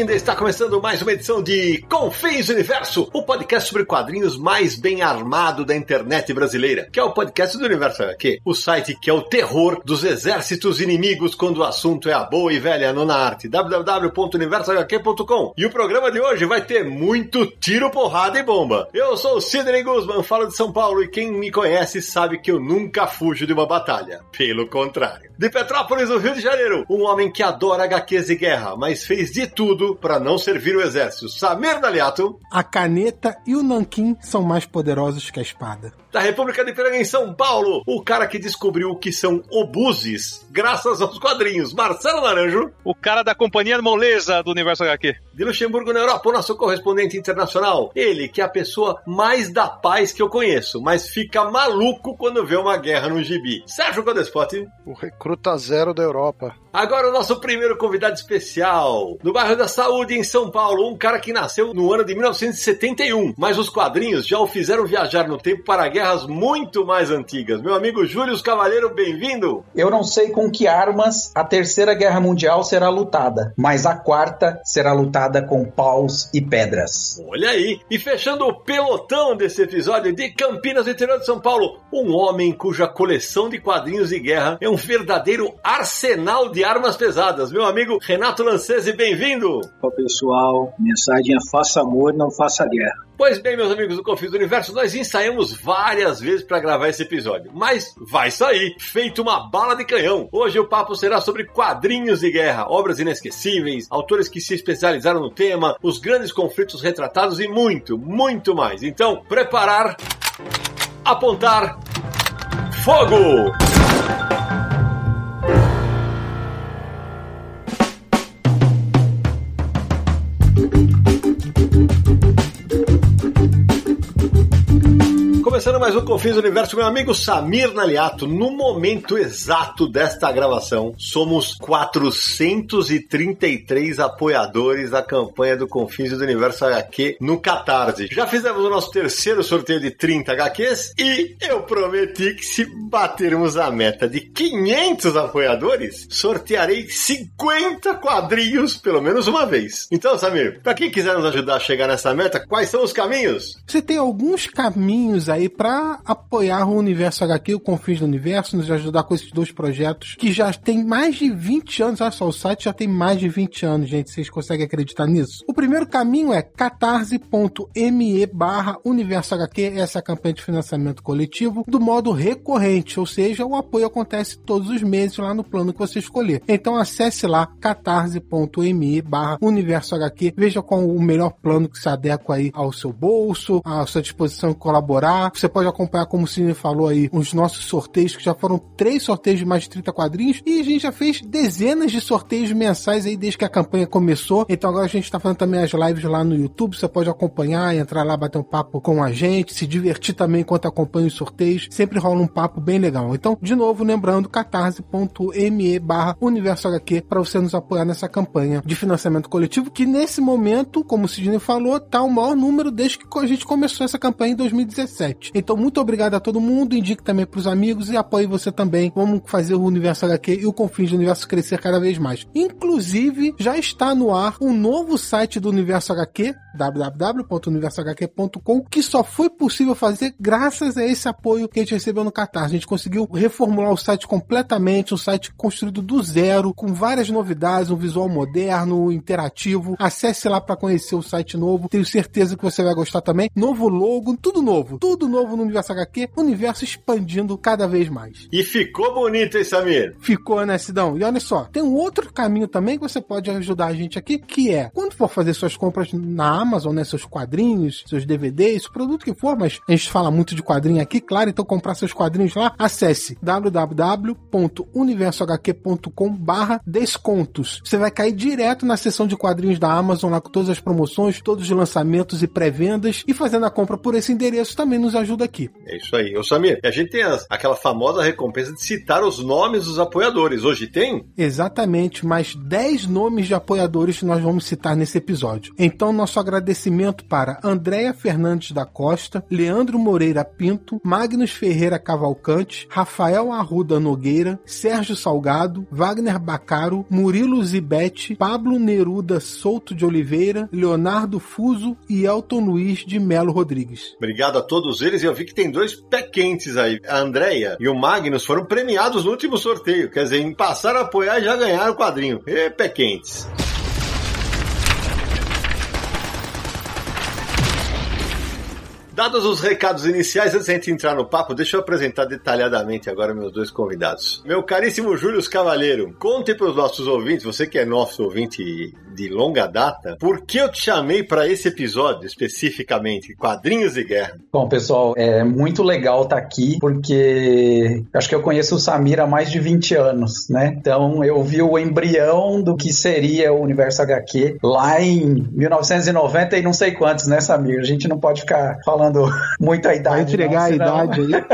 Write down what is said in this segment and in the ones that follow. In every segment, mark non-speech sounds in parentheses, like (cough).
Bem-vinda! Está começando mais uma edição de Confins Universo, o podcast sobre quadrinhos mais bem armado da internet brasileira, que é o podcast do Universo HQ, o site que é o terror dos exércitos inimigos quando o assunto é a boa e velha nona arte, www.universohq.com. E o programa de hoje vai ter muito tiro, porrada e bomba. Eu sou o Sidney Guzman, falo de São Paulo e quem me conhece sabe que eu nunca fujo de uma batalha. Pelo contrário. De Petrópolis, no Rio de Janeiro, um homem que adora HQs e guerra, mas fez de tudo para não servir o exército. Samir Daliato. A caneta e o nanquim são mais poderosos que a espada. Da República de Piranga em São Paulo, o cara que descobriu o que são obuses, graças aos quadrinhos, Marcelo Naranjo. O cara da companhia moleza do Universo HQ. De Luxemburgo, na Europa, o nosso correspondente internacional. Ele, que é a pessoa mais da paz que eu conheço, mas fica maluco quando vê uma guerra no gibi. Sérgio Codespot. O recruta zero da Europa. Agora o nosso primeiro convidado especial. No bairro da Saúde, em São Paulo, um cara que nasceu no ano de 1971, mas os quadrinhos já o fizeram viajar no tempo para guerras muito mais antigas. Meu amigo Júlio Cavalheiro, bem-vindo. Eu não sei com que armas a Terceira Guerra Mundial será lutada, mas a quarta será lutada com paus e pedras. Olha aí. E fechando o pelotão desse episódio de Campinas, interior de São Paulo, um homem cuja coleção de quadrinhos de guerra é um verdadeiro arsenal de armas pesadas. Meu amigo Renato Lancese, bem-vindo. Ó pessoal, mensagem é faça amor, não faça guerra. Pois bem, meus amigos do Confins do Universo, nós ensaiamos várias vezes para gravar esse episódio, mas vai sair, feito uma bala de canhão. Hoje o papo será sobre quadrinhos de guerra, obras inesquecíveis, autores que se especializaram no tema, os grandes conflitos retratados e muito, muito mais. Então, preparar, apontar, fogo! Começando mais um Confins do Universo, meu amigo Samir Naliato. No momento exato desta gravação, somos 433 apoiadores da campanha do Confins do Universo HQ no Catarse. Já fizemos o nosso terceiro sorteio de 30 HQs e eu prometi que se batermos a meta de 500 apoiadores, sortearei 50 quadrinhos pelo menos uma vez. Então, Samir, para quem quiser nos ajudar a chegar nessa meta, quais são os caminhos? Você tem alguns caminhos aí para apoiar o Universo HQ, o Confins do Universo, nos ajudar com esses dois projetos que já tem mais de 20 anos. Olha só, o site já tem mais de 20 anos, gente. Vocês conseguem acreditar nisso? O primeiro caminho é catarse.me barra Universo HQ. Essa é a campanha de financiamento coletivo do modo recorrente, ou seja, o apoio acontece todos os meses lá no plano que você escolher. Então acesse lá catarse.me barra Universo HQ. Veja qual o melhor plano que se adequa aí ao seu bolso, à sua disposição de colaborar. Você pode acompanhar, como o Cine falou aí, os nossos sorteios, que já foram três sorteios de mais de 30 quadrinhos, e a gente já fez dezenas de sorteios mensais aí desde que a campanha começou. Então agora a gente tá fazendo também as lives lá no YouTube, você pode acompanhar, entrar lá, bater um papo com a gente, se divertir também enquanto acompanha os sorteios. Sempre rola um papo bem legal. Então, de novo, lembrando, catarse.me barra Universo HQ para você nos apoiar nessa campanha de financiamento coletivo, que nesse momento, como o Sidney falou, tá o maior número desde que a gente começou essa campanha em 2017. Então, muito obrigado a todo mundo, indique também pros amigos e apoie você também. Vamos fazer o Universo HQ e o Confins do Universo crescer cada vez mais. Inclusive, já está no ar um novo site do Universo HQ, www.universohq.com, que só foi possível fazer graças a esse apoio que a gente recebeu no Catar. A gente conseguiu reformular o site completamente, um site construído do zero, com várias novidades, um visual moderno, interativo. Acesse lá para conhecer o site novo. Tenho certeza que você vai gostar também. Novo logo, tudo novo, tudo novo no Universo HQ, universo expandindo cada vez mais. E ficou bonito, hein, Samir? Ficou, né, Sidão? E olha só, tem um outro caminho também que você pode ajudar a gente aqui, que é, quando for fazer suas compras na Amazon, né, seus quadrinhos, seus DVDs, produto que for, mas a gente fala muito de quadrinho aqui, claro, então comprar seus quadrinhos lá, acesse www.universohq.com barra descontos. Você vai cair direto na seção de quadrinhos da Amazon, lá com todas as promoções, todos os lançamentos e pré-vendas, e fazendo a compra por esse endereço também nos ajuda aqui. É isso aí. Ô Samir, a gente tem as- aquela famosa recompensa de citar os nomes dos apoiadores. Hoje tem? Exatamente, mais 10 nomes de apoiadores que nós vamos citar nesse episódio. Então, nosso agradecimento para Andréia Fernandes da Costa, Leandro Moreira Pinto, Magnus Ferreira Cavalcante, Rafael Arruda Nogueira, Sérgio Salgado, Wagner Bacaro, Murilo Zibete, Pablo Neruda Souto de Oliveira, Leonardo Fuso e Elton Luiz de Melo Rodrigues. Obrigado a todos eles. E eu vi que tem dois pé quentes aí. A Andrea e o Magnus foram premiados no último sorteio. Quer dizer, passaram a apoiar e já ganharam o quadrinho. E pé quentes. Dados os recados iniciais, antes de a gente entrar no papo, deixa eu apresentar detalhadamente agora meus dois convidados. Meu caríssimo Júlio Cavalheiro, conte para os nossos ouvintes, você que é nosso ouvinte de longa data, por que eu te chamei para esse episódio especificamente, Quadrinhos de Guerra? Bom, pessoal, é muito legal estar aqui, porque acho que eu conheço o Samir há mais de 20 anos, né? Então eu vi o embrião do que seria o universo HQ lá em 1990 e não sei quantos, né, Samir? A gente não pode ficar falando (laughs) muito a idade. Vai entregar não, a senão- idade aí.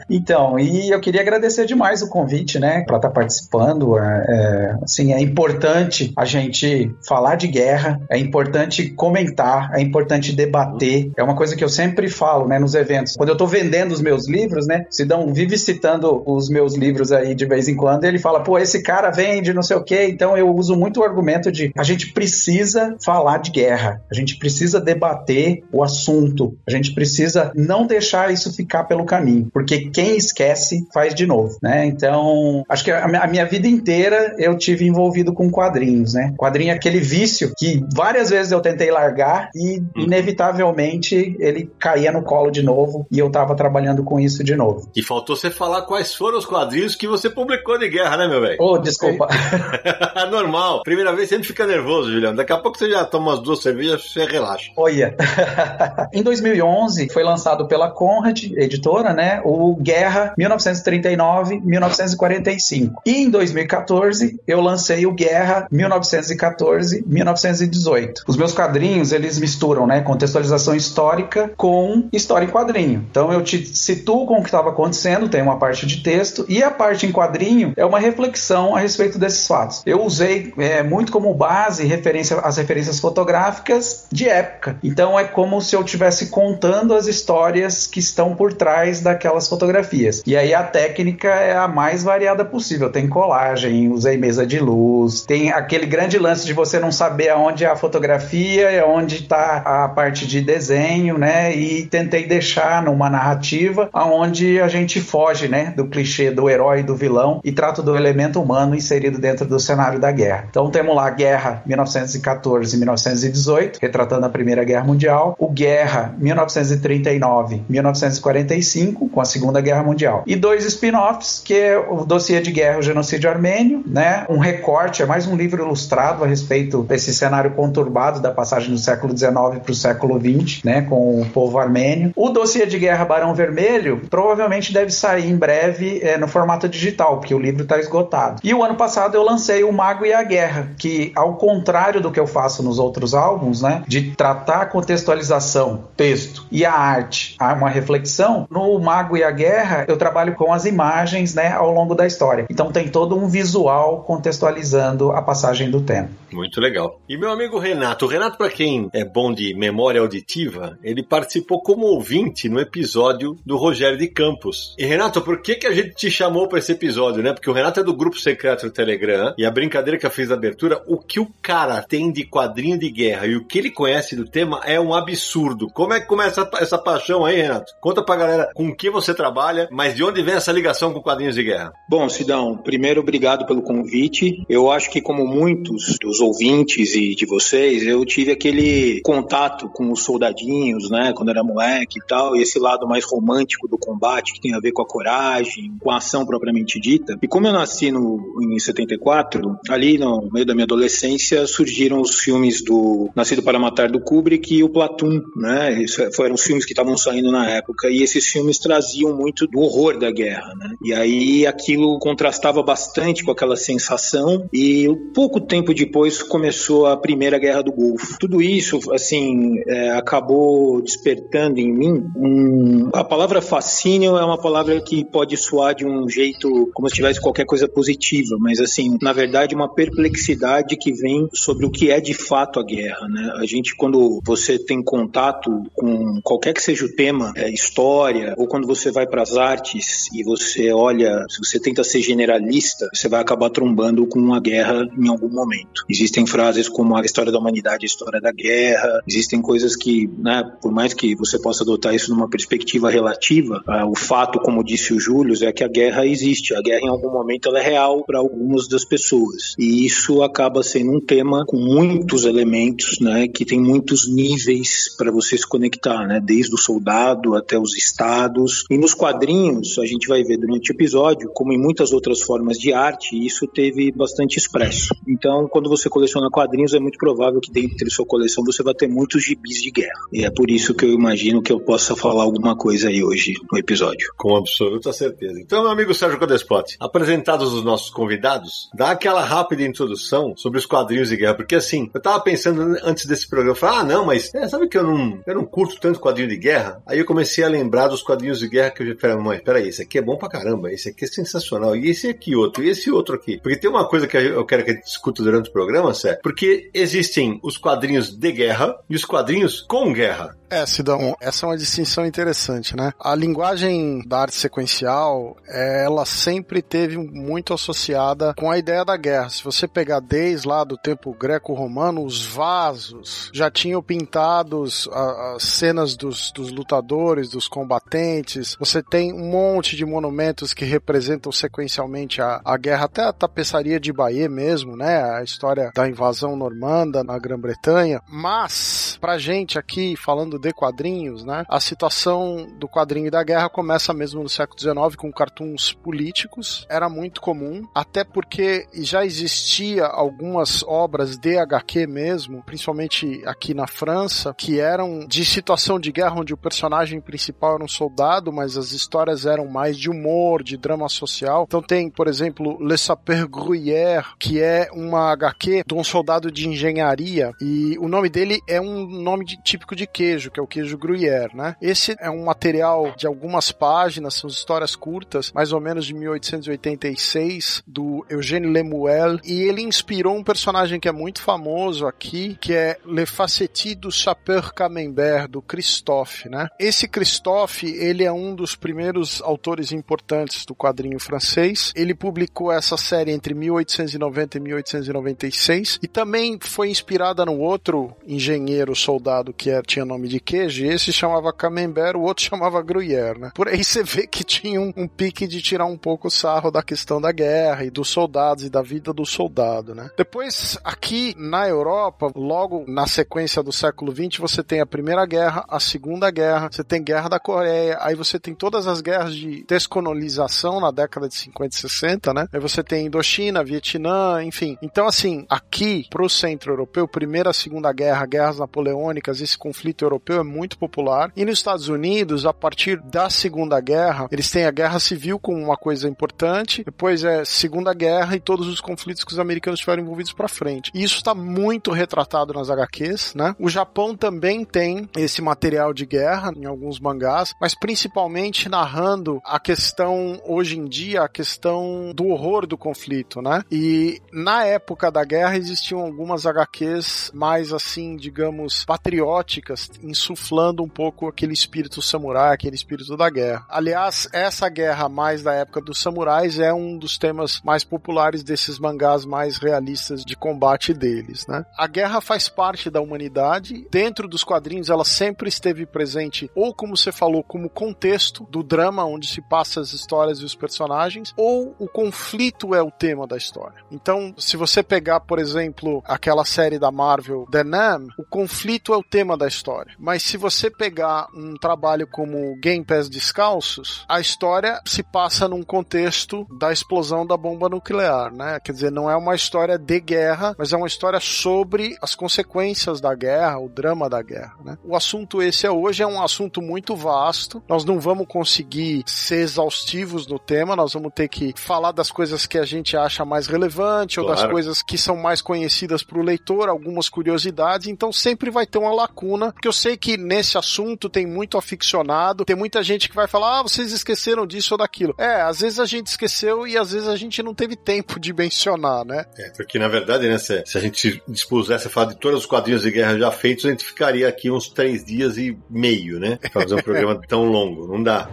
(laughs) Então, e eu queria agradecer demais o convite, né, para estar participando. É, é, assim, é importante a gente falar de guerra, é importante comentar, é importante debater. É uma coisa que eu sempre falo, né, nos eventos. Quando eu tô vendendo os meus livros, né, Sidão vive citando os meus livros aí de vez em quando, ele fala, pô, esse cara vende não sei o quê. Então eu uso muito o argumento de a gente precisa falar de guerra, a gente precisa debater o assunto, a gente precisa não deixar isso ficar pelo caminho, porque quem esquece faz de novo, né? Então, acho que a minha, vida inteira eu tive envolvido com quadrinhos, né? Quadrinho é aquele vício que várias vezes eu tentei largar e inevitavelmente ele caía no colo de novo e eu tava trabalhando com isso de novo. E faltou você falar quais foram os quadrinhos que você publicou de guerra, né, meu velho? Oh, desculpa. (laughs) Normal. Primeira vez sempre fica nervoso, Juliano. Daqui a pouco você já toma umas duas cervejas, você relaxa. Olha, (laughs) em 2011 foi lançado pela Conrad, editora, né, o Guerra 1939-1945. E em 2014 eu lancei o Guerra 1914-1918. Os meus quadrinhos, eles misturam, né, contextualização histórica com história em quadrinho. Então eu te situo com o que estava acontecendo, tem uma parte de texto, e a parte em quadrinho é uma reflexão a respeito desses fatos. Eu usei é, muito como base referência, as referências fotográficas de época. Então é como se eu estivesse contando as histórias que estão por trás daquelas fotografias. E aí a técnica é a mais variada possível. Tem colagem, usei mesa de luz, tem aquele grande lance de você não saber aonde é a fotografia onde está a parte de desenho, né? E tentei deixar numa narrativa aonde a gente foge, né, do clichê do herói e do vilão e trata do elemento humano inserido dentro do cenário da guerra. Então temos lá a Guerra 1914-1918, retratando a Primeira Guerra Mundial, o Guerra 1939-1945, com a Segunda Guerra Mundial, e dois spin-offs, que é o Dossiê de Guerra, o Genocídio Armênio, né? Um recorte, é mais um livro ilustrado a respeito desse cenário conturbado da passagem do século XIX para o século XX, né? Com o povo armênio. O Dossiê de Guerra Barão Vermelho provavelmente deve sair em breve é, no formato digital, porque o livro está esgotado. E o ano passado eu lancei o Mago e a Guerra, que ao contrário do que eu faço nos outros álbuns, né? De tratar a contextualização, texto e a arte, há uma reflexão. No Mago e a Guerra eu trabalho com as imagens, né? Ao longo da história. Então tem todo um visual contextualizando a passagem do tempo. Muito legal. E meu amigo Renato, o Renato, para quem é bom de memória auditiva, ele participou como ouvinte no episódio do Rogério de Campos. E Renato, por que, que a gente te chamou para esse episódio, né? Porque o Renato é do grupo secreto do Telegram e a brincadeira que eu fiz na abertura, o que o cara tem de quadrinho de guerra e o que ele conhece do tema é um absurdo. Como é que começa essa paixão aí, Renato? Conta pra galera com que você trabalha, mas de onde vem essa ligação com quadrinhos de guerra? Bom, Sidão, primeiro obrigado pelo convite. Eu acho que como muitos dos dos ouvintes e de vocês, eu tive aquele contato com os soldadinhos, né, quando era moleque e tal, e esse lado mais romântico do combate, que tem a ver com a coragem, com a ação propriamente dita. E como eu nasci no, em 74, ali no meio da minha adolescência surgiram os filmes do Nascido para Matar do Kubrick e o Platoon, né? Isso é, foram os filmes que estavam saindo na época e esses filmes traziam muito do horror da guerra, né? E aí aquilo contrastava bastante com aquela sensação e pouco tempo depois começou a Primeira Guerra do Golfo. Tudo isso, assim, é, acabou despertando em mim um... a palavra fascínio é uma palavra que pode soar de um jeito como se tivesse qualquer coisa positiva, mas assim, na verdade, uma perplexidade que vem sobre o que é de fato a guerra, né? A gente quando você tem contato com qualquer que seja o tema, é, história, ou quando você vai para as artes e você olha, se você tenta ser generalista, você vai acabar trombando com uma guerra em algum momento. Existem frases como a história da humanidade, a história da guerra, existem coisas que, né, por mais que você possa adotar isso numa perspectiva relativa, ah, o fato, como disse o Júlio, é que a guerra existe. A guerra, em algum momento, ela é real para algumas das pessoas. E isso acaba sendo um tema com muitos elementos, né, que tem muitos níveis para você se conectar, né, desde o soldado até os estados. E nos quadrinhos, a gente vai ver durante o episódio, como em muitas outras formas de arte, isso teve bastante expresso. Então, quando você coleciona quadrinhos, é muito provável que dentro de sua coleção você vai ter muitos gibis de guerra. E é por isso que eu imagino que eu possa falar alguma coisa aí hoje no episódio. Com absoluta certeza. Então, meu amigo Sérgio Codespot, apresentados os nossos convidados, dá aquela rápida introdução sobre os quadrinhos de guerra, porque assim, eu tava pensando antes desse programa, eu falei, ah, não, mas é, sabe que eu não, eu não curto tanto quadrinho de guerra? Aí eu comecei a lembrar dos quadrinhos de guerra que eu falei, mãe, peraí, esse aqui é bom pra caramba, esse aqui é sensacional, e esse aqui outro, e esse outro aqui. Porque tem uma coisa que eu quero que a gente discuta durante o programa, Sé, porque existem os quadrinhos de guerra e os quadrinhos com guerra. É, Sidão, essa é uma distinção interessante, né? A linguagem da arte sequencial, ela sempre teve muito associada com a ideia da guerra. Se você pegar desde lá do tempo greco-romano, os vasos já tinham pintados as cenas dos, dos lutadores, dos combatentes. Você tem um monte de monumentos que representam sequencialmente a, a guerra, até a tapeçaria de Bahia mesmo, né? A história da invasão normanda na Grã-Bretanha. Mas, pra gente aqui, falando de quadrinhos, né? A situação do quadrinho da guerra começa mesmo no século XIX com cartoons políticos. Era muito comum, até porque já existia algumas obras de HQ mesmo, principalmente aqui na França, que eram de situação de guerra onde o personagem principal era um soldado, mas as histórias eram mais de humor, de drama social. Então tem, por exemplo, Le Sapeur Gruyère, que é uma HQ de um soldado de engenharia e o nome dele é um nome de, típico de queijo, que é o queijo Gruyère, né? Esse é um material de algumas páginas, são histórias curtas, mais ou menos de 1886, do Eugène Lemuel, e ele inspirou um personagem que é muito famoso aqui, que é Le Faceti du Sapeur Camembert, do Christophe, né? Esse Christophe, ele é um dos primeiros autores importantes do quadrinho francês. Ele publicou essa série entre 1890 e 1896 e também foi inspirada no outro engenheiro soldado que era, tinha nome de queijo, esse chamava Camembert, o outro (laughs) chamava Gruyère, né? Por aí você vê que tinha um, um pique de tirar um pouco o sarro da questão da guerra e dos soldados e da vida do soldado, né? Depois, aqui na Europa, logo na sequência do século XX, você tem a Primeira Guerra, a Segunda Guerra, você tem Guerra da Coreia, aí você tem todas as guerras de descolonização na década de 50 e 60, né? Aí você tem Indochina, Vietnã, enfim. Então, assim, aqui pro centro europeu, Primeira, Segunda Guerra, guerras napoleônicas, esse conflito europeu é muito popular. E nos Estados Unidos, a partir da Segunda Guerra, eles têm a Guerra Civil como uma coisa importante, depois é Segunda Guerra e todos os conflitos que os americanos tiveram envolvidos para frente. E isso está muito retratado nas HQs, né? O Japão também tem esse material de guerra em alguns mangás, mas principalmente narrando a questão hoje em dia, a questão do horror do conflito, né? E na época da guerra existiam algumas HQs mais assim, digamos, mais patrióticas, insuflando um pouco aquele espírito samurai, aquele espírito da guerra. Aliás, essa guerra mais da época dos samurais é um dos temas mais populares desses mangás mais realistas de combate deles, né? A guerra faz parte da humanidade. Dentro dos quadrinhos, ela sempre esteve presente, ou como você falou, como contexto do drama onde se passa as histórias e os personagens, ou o conflito é o tema da história. Então, se você pegar, por exemplo, aquela série da Marvel, The Nam, o conflito é o tema da história. Mas se você pegar um trabalho como Game Pass Descalços, a história se passa num contexto da explosão da bomba nuclear, né? Quer dizer, não é uma história de guerra, mas é uma história sobre as consequências da guerra, o drama da guerra, né? O assunto esse é hoje é um assunto muito vasto. Nós não vamos conseguir ser exaustivos no tema, nós vamos ter que falar das coisas que a gente acha mais relevante claro. ou das coisas que são mais conhecidas para o leitor, algumas curiosidades, então sempre vai ter uma lacuna, porque eu sei que nesse assunto tem muito aficionado, tem muita gente que vai falar, ah, vocês esqueceram disso ou daquilo. É, às vezes a gente esqueceu e às vezes a gente não teve tempo de mencionar, né? É, porque na verdade, né, se, se a gente se dispusesse a falar de todos os quadrinhos de guerra já feitos, a gente ficaria aqui uns três dias e meio, né? Pra fazer um programa (laughs) tão longo. Não dá.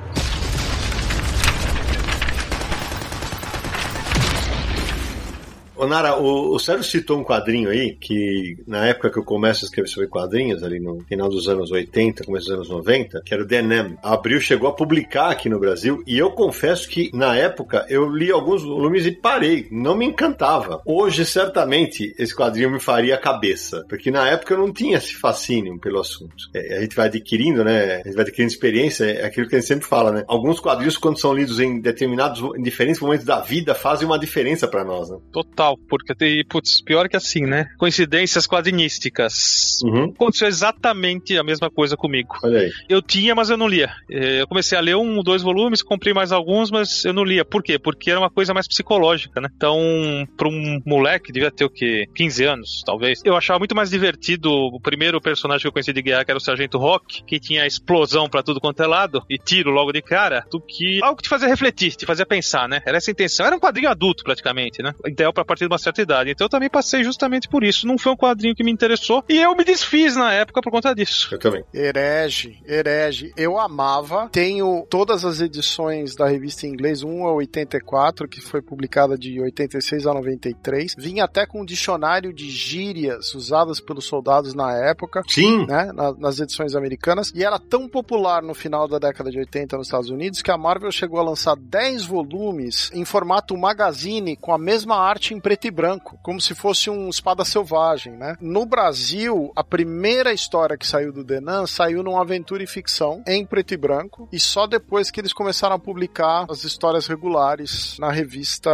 Ô Nara, o, o Sérgio citou um quadrinho aí que na época que eu começo a escrever sobre quadrinhos, ali no final dos anos 80, começo dos anos 90, que era o Denem. Abril chegou a publicar aqui no Brasil e eu confesso que na época eu li alguns volumes e parei, não me encantava. Hoje, certamente, esse quadrinho me faria a cabeça, porque na época eu não tinha esse fascínio pelo assunto. É, a gente vai adquirindo, né? A gente vai adquirindo experiência, é aquilo que a gente sempre fala, né? Alguns quadrinhos, quando são lidos em determinados, em diferentes momentos da vida, fazem uma diferença para nós, né? Total porque tem, putz, pior que assim, né? Coincidências quadrinísticas. Uhum. Aconteceu exatamente a mesma coisa comigo. Olha aí. Eu tinha, mas eu não lia. É, eu comecei a ler um, dois volumes, comprei mais alguns, mas eu não lia. Por quê? Porque era uma coisa mais psicológica, né? Então, para um moleque, devia ter o quê? 15 anos, talvez. Eu achava muito mais divertido o primeiro personagem que eu conheci de guerra, que era o Sargento Rock, que tinha explosão para tudo quanto é lado e tiro logo de cara, do que algo que te fazia refletir, te fazia pensar, né? Era essa a intenção. Era um quadrinho adulto, praticamente, né? Ideal para partir de uma certa idade. Então eu também passei justamente por isso. Não foi um quadrinho que me interessou e eu me desfiz na época por conta disso. Eu também. Herege, herege. Eu amava. Tenho todas as edições da revista em inglês, 1 a 84, que foi publicada de 86 a 93. Vinha até com um dicionário de gírias usadas pelos soldados na época. Sim. Né, nas edições americanas. E era tão popular no final da década de 80 nos Estados Unidos que a Marvel chegou a lançar 10 volumes em formato magazine com a mesma arte em preto e branco, como se fosse um espada selvagem, né? No Brasil, a primeira história que saiu do Denan saiu numa aventura e ficção em preto e branco, e só depois que eles começaram a publicar as histórias regulares na revista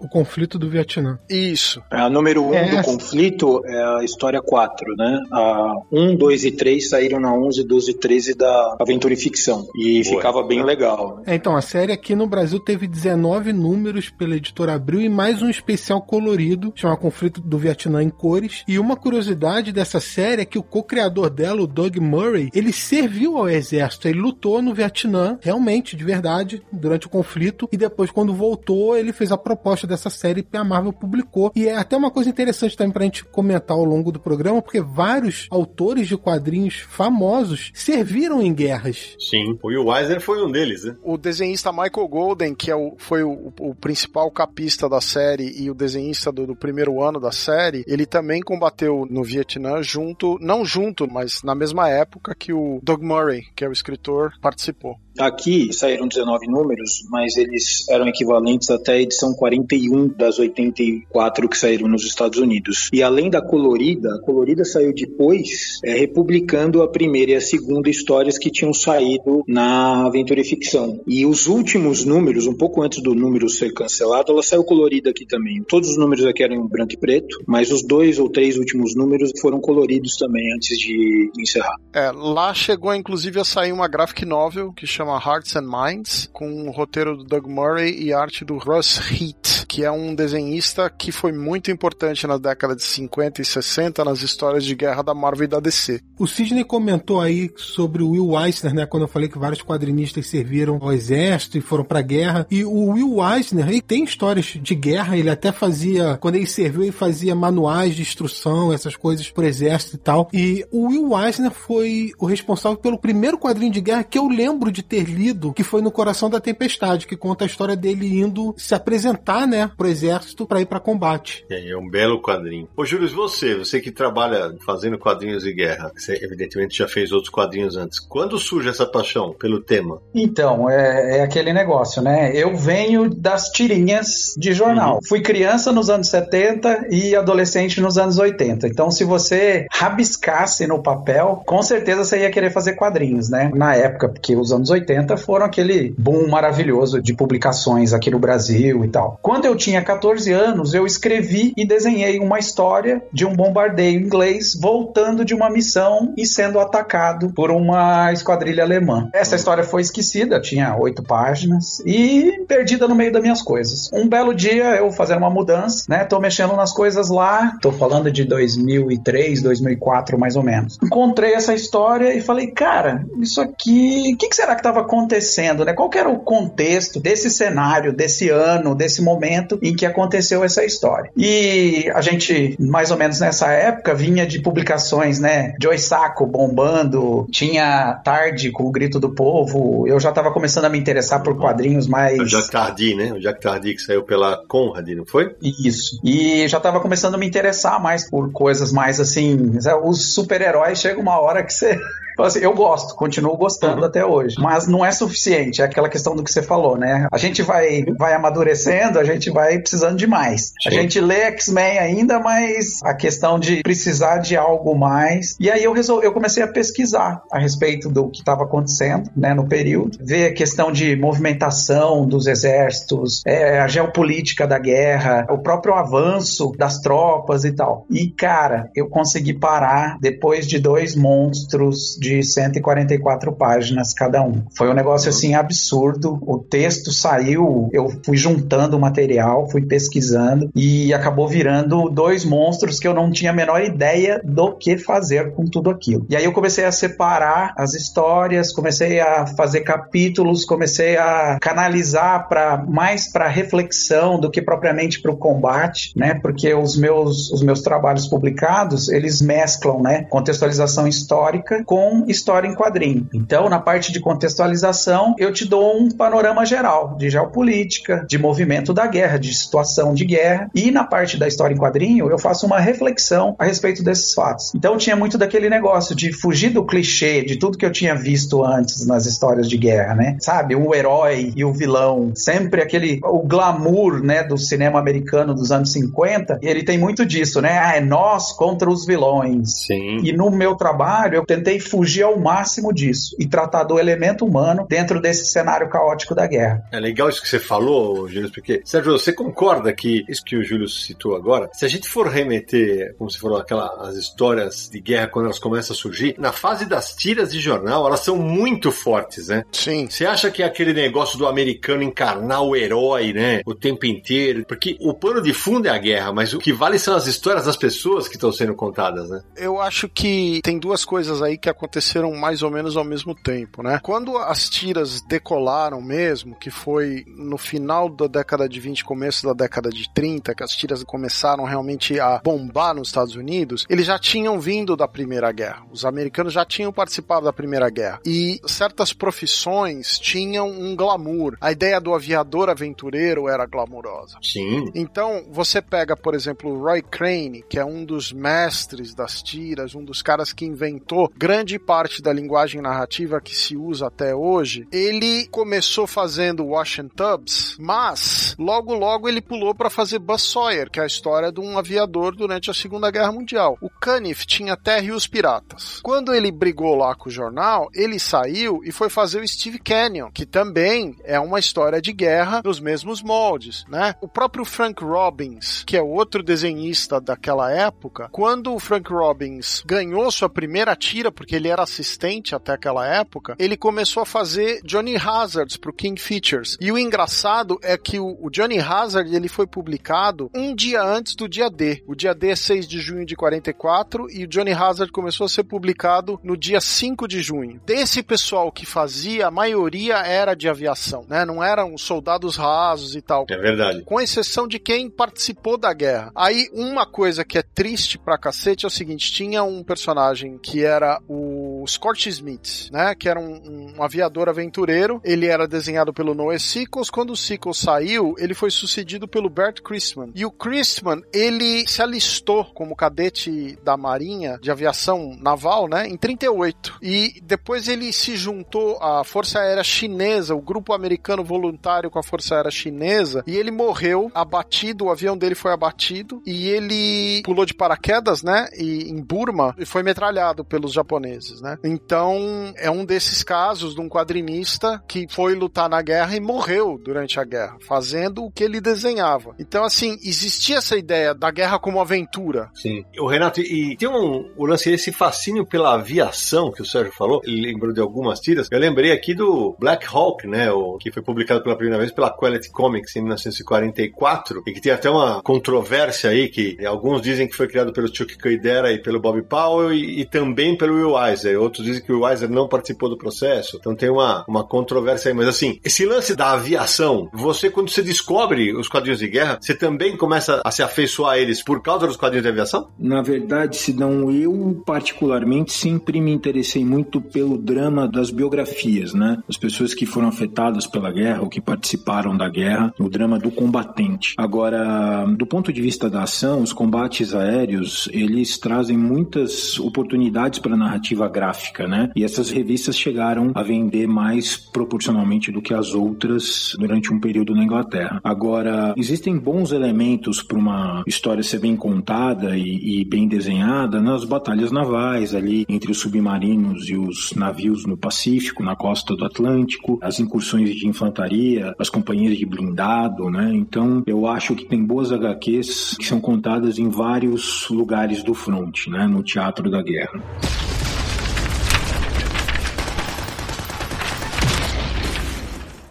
O Conflito do Vietnã. Isso. É, a número 1 um é. do conflito é a história 4, né? A 1, 2 e 3 saíram na 11, 12 e 13 da aventura e ficção. E Boa. ficava bem legal. Né? É, então, a série aqui no Brasil teve 19 números pela editora Abril e mais um especial colorido, chama Conflito do Vietnã em cores. E uma curiosidade dessa série é que o co-criador dela, o Doug Murray, ele serviu ao exército, ele lutou no Vietnã, realmente, de verdade, durante o conflito, e depois, quando voltou, ele fez a proposta dessa série que a Marvel publicou. E é até uma coisa interessante também pra gente comentar ao longo do programa, porque vários autores de quadrinhos famosos serviram em guerras. Sim, o Will Eisner foi um deles, né? O desenhista Michael Golden, que é o, foi o, o principal capista da série e o desenhista do, do, primeiro ano da série, ele também combateu no Vietnã junto, não junto, mas na mesma época que o Doug Murray, que é o escritor, participou. Aqui saíram 19 números, mas eles eram equivalentes até a edição 41 das 84 que saíram nos Estados Unidos. E além da colorida, a colorida saiu depois, é, republicando a primeira e a segunda histórias que tinham saído na Aventura e Ficção. E os últimos números, um pouco antes do número ser cancelado, ela saiu colorida aqui também. Todos os números aqui eram em branco e preto, mas os dois ou três últimos números foram coloridos também antes de encerrar. É, lá chegou inclusive a sair uma graphic novel que chama chama Hearts and Minds, com o roteiro do Doug Murray e arte do Russ Heath que é um desenhista que foi muito importante na década de 50 e 60 nas histórias de guerra da Marvel e da DC. O Sidney comentou aí sobre o Will Eisner, né? Quando eu falei que vários quadrinistas serviram ao exército e foram pra guerra. E o Will Eisner, ele tem histórias de guerra, ele até fazia, quando ele serviu, ele fazia manuais de instrução, essas coisas pro exército e tal. E o Will Eisner foi o responsável pelo primeiro quadrinho de guerra que eu lembro de ter lido, que foi no Coração da Tempestade, que conta a história dele indo se apresentar, né, pro exército para ir para combate. É, é um belo quadrinho. Ô, Júlio, você, você que trabalha fazendo quadrinhos de guerra, você evidentemente já fez outros quadrinhos antes. Quando surge essa paixão pelo tema? Então, é, é aquele negócio, né? Eu venho das tirinhas de jornal. Uhum. Fui criança nos anos 70 e adolescente nos anos 80. Então, se você rabiscasse no papel, com certeza você ia querer fazer quadrinhos, né? Na época, porque os anos 80 foram aquele boom maravilhoso de publicações aqui no Brasil e tal. Quando eu tinha 14 anos, eu escrevi e desenhei uma história de um bombardeio inglês voltando de uma missão e sendo atacado por uma esquadrilha alemã. Essa história foi esquecida, tinha oito páginas e perdida no meio das minhas coisas. Um belo dia eu fazendo uma mudança, né? Tô mexendo nas coisas lá, tô falando de 2003, 2004 mais ou menos. Encontrei essa história e falei, cara, isso aqui, o que, que, será que estava acontecendo, né? Qual era o contexto desse cenário, desse ano, desse momento em que aconteceu essa história? E a gente, mais ou menos nessa época, vinha de publicações, né? Joy Sacco bombando, tinha Tarde com o Grito do Povo, eu já estava começando a me interessar por quadrinhos mais... O Jack Tardy, né? O Jack Tardy que saiu pela Conrad, não foi? Isso. E já estava começando a me interessar mais por coisas mais assim, os super-heróis chega uma hora que você assim, eu gosto, continuo gostando uhum. até hoje. Mas não é suficiente, é aquela questão do que você falou, né? A gente vai, vai amadurecendo, a gente vai precisando de mais. A gente lê X-Men ainda, mas a questão de precisar de algo mais. E aí eu resolvi, eu comecei a pesquisar a respeito do que estava acontecendo, né, no período, ver a questão de movimentação dos exércitos, é, a geopolítica da guerra, o próprio avanço das tropas e tal. E cara, eu consegui parar depois de dois monstros de 144 páginas cada um. Foi um negócio assim absurdo. O texto saiu, eu fui juntando o material, fui pesquisando e acabou virando dois monstros que eu não tinha a menor ideia do que fazer com tudo aquilo. E aí eu comecei a separar as histórias, comecei a fazer capítulos, comecei a canalizar para mais para reflexão do que propriamente para o combate, né? Porque os meus os meus trabalhos publicados, eles mesclam, né, contextualização histórica com história em quadrinho. Então, na parte de contextualização, eu te dou um panorama geral de geopolítica, de movimento da guerra, de situação de guerra. E na parte da história em quadrinho, eu faço uma reflexão a respeito desses fatos. Então, tinha muito daquele negócio de fugir do clichê de tudo que eu tinha visto antes nas histórias de guerra, né? Sabe, o herói e o vilão, sempre aquele o glamour, né, do cinema americano dos anos 50. Ele tem muito disso, né? Ah, é nós contra os vilões. Sim. E no meu trabalho, eu tentei fugir fugir ao máximo disso e tratar do elemento humano dentro desse cenário caótico da guerra. É legal isso que você falou, Júlio, porque, Sérgio, você concorda que isso que o Júlio citou agora, se a gente for remeter, como você falou, aquelas histórias de guerra quando elas começam a surgir, na fase das tiras de jornal, elas são muito fortes, né? Sim. Você acha que é aquele negócio do americano encarnar o herói, né? O tempo inteiro? Porque o pano de fundo é a guerra, mas o que vale são as histórias das pessoas que estão sendo contadas, né? Eu acho que tem duas coisas aí que aconteceram aconteceram mais ou menos ao mesmo tempo, né? Quando as tiras decolaram mesmo, que foi no final da década de 20, começo da década de 30, que as tiras começaram realmente a bombar nos Estados Unidos, eles já tinham vindo da Primeira Guerra. Os americanos já tinham participado da Primeira Guerra. E certas profissões tinham um glamour. A ideia do aviador aventureiro era glamurosa. Sim. Então, você pega, por exemplo, o Roy Crane, que é um dos mestres das tiras, um dos caras que inventou grande parte da linguagem narrativa que se usa até hoje, ele começou fazendo Washington Tubbs, mas logo logo ele pulou para fazer Buzz Sawyer, que é a história de um aviador durante a Segunda Guerra Mundial. O Caniff tinha Terra e os Piratas. Quando ele brigou lá com o jornal, ele saiu e foi fazer o Steve Canyon, que também é uma história de guerra nos mesmos moldes, né? O próprio Frank Robbins, que é outro desenhista daquela época, quando o Frank Robbins ganhou sua primeira tira, porque ele ele era assistente até aquela época, ele começou a fazer Johnny Hazards pro King Features. E o engraçado é que o, o Johnny Hazard ele foi publicado um dia antes do dia D. O dia D é 6 de junho de 44 e o Johnny Hazard começou a ser publicado no dia 5 de junho. Desse pessoal que fazia, a maioria era de aviação, né? Não eram soldados rasos e tal. É verdade. Com exceção de quem participou da guerra. Aí, uma coisa que é triste pra cacete é o seguinte: tinha um personagem que era o Scott Smith, né? Que era um, um aviador aventureiro. Ele era desenhado pelo Noah Sickles. Quando o Sickles saiu, ele foi sucedido pelo Bert Christman. E o Christman, ele se alistou como cadete da Marinha de Aviação Naval, né? Em 38. E depois ele se juntou à Força Aérea Chinesa, o grupo americano voluntário com a Força Aérea Chinesa, e ele morreu abatido, o avião dele foi abatido, e ele pulou de paraquedas, né? E em Burma e foi metralhado pelos japoneses, né? Então é um desses casos de um quadrinista que foi lutar na guerra e morreu durante a guerra, fazendo o que ele desenhava. Então, assim, existia essa ideia da guerra como aventura. Sim. O Renato, e tem um o lance esse fascínio pela aviação que o Sérgio falou, ele lembrou de algumas tiras. Eu lembrei aqui do Black Hawk, né, o que foi publicado pela primeira vez pela Quality Comics em 1944 e que tem até uma controvérsia aí que alguns dizem que foi criado pelo Chuck Coidera e pelo Bob Powell e, e também pelo Will Eisner. Outros dizem que o Will Eisner não participou do processo. Então tem uma, uma controvérsia aí. Mas assim, esse lance da aviação, você quando você descobre os quadrinhos de guerra, você também começa a se afeiçoar a eles por causa dos quadrinhos de aviação? Na verdade, Sidão, eu particularmente sempre me interessei muito pelo drama das biografias, né? As pessoas que foram afetadas pela guerra ou que participaram da guerra, o drama do combatente. Agora, do ponto de vista da ação, os combates aéreos, eles trazem muitas oportunidades para a narrativa gráfica, né? E essas revistas chegaram a vender mais proporcionalmente do que as outras durante um período na Inglaterra. Agora, existem bons elementos para uma história ser bem contada e, e bem desenhada nas batalhas navais ali entre os submarinos e os navios no Pacífico, na costa do Atlântico, as incursões de infantaria, as companhias de blindado, né? Então, eu acho que tem boas HQs que são contadas em vários lugares do front, né? No teatro da guerra.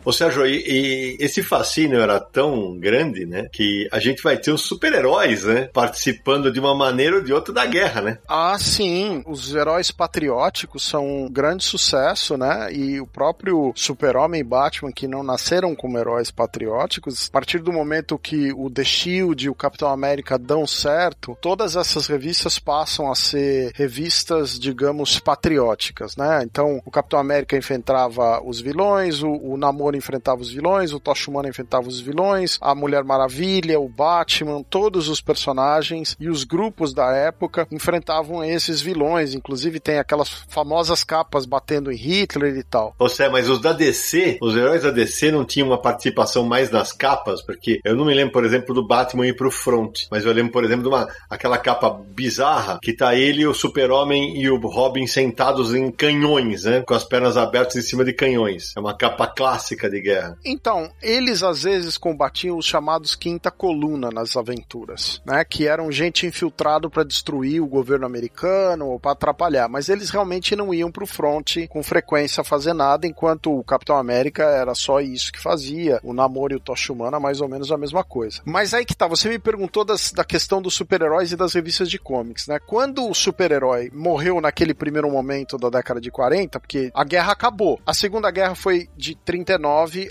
Ô Sérgio, e, e, esse fascínio era tão grande, né, que a gente vai ter os super-heróis, né, participando de uma maneira ou de outra da guerra, né? Ah, sim. Os heróis patrióticos são um grande sucesso, né? E o próprio Super-Homem e Batman, que não nasceram como heróis patrióticos, a partir do momento que o The Shield e o Capitão América dão certo, todas essas revistas passam a ser revistas, digamos, patrióticas, né? Então, o Capitão América enfrentava os vilões, o, o Namor enfrentava os vilões, o Tocha Humana enfrentava os vilões, a Mulher Maravilha, o Batman, todos os personagens e os grupos da época enfrentavam esses vilões. Inclusive tem aquelas famosas capas batendo em Hitler e tal. Você, mas os da DC, os heróis da DC não tinham uma participação mais nas capas, porque eu não me lembro, por exemplo, do Batman ir pro front, mas eu lembro, por exemplo, de uma aquela capa bizarra que tá ele, o Super-Homem e o Robin sentados em canhões, né, com as pernas abertas em cima de canhões. É uma capa clássica de guerra. Então, eles às vezes combatiam os chamados quinta coluna nas aventuras, né? Que eram gente infiltrado para destruir o governo americano ou para atrapalhar, mas eles realmente não iam pro front com frequência fazer nada, enquanto o Capitão América era só isso que fazia, o Namor e o Tocha Humana mais ou menos a mesma coisa. Mas aí que tá, você me perguntou das, da questão dos super-heróis e das revistas de comics, né? Quando o super-herói morreu naquele primeiro momento da década de 40, porque a guerra acabou. A Segunda Guerra foi de 39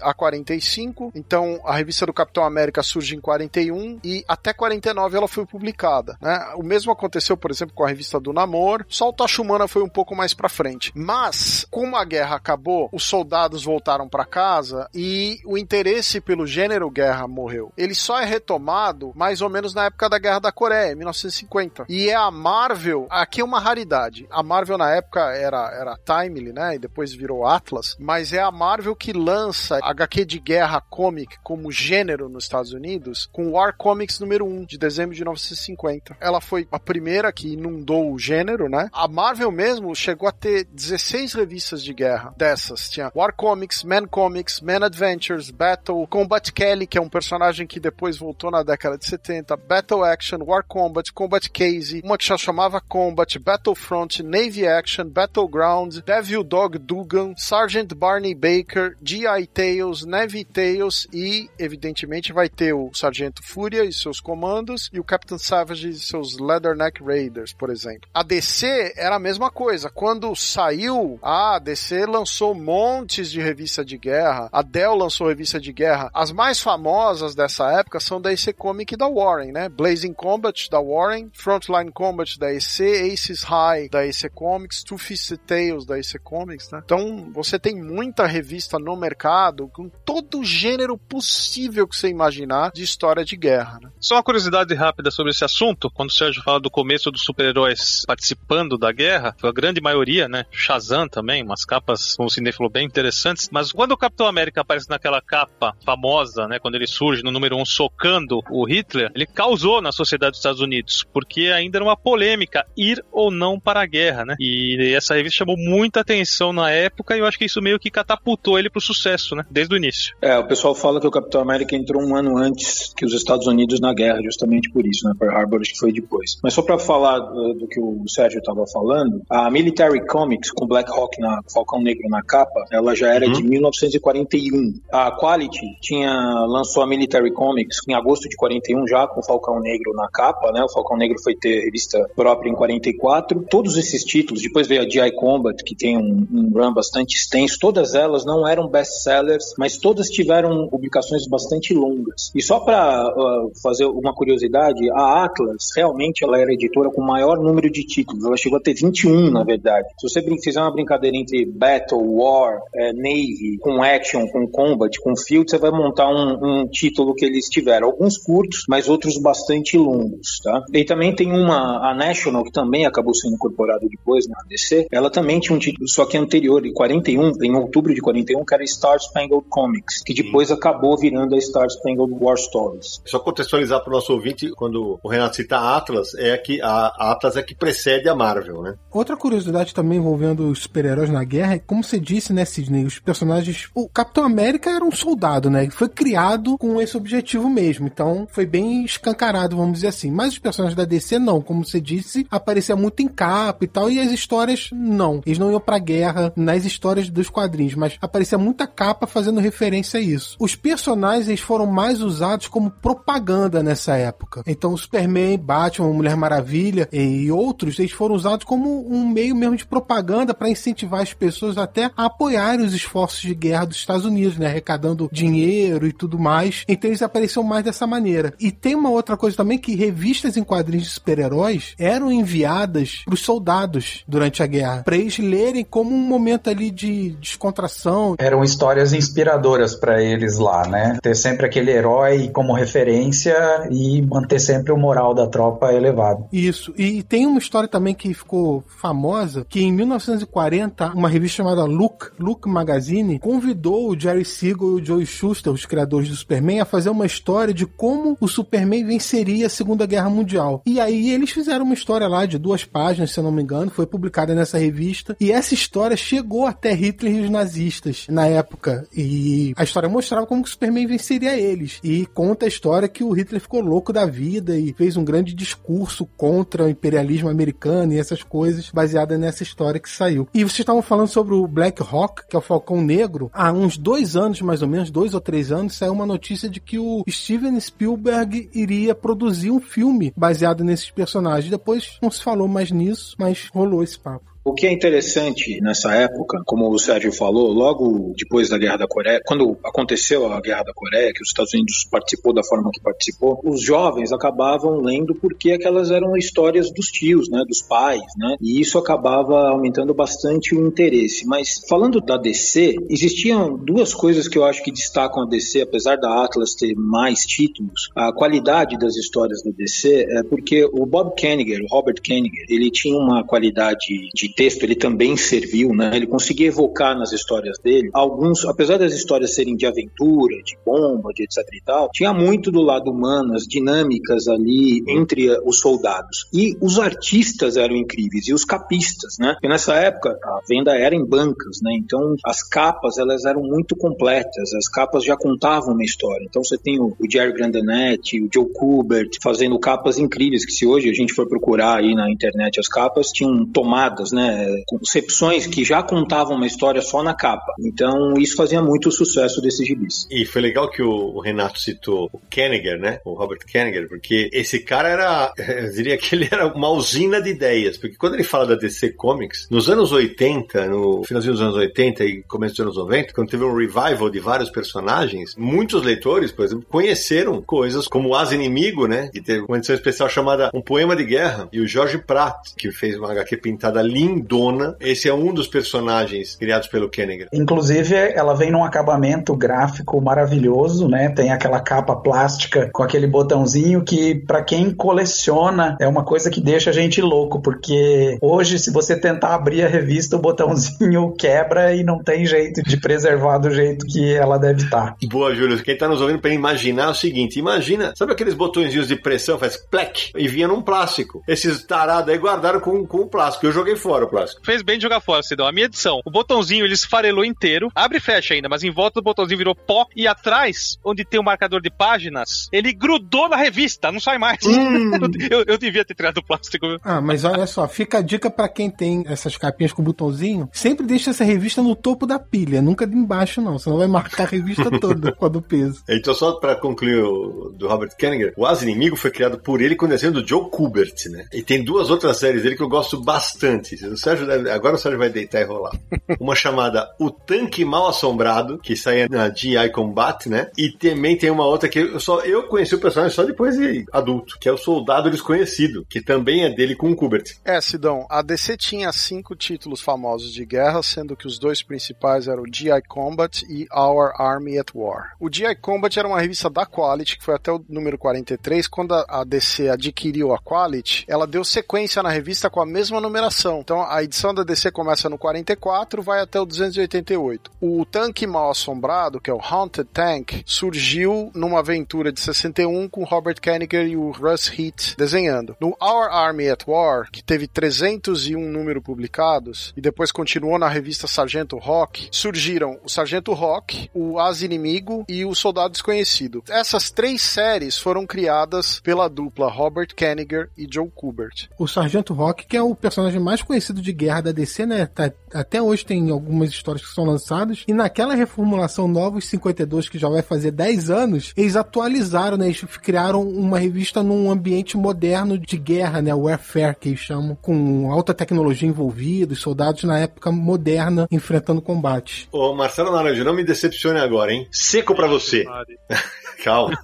a 45, então a revista do Capitão América surge em 41 e até 49 ela foi publicada, né? O mesmo aconteceu, por exemplo, com a revista do Namor, só o Tocha Humana foi um pouco mais para frente. Mas, como a guerra acabou, os soldados voltaram para casa e o interesse pelo gênero guerra morreu. Ele só é retomado mais ou menos na época da Guerra da Coreia, em 1950. E é a Marvel, aqui é uma raridade. A Marvel na época era, era Timely, né? E depois virou Atlas, mas é a Marvel que lança lança HQ de guerra comic como gênero nos Estados Unidos com War Comics número 1, de dezembro de 1950. Ela foi a primeira que inundou o gênero, né? A Marvel mesmo chegou a ter 16 revistas de guerra dessas. Tinha War Comics, Man Comics, Man Adventures, Battle, Combat Kelly, que é um personagem que depois voltou na década de 70, Battle Action, War Combat, Combat Casey, uma que já chamava Combat, Battlefront, Navy Action, Battleground, Devil Dog Dugan, Sergeant Barney Baker, G.I. Tales, Navy Tales e, evidentemente, vai ter o Sargento Fúria e seus comandos e o Captain Savage e seus Leatherneck Raiders, por exemplo. A DC era a mesma coisa. Quando saiu, a DC lançou montes de revista de guerra, a Dell lançou revista de guerra. As mais famosas dessa época são da EC Comic e da Warren, né? Blazing Combat da Warren, Frontline Combat da EC, Aces High da EC Comics, Two Fisted Tales da EC Comics, né? Então você tem muita revista no mercado com todo o gênero possível que você imaginar de história de guerra. Né? Só uma curiosidade rápida sobre esse assunto. Quando o Sérgio fala do começo dos super-heróis participando da guerra, a grande maioria, né? Shazam também, umas capas, como o Sidney falou, bem interessantes. Mas quando o Capitão América aparece naquela capa famosa, né? Quando ele surge no número 1 um, socando o Hitler, ele causou na sociedade dos Estados Unidos, porque ainda era uma polêmica ir ou não para a guerra, né? E essa revista chamou muita atenção na época e eu acho que isso meio que catapultou ele pro sucesso, né? Desde o início. É, o pessoal fala que o Capitão América entrou um ano antes que os Estados Unidos na guerra, justamente por isso, né? Pearl Harbor acho que foi depois. Mas só para falar do, do, que o Sérgio estava falando, a Military Comics com Black Hawk na Falcão Negro na capa, ela já era uhum. de 1941. A Quality tinha lançou a Military Comics em agosto de 41 já com o Falcão Negro na capa, né? O Falcão Negro foi ter revista própria em 44. Todos esses títulos, depois veio a GI Combat que tem um, um run bastante extenso, todas elas não eram best-sellers, mas todas tiveram publicações bastante longas. E só para uh, fazer uma curiosidade, a Atlas realmente ela era editora com o maior número de títulos. Ela chegou a ter 21, na verdade. Se você fizer uma brincadeira entre Battle, War, é, Navy, com Action, com Combat, com Field, você vai montar um, um, título que eles tiveram. Alguns curtos, mas outros bastante longos, tá? E também tem uma, a National, que também acabou sendo incorporada depois na DC, ela também tinha um título, só que anterior, de 41, em outubro de 41, que era Star Spangled Comics, que depois Sim. acabou virando a Star Spangled War Stories. Só contextualizar para o nosso ouvinte, quando o Renato cita a Atlas, é que a Atlas é que precede a Marvel, né? Outra curiosidade também envolvendo os super-heróis na guerra é, como você disse, né, Sidney, os personagens... O Capitão América era um soldado, né? Foi criado com esse objetivo mesmo, então foi bem escancarado, vamos dizer assim. Mas os personagens da DC não, como você disse, aparecia muito em capa e tal, e as histórias não. Eles não iam pra guerra nas histórias dos quadrinhos, mas aparecia muita capa fazendo referência a isso. Os personagens foram mais usados como propaganda nessa época. Então, o Superman, Batman, Mulher Maravilha e outros, eles foram usados como um meio mesmo de propaganda para incentivar as pessoas até a apoiarem os esforços de guerra dos Estados Unidos, né? Arrecadando dinheiro e tudo mais. Então, eles apareceram mais dessa maneira. E tem uma outra coisa também que revistas em quadrinhos de super-heróis eram enviadas para os soldados durante a guerra, para eles lerem como um momento ali de descontração. Eram histórias inspiradoras para eles lá, né? Ter sempre aquele herói como referência e manter sempre o moral da tropa elevado. Isso. E tem uma história também que ficou famosa, que em 1940, uma revista chamada Look, Look Magazine, convidou o Jerry Siegel e o Joe Shuster, os criadores do Superman, a fazer uma história de como o Superman venceria a Segunda Guerra Mundial. E aí eles fizeram uma história lá de duas páginas, se eu não me engano, foi publicada nessa revista, e essa história chegou até Hitler e os nazistas na época. E a história mostrava como que o Superman venceria eles. E conta a história que o Hitler ficou louco da vida e fez um grande discurso contra o imperialismo americano e essas coisas, baseada nessa história que saiu. E vocês estavam falando sobre o Black Hawk, que é o Falcão Negro. Há uns dois anos, mais ou menos, dois ou três anos, saiu uma notícia de que o Steven Spielberg iria produzir um filme baseado nesses personagens. Depois não se falou mais nisso, mas rolou esse papo. O que é interessante nessa época, como o Sérgio falou, logo depois da Guerra da Coreia, quando aconteceu a Guerra da Coreia, que os Estados Unidos participou da forma que participou, os jovens acabavam lendo porque aquelas eram histórias dos tios, né, dos pais, né, e isso acabava aumentando bastante o interesse. Mas falando da DC, existiam duas coisas que eu acho que destacam a DC, apesar da Atlas ter mais títulos, a qualidade das histórias da DC é porque o Bob Kanigher, o Robert Kanigher, ele tinha uma qualidade de texto ele também serviu, né? Ele conseguia evocar nas histórias dele alguns, apesar das histórias serem de aventura, de bomba, de etc e tal, tinha muito do lado humano, as dinâmicas ali entre os soldados. E os artistas eram incríveis, e os capistas, né? Porque nessa época a venda era em bancas, né? Então as capas, elas eram muito completas, as capas já contavam uma história. Então você tem o, o Jerry Grandanetti, o Joe Kubert fazendo capas incríveis, que se hoje a gente for procurar aí na internet as capas, tinham tomadas, né? Concepções que já contavam uma história só na capa. Então isso fazia muito sucesso desses gibis. E foi legal que o Renato citou o Kenninger, né? O Robert Kenninger, porque esse cara era, (laughs) eu diria que ele era uma usina de ideias, porque quando ele fala da DC Comics, nos anos 80, no finalzinho dos anos 80 e começo dos anos 90, quando teve um revival de vários personagens, muitos leitores, por exemplo, conheceram coisas como o As Inimigo, né? Que teve uma edição especial chamada Um Poema de Guerra, e o Jorge Pratt, que fez uma HQ pintada lindona. Esse é um dos personagens criados pelo Kenninger. Inclusive, ela vem num acabamento gráfico maravilhoso, né? Tem aquela capa plástica com aquele botãozinho que, para quem coleciona, é uma coisa que deixa a gente louco, porque hoje, se você tentar abrir a revista, o botãozinho (laughs) quebra e não tem jeito de preservar do jeito que ela deve estar. Boa, Júlio. Quem tá nos ouvindo para imaginar é o seguinte: imagina, sabe aqueles botõezinhos de pressão, faz plec e vinha num plástico. Esses tarados aí guardaram com, com o plástico. Eu joguei fora o plástico. Fez bem de jogar fora, Cidão. A minha edição, o botãozinho ele esfarelou inteiro, abre e fecha ainda, mas em volta do botãozinho virou pó e atrás, onde tem o marcador de páginas, ele grudou na revista, não sai mais. Hum. (laughs) eu, eu, devia ter tirado o plástico. Ah, mas olha só, fica a dica para quem tem essas capinhas com botãozinho, sempre deixa essa revista no topo da pilha, nunca de embaixo não, senão vai marcar a revista toda com a do peso. (laughs) Então só para concluir o, do Robert Kenninger, o As Inimigo foi criado por ele com o desenho do Joe Kubert, né? E tem duas outras séries dele que eu gosto bastante. O Sérgio deve, agora o Sérgio vai deitar e rolar. (laughs) Uma chamada O Tanque Mal Assombrado, que saía na GI Combat, né? E também tem uma outra que eu só eu conheci o personagem só depois de adulto, que é o Soldado Desconhecido, que também é dele com o Kubert. É, Sidão, a DC tinha cinco títulos famosos de guerra, sendo que os dois principais eram o GI Combat e Our Army at War. O GI Combat era uma revista da Quality, que foi até o número 43. Quando a DC adquiriu a Quality, ela deu sequência na revista com a mesma numeração. Então a edição da DC começa no 44, vai até o 288. O Tanque Mal Assombrado, que é o Haunted Tank, surgiu numa aventura de 61 com Robert Kanigher e o Russ Heath desenhando. No Our Army at War, que teve 301 números publicados e depois continuou na revista Sargento Rock, surgiram o Sargento Rock, o As Inimigo e o Soldado Desconhecido. Essas três séries foram criadas pela dupla Robert Kanigher e Joe Kubert. O Sargento Rock, que é o personagem mais conhecido de guerra da DC, né? Tá, até hoje tem algumas histórias que são lançadas. E naquela reformulação nova, os 52, que já vai fazer 10 anos, eles atualizaram, né? Eles criaram uma revista num ambiente moderno de guerra, né? Warfare, que eles chamam, com alta tecnologia envolvida, os soldados na época moderna enfrentando combate. Ô, Marcelo Naranjo, não me decepcione agora, hein? Seco para você. (laughs) Calma.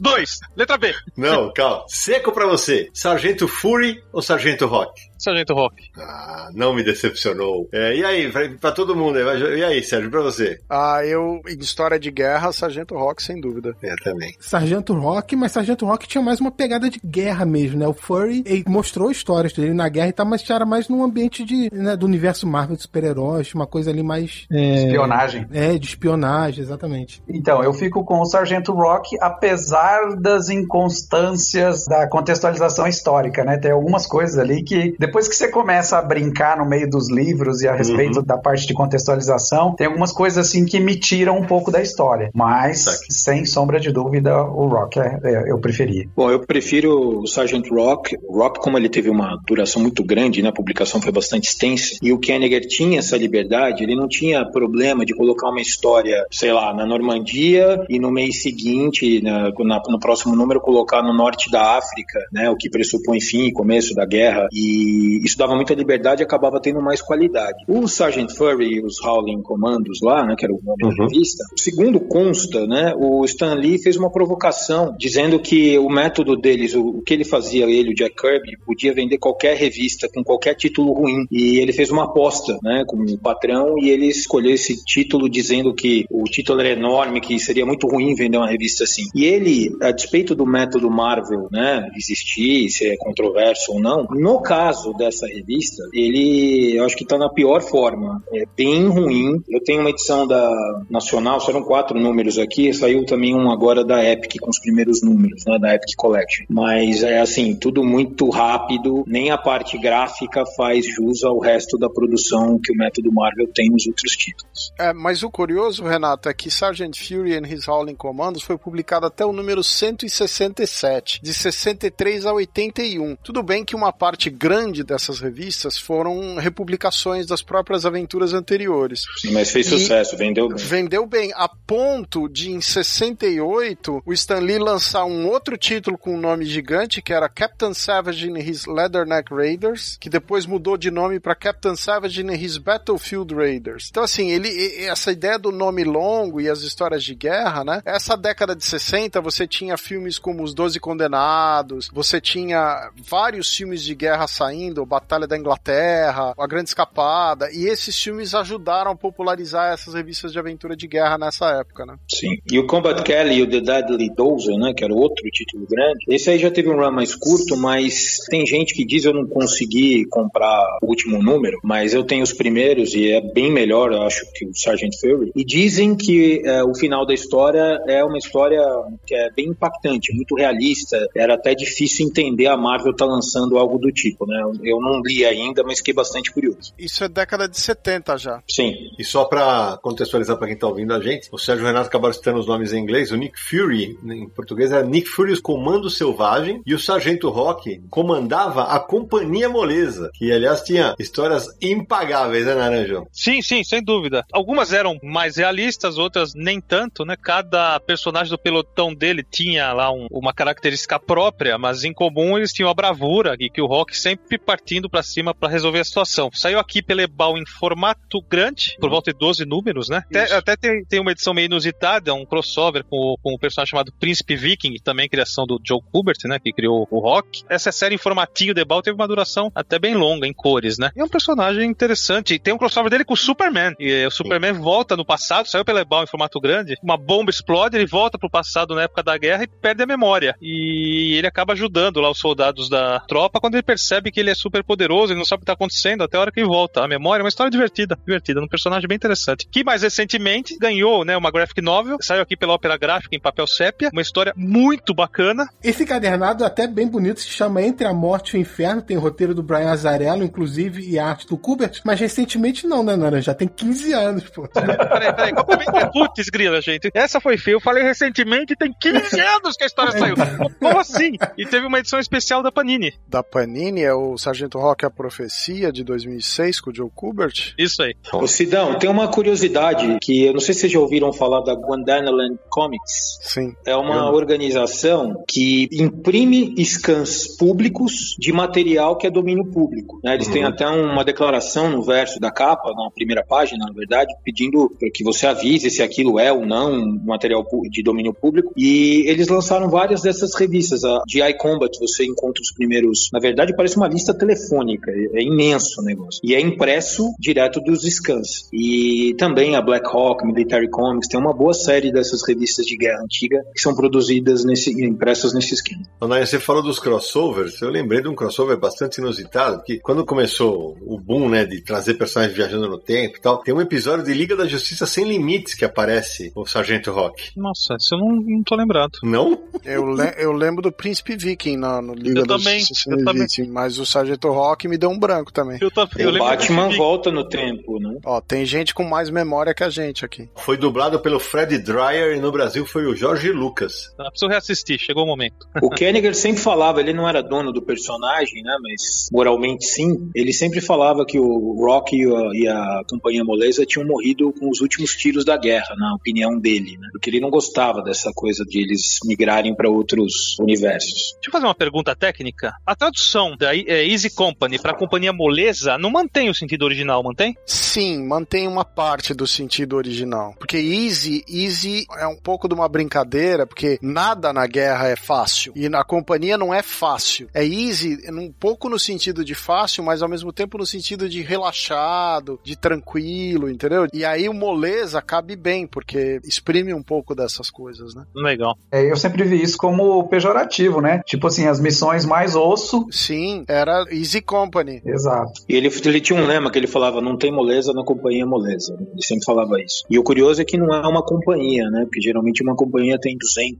Dois, letra B. Não, calma. Seco para você. Sargento Fury ou Sargento Rock? Sargento Rock. Ah, não me decepcionou. É, e aí, pra, pra, todo mundo, e aí, Sérgio, pra você? Ah, eu, em história de guerra, Sargento Rock, sem dúvida. É, também. Sargento Rock, mas Sargento Rock tinha mais uma pegada de guerra mesmo, né? O Furry ele mostrou histórias dele na guerra e tal, mas era mais num ambiente de, né, do universo Marvel de super-heróis, uma coisa ali mais. É, espionagem. É, de espionagem, exatamente. Então, eu fico com o Sargento Rock, apesar das inconstâncias da contextualização histórica, né? Tem algumas coisas ali que depois que você começa a brincar no meio dos livros e a respeito uhum. da parte de contextualização, tem algumas coisas assim que me tiram um pouco da história. Mas, sem sombra de dúvida, o Rock é, é, eu preferi. Bom, eu prefiro o Sgt. Rock. O Rock, como ele teve uma duração muito grande, né, a publicação foi bastante extensa, e o Kenneger tinha essa liberdade, ele não tinha problema de colocar uma história, sei lá, na Normandia e no mês seguinte, na, na, no próximo número, colocar no norte da África, né, o que pressupõe fim e começo da guerra. E isso dava muita liberdade e acabava tendo mais qualidade. O Sargent Furry e os Howling Commandos lá, né, que era o nome uhum. da revista, segundo consta, né, o Stan Lee fez uma provocação dizendo que o método deles, o, o que ele fazia, ele, o Jack Kirby, podia vender qualquer revista com qualquer título ruim. E ele fez uma aposta, né, com o patrão e ele escolheu esse título dizendo que o título era enorme, que seria muito ruim vender uma revista assim. E ele a despeito do método Marvel, né, existir, se é controverso ou não, no caso dessa revista, ele, eu acho que está na pior forma. É bem ruim. Eu tenho uma edição da Nacional, serão quatro números aqui, saiu também um agora da Epic com os primeiros números, né, da Epic Collection. Mas é assim, tudo muito rápido, nem a parte gráfica faz jus ao resto da produção que o método Marvel tem nos outros títulos. É, mas o curioso, Renato, é que Sergeant Fury and His Howling Commandos foi publicado até o número 167, de 63 a 81. Tudo bem que uma parte grande dessas revistas foram republicações das próprias aventuras anteriores. Sim, mas fez E sucesso, vendeu bem. Vendeu bem, a ponto de em 68 o Stan Lee lançar um outro título com um nome gigante que era Captain Savage and His Leatherneck Raiders, que depois mudou de nome para Captain Savage and His Battlefield Raiders. Então assim, ele essa ideia do nome longo e as histórias de guerra, né? Essa década de 60 você tinha filmes como Os Doze Condenados, você tinha vários filmes de guerra saindo, Batalha da Inglaterra, A Grande Escapada, e esses filmes ajudaram a popularizar essas revistas de aventura de guerra nessa época, né? Sim. E o Combat Kelly e o The Deadly Dozen, né, que era outro título grande, esse aí já teve um run mais curto, mas tem gente que diz eu não consegui comprar o último número, mas eu tenho os primeiros e é bem melhor, eu acho, que o Sargent Fury. E dizem que é, o final da história é uma história que é bem impactante, muito realista. Era até difícil entender a Marvel tá lançando algo do tipo, né? Eu não li ainda, mas fiquei bastante curioso. Isso é década de 70 já. Sim. E só pra contextualizar pra quem tá ouvindo a gente, o Sérgio Renato acabaram citando os nomes em inglês. O Nick Fury, em português, era Nick Fury Comando Selvagem, e o Sargento Rock comandava a Companhia Moleza, que aliás tinha histórias impagáveis, né, Naranjão? Sim, sim, sem dúvida. Algumas eram mais realistas, outras nem tanto, né? Cada personagem do pelotão dele tinha lá um- uma característica própria, mas em comum eles tinham a bravura e que o Rock sempre partindo pra cima pra resolver a situação. Saiu aqui pela Ebal em formato grande, por volta de 12 números, né? Até, até tem, tem uma edição meio inusitada, um crossover com, o- com um personagem chamado Príncipe Viking, também criação do Joe Kubert, né? Que criou o Rock. Essa série em formatinho de Ebal teve uma duração até bem longa, em cores, né? E é um personagem interessante. Tem um crossover dele com o Superman. E eh, o Superman volta no passado, saiu pela Ebal em formato grande, uma bomba explode, ele volta pro passado na época da guerra e perde a memória. E ele acaba ajudando lá os soldados da tropa quando ele percebe que ele é super poderoso, ele não sabe o que tá acontecendo até a hora que ele volta. A memória é uma história divertida, divertida, um personagem bem interessante. Que mais recentemente ganhou, né, uma graphic novel, saiu aqui pela Ópera Gráfica em papel sépia, uma história muito bacana. Esse encadernado é até bem bonito, se chama Entre a Morte e o Inferno, tem roteiro do Brian Azarello, inclusive, e arte do Kubert, mas recentemente não, né, Nara? Já tem 15 anos, pô. (laughs) Peraí, peraí, como é? Putz, grila, gente. Essa foi feia. Eu falei recentemente, tem 15 anos que a história saiu. Como assim? E teve uma edição especial da Panini. Da Panini é o Sargento Rock a Profecia de 2006 com o Joe Kubert. Isso aí. Ô Sidão, tem uma curiosidade que eu não sei se vocês já ouviram falar da Guandanaland Comics. Sim. É uma organização que imprime scans públicos de material que é domínio público. né? Eles têm até uma declaração no verso da capa, na primeira página, na verdade, pedindo que você avise se aquilo é ou não um material de domínio público. E eles lançaram várias dessas revistas. A GI Combat, você encontra os primeiros. Na verdade, parece uma lista telefônica. É é imenso o negócio. E é impresso direto dos scans. E também a Black Hawk, Military Comics, tem uma boa série dessas revistas de guerra antiga que são produzidas nesse, impressas nesse esquema. Anaia, você falou dos crossovers, eu lembrei de um crossover bastante inusitado, que quando começou o boom, né, de trazer personagens viajando no tempo e tal, tem um episódio de Liga da Justiça Sem Limites que aparece o Sargento Rock. Nossa, isso eu não, não tô lembrado. Não? Eu, le- eu lembro do Príncipe Viking na, no Liga Eu da também, Justiça eu Sem também. Limite, mas o Sargento Rock me deu um branco também. Eu, eu o Batman desse- volta no tempo, né? Ó, tem gente com mais memória que a gente aqui. Foi dublado pelo Fred Dreyer e no Brasil foi o Jorge Lucas. Ah, Preciso reassistir, chegou o momento. O Kenniger sempre falava, ele não era dono do personagem, né? Mas moralmente sim. Ele sempre falava que o Rock e a, e a Companhia Moleza tinham morrido com os últimos tiros da guerra, na opinião dele, né? Porque ele não gostava dessa coisa de eles migrarem para outros universos. Deixa eu fazer uma pergunta técnica. A tradução da é, Easy Company pra companhia moleza não mantém o sentido original, mantém? Sim, mantém uma parte do sentido original. Porque easy, easy é um pouco de uma brincadeira, porque nada na guerra é fácil. E na companhia não é fácil. É easy um pouco no sentido de fácil, mas ao mesmo tempo no sentido de relaxado, de tranquilo, entendeu? E aí o moleza cabe bem, porque exprime um pouco dessas coisas, né? Legal. É, eu sempre vi isso como pejorativo, né? Tipo assim, as missões mais osso. Sim, era Easy Company. Exato. E ele, ele tinha um lema que ele falava: não tem moleza na companhia moleza. Ele sempre falava isso. E o curioso é que não é uma companhia, né? Porque geralmente uma companhia tem 200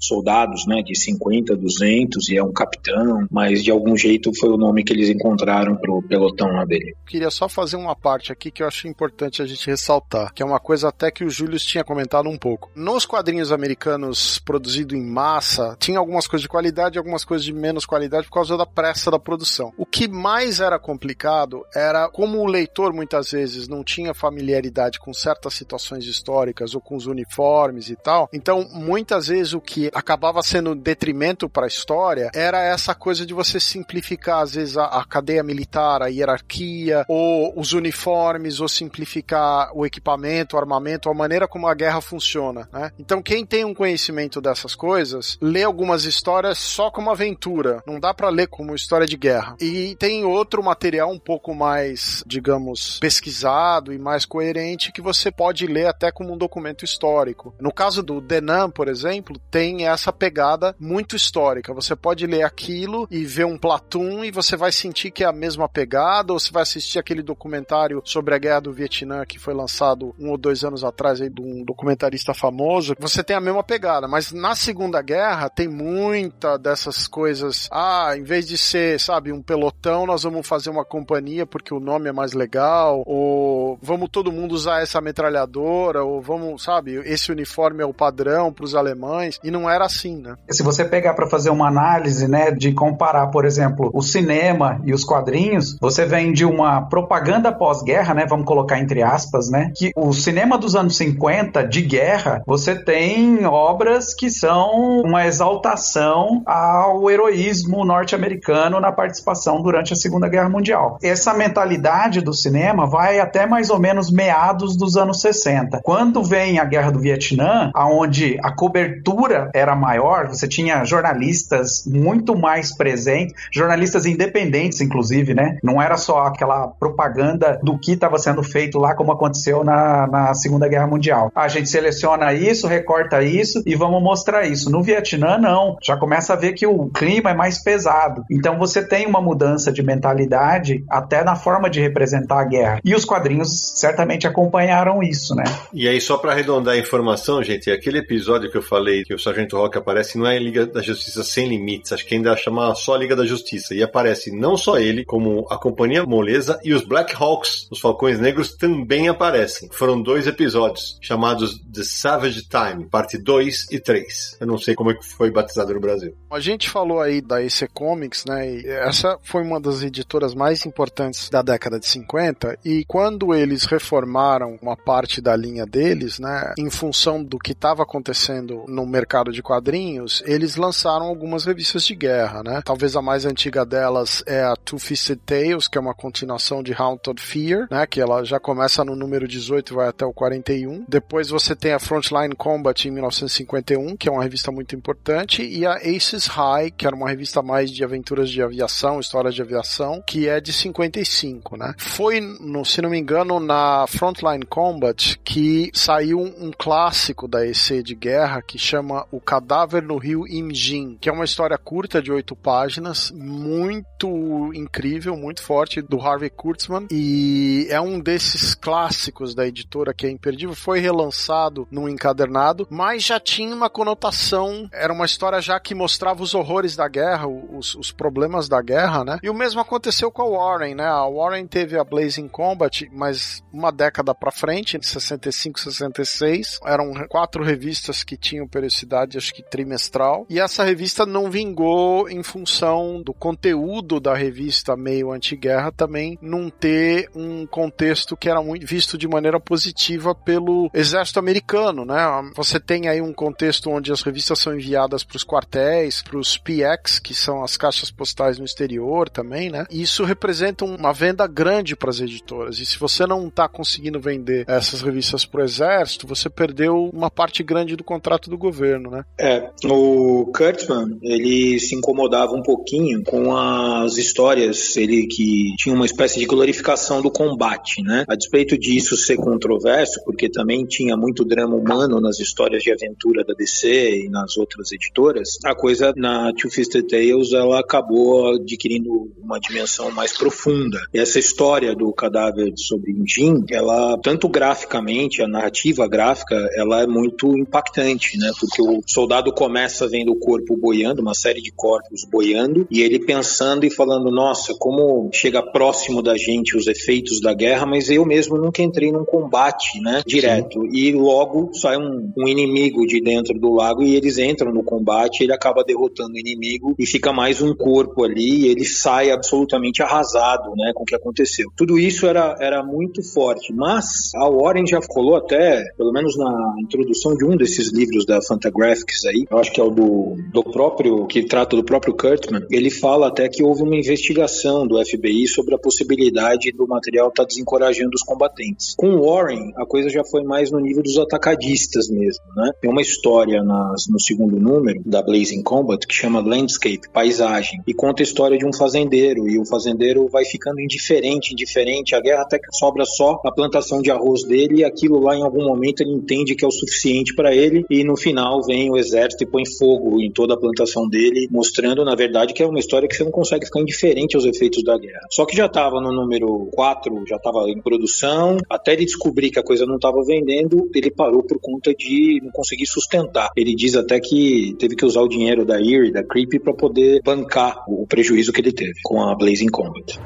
soldados, né? De 50, 200 e é um capitão, mas de algum jeito foi o nome que eles encontraram pro pelotão lá dele. Queria só fazer uma parte aqui que eu acho importante a gente ressaltar, que é uma coisa até que o Júlio tinha comentado um pouco. Nos quadrinhos americanos produzidos em massa, tinha algumas coisas de qualidade e algumas coisas de menos qualidade por causa da pressa da produção. O que mais era complicado era como o leitor muitas vezes não tinha familiaridade com certas situações históricas ou com os uniformes e tal. Então, muitas vezes o que acabava sendo detrimento para a história era essa coisa de você simplificar às vezes a, a cadeia militar, a hierarquia, ou os uniformes, ou simplificar o equipamento, o armamento, a maneira como a guerra funciona, né? Então, quem tem um conhecimento dessas coisas, lê algumas histórias só como aventura, não dá para ler como história de guerra. E tem outro material um pouco mais, digamos, pesquisado e mais coerente que você pode ler até como um documento histórico. No caso do Denan, por exemplo, tem essa pegada muito histórica. Você pode ler aquilo e ver um Platoon e você vai sentir que é a mesma pegada, ou você vai assistir aquele documentário sobre a guerra do Vietnã que foi lançado um ou dois anos atrás aí de um documentarista famoso. Você tem a mesma pegada, mas na Segunda Guerra tem muita dessas coisas. Ah, em vez de ser, sabe, um pelotão, nós vamos fazer uma companhia porque o nome é mais legal, ou vamos todo mundo usar essa metralhadora, ou vamos, sabe, esse uniforme é o padrão para os alemães, e não era assim, né? Se você pegar para fazer uma análise, né, de comparar, por exemplo, o cinema e os quadrinhos, você vem de uma propaganda pós-guerra, né, vamos colocar entre aspas, né, que o cinema dos anos 50 de guerra, você tem obras que são uma exaltação ao heroísmo norte-americano na participação durante a Segunda Guerra Mundial. Essa mentalidade do cinema vai até mais ou menos meados dos anos 60. Quando vem a Guerra do Vietnã, aonde a cobertura era maior, você tinha jornalistas muito mais presentes, jornalistas independentes, inclusive, né? Não era só aquela propaganda do que estava sendo feito lá, como aconteceu na, na Segunda Guerra Mundial. A gente seleciona isso, recorta isso e vamos mostrar isso. No Vietnã, não. Já começa a ver que o clima é mais pesado. Então você tem uma mudança de mentalidade até na forma de representar a guerra. E os quadrinhos certamente acompanharam isso, né? E aí, só para arredondar a informação, gente, aquele episódio que eu falei que o Sargento Rock aparece não é Liga da Justiça Sem Limites, acho que ainda chama só Liga da Justiça. E aparece não só ele, como a Companhia Moleza e os Black Hawks, os Falcões Negros, também aparecem. Foram dois episódios chamados The Savage Time, parte 2 e 3. Eu não sei como é que foi batizado no Brasil. A gente falou aí da EC Comics, né? E essa foi uma das editoras mais importantes da década de 50 e quando eles reformaram uma parte da linha deles, né, em função do que estava acontecendo no mercado de quadrinhos, eles lançaram algumas revistas de guerra, né? Talvez a mais antiga delas é a Two Fisted Tales, que é uma continuação de Haunted Fear, né, que ela já começa no número 18 e vai até o 41. Depois você tem a Frontline Combat em 1951, que é uma revista muito importante, e a Aces High, que era uma revista mais de aventuras de aviação, histórias de aviação, que é de 55, né? Foi, no, se não me engano, na Frontline Combat que saiu um clássico da EC de guerra que chama O Cadáver no Rio Imjin, que é uma história curta de oito páginas, muito incrível, muito forte, do Harvey Kurtzman, e é um desses clássicos da editora que é imperdível, foi relançado num encadernado, mas já tinha uma conotação, era uma história já que mostrava os horrores da guerra, os, os problemas da guerra, né? E o mesmo aconteceu com a Warren, né? A Warren teve a Blazing Combat, mas uma década para frente, em 65, 66, eram quatro revistas que tinham periodicidade, acho que trimestral, e essa revista não vingou em função do conteúdo da revista meio anti-guerra também não ter um contexto que era muito visto de maneira positiva pelo exército americano, né? Você tem aí um contexto onde as revistas são enviadas para os quartéis, para os PX, que são as caixas postais no exterior também, né? E isso representa uma venda grande para as editoras. E se você não está conseguindo vender essas revistas para o exército, você perdeu uma parte grande do contrato do governo, né? É, o Kurtzman, ele se incomodava um pouquinho com as histórias, ele que tinha uma espécie de glorificação do combate, né? A despeito disso ser controverso, porque também tinha muito drama humano nas histórias de aventura da DC e nas outras editoras, a coisa na Two Fisted Tales ela acabou adquirindo uma dimensão mais profunda. E essa história do cadáver sobre Injin, ela tanto graficamente, a narrativa gráfica, ela é muito impactante, né? Porque o soldado começa vendo o corpo boiando, uma série de corpos boiando, e ele pensando e falando: "Nossa, como chega próximo da gente os efeitos da guerra, mas eu mesmo nunca entrei num combate, né, direto". Sim. E logo sai um, um inimigo de dentro do lago e eles entram no combate, ele acaba derrotando o inimigo e fica mais um corpo ali, ele sai absolutamente arrasado, né, com o que aconteceu. Tudo isso era, era muito forte, mas a Warren já falou até, pelo menos na introdução de um desses livros da Fantagraphics aí, eu acho que é o do, do próprio, que trata do próprio Kurtman, ele fala até que houve uma investigação do FBI sobre a possibilidade do material estar tá desencorajando os combatentes. Com Warren, a coisa já foi mais no nível dos atacadistas mesmo, né? Tem uma história nas, no segundo número da Blazing Combat que chama Landscape, paisagem, e conta a história de um fazendeiro, e o fazendeiro vai ficando indiferente, indiferente, a guerra até que sobra só a plantação de arroz dele, e aquilo lá em algum momento ele entende que é o suficiente para ele, e no final vem o exército e põe fogo em toda a plantação dele, mostrando na verdade que é uma história que você não consegue ficar indiferente aos efeitos da guerra. Só que já estava no número 4, já estava em produção, até ele descobrir que a coisa não estava vendendo, ele parou por conta de não conseguir sustentar. Ele diz até que teve que usar o dinheiro da Erie, da Creep, para poder bancar o prejuízo que ele teve com a Blazing Combat.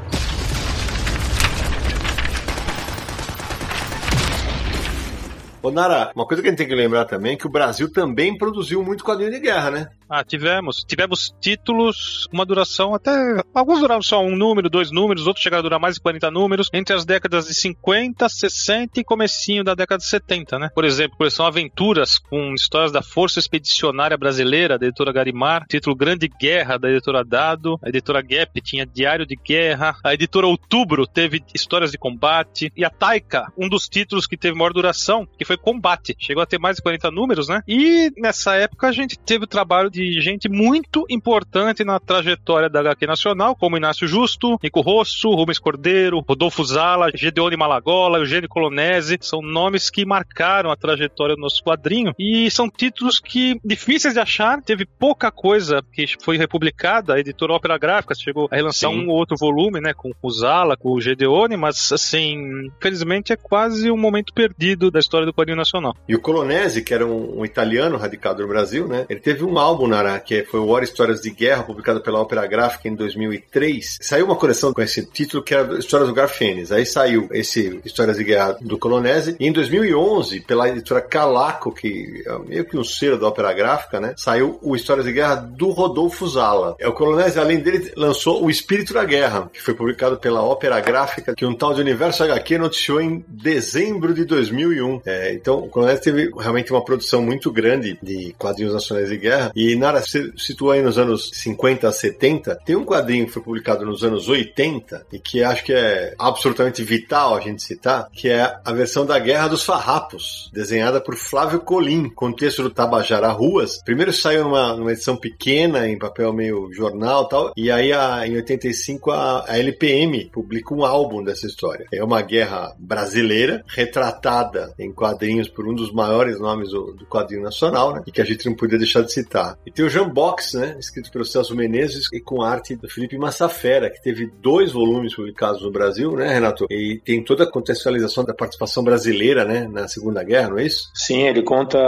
Ô Nara, uma coisa que a gente tem que lembrar também é que o Brasil também produziu muito quadrinho de guerra, né? Ah, tivemos. Tivemos títulos, uma duração até. Alguns duraram só um número, dois números, outros chegaram a durar mais de 40 números, entre as décadas de 50, 60 e comecinho da década de 70, né? Por exemplo, coleção Aventuras, com histórias da Força Expedicionária Brasileira, da editora Garimar, título Grande Guerra, da editora Dado, a editora Gap tinha Diário de Guerra, a editora Outubro teve histórias de combate, e a Taika, um dos títulos que teve maior duração, que foi foi combate. Chegou a ter mais de 40 números, né? E nessa época a gente teve o trabalho de gente muito importante na trajetória da HQ Nacional, como Inácio Justo, Nico Rosso, Rubens Cordeiro, Rodolfo Zala, Gedeone Malagola, Eugênio Colonese. São nomes que marcaram a trajetória do nosso quadrinho e são títulos que difíceis de achar. Teve pouca coisa que foi republicada. A editora Ópera Gráfica chegou a relançar Sim. um ou outro volume, né? Com o Zala, com o Gedeone, mas assim, infelizmente é quase um momento perdido da história do quadrinho nacional. E o Colonese, que era um, um, italiano radicado no Brasil, né? Ele teve um álbum, Nara, que foi o War Histórias de Guerra, publicado pela Ópera Gráfica em 2003. Saiu uma coleção com esse título que era Histórias do Garfênis. Aí saiu esse Histórias de Guerra do Colonese. E em 2011, pela editora Calaco, que é meio que um selo da Ópera Gráfica, né? Saiu o Histórias de Guerra do Rodolfo Zala. É o Colonese, além dele, lançou o Espírito da Guerra, que foi publicado pela Ópera Gráfica, que um tal de Universo HQ noticiou em dezembro de 2001. É, então, o Coronel teve realmente uma produção muito grande de quadrinhos nacionais de guerra. E, Nara, você situou aí nos anos 50 a 70. Tem um quadrinho que foi publicado nos anos 80 e que acho que é absolutamente vital a gente citar, que é a versão da Guerra dos Farrapos, desenhada por Flávio Colim, com texto do Tabajara Ruas. Primeiro saiu numa, numa edição pequena, em papel meio jornal tal, e aí a, em 85 a, a LPM publica um álbum dessa história. É uma guerra brasileira, retratada em quadrinhos quadrinhos por um dos maiores nomes do, do quadrinho nacional, né? E que a gente não podia deixar de citar. E tem o Jambox, né? Escrito pelo Celso Menezes e com arte do Felipe Massafera, que teve dois volumes publicados no Brasil, né, Renato? E tem toda a contextualização da participação brasileira, né? Na Segunda Guerra, não é isso? Sim, ele conta,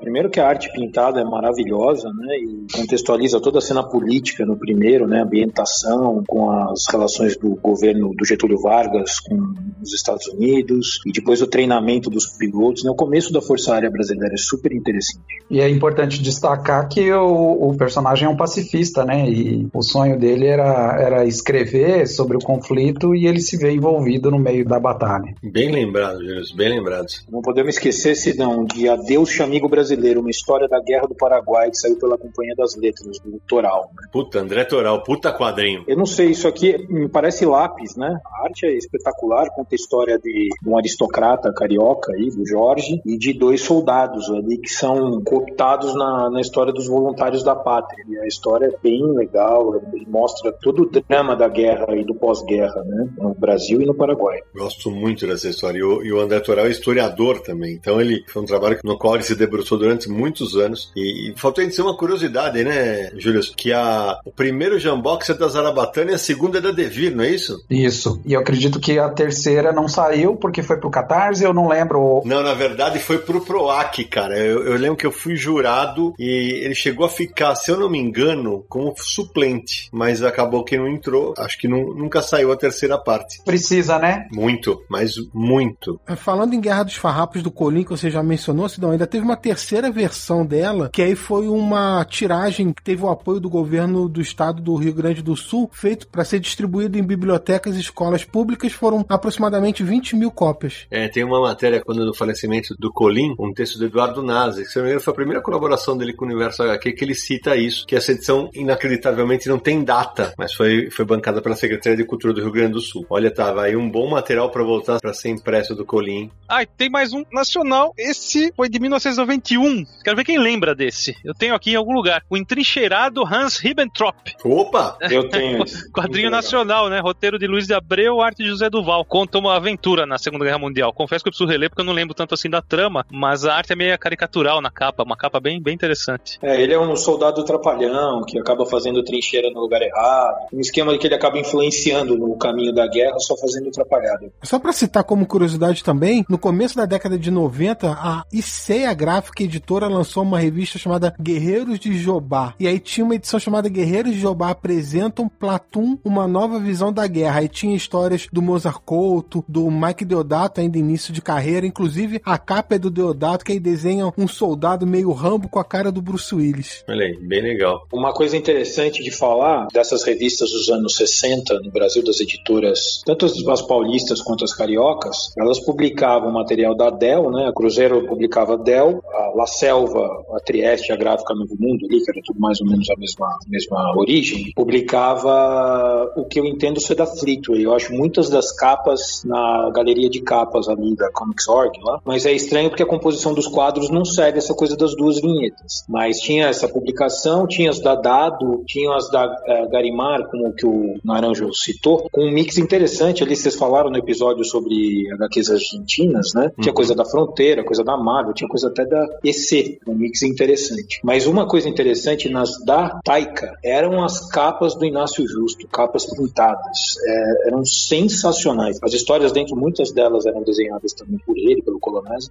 primeiro que a arte pintada é maravilhosa, né? E contextualiza toda a cena política no primeiro, né? Ambientação com as relações do governo do Getúlio Vargas com os Estados Unidos e depois o treinamento dos pilotos né? O começo da Força Aérea Brasileira é super interessante. E é importante destacar que o, o personagem é um pacifista, né? E o sonho dele era, era escrever sobre o conflito e ele se vê envolvido no meio da batalha. Bem lembrado, Júlio, bem lembrado. Não podemos esquecer, senão, de Adeus Chamigo Brasileiro, uma história da Guerra do Paraguai que saiu pela Companhia das Letras, do Toral. Né? Puta, André Toral, puta quadrinho. Eu não sei, isso aqui me parece lápis, né? A arte é espetacular, conta a história de um aristocrata carioca aí, do jovem Jorge e de dois soldados ali que são cooptados na, na história dos voluntários da pátria. E a história é bem legal, mostra todo o drama da guerra e do pós-guerra, né? No Brasil e no Paraguai. Gosto muito dessa história. E o, e o André Toral é historiador também. Então ele foi um trabalho no qual ele se debruçou durante muitos anos. E, e faltou dizer uma curiosidade, né, Júlio? Que a, o primeiro Jambox é da Zarabatana e a segunda é da Devir, não é isso? Isso. E eu acredito que a terceira não saiu porque foi pro Catarse, eu não lembro. Não, na verdade foi pro Proac, cara. Eu, eu lembro que eu fui jurado e ele chegou a ficar, se eu não me engano, como suplente. Mas acabou que não entrou. Acho que não, nunca saiu a terceira parte. Precisa, né? Muito, mas muito. É, Falando em Guerra dos Farrapos do Colim, que você já mencionou, Sidão, ainda teve uma terceira versão dela, que aí foi uma tiragem que teve o apoio do governo do estado do Rio Grande do Sul, feito para ser distribuído em bibliotecas e escolas públicas, foram aproximadamente 20 mil cópias. É, tem uma matéria quando do do Colim, um texto do Eduardo Nazi, que se não me engano foi a primeira colaboração dele com o Universo HQ, que ele cita isso, que essa edição inacreditavelmente não tem data, mas foi, foi bancada pela Secretaria de Cultura do Rio Grande do Sul. Olha, tava aí um bom material para voltar para ser impresso do Colim. Ah, e tem mais um nacional. Esse foi de 1991. Quero ver quem lembra desse. Eu tenho aqui em algum lugar. O entrincheirado Hans Ribbentrop. Opa! Eu tenho (laughs) esse. Quadrinho Muito legal. nacional, né? Roteiro de Luiz de Abreu, arte de José Duval. Conta uma aventura na Segunda Guerra Mundial. Confesso que eu preciso reler porque eu não lembro tanto assim da trama, mas a arte é meio caricatural na capa, uma capa bem, bem interessante. É, ele é um soldado trapalhão que acaba fazendo trincheira no lugar errado. Um esquema de que ele acaba influenciando no caminho da guerra só fazendo atrapalhada. Só para citar como curiosidade também, no começo da década de 90, a ICEA Gráfica Editora lançou uma revista chamada Guerreiros de Jobá. E aí tinha uma edição chamada Guerreiros de Jobá apresentam Platum, uma nova visão da guerra. Aí tinha histórias do Mozart Couto, do Mike Deodato, ainda início de carreira. Inclusive, a capa é do Deodato, que aí desenha um soldado meio rambo com a cara do Bruce Willis. Olha aí, bem legal. Uma coisa interessante de falar dessas revistas dos anos 60 no Brasil, das editoras, tanto as as paulistas quanto as cariocas, elas publicavam material da Dell, né? A Cruzeiro publicava Dell, a La Selva, a Trieste, a Gráfica Novo Mundo, ali, que era tudo mais ou menos a mesma, mesma origem, publicava o que eu entendo ser da Fleetway. Eu acho muitas das capas na galeria de capas ali da Comics.org lá, mas é estranho porque a composição dos quadros não segue essa coisa das duas vinhetas. Mas tinha essa publicação, tinha as da Dado, tinha as da eh, Garimar, como que o Naranjo citou, com um mix interessante ali, vocês falaram no episódio sobre HQs argentinas, né? Tinha coisa da Fronteira, coisa da Marvel, tinha coisa até da EC, um mix interessante. Mas uma coisa interessante nas da Taika eram as capas do Inácio Justo, capas pintadas. É, eram sensacionais. As histórias dentro, muitas delas eram desenhadas também por ele, pelo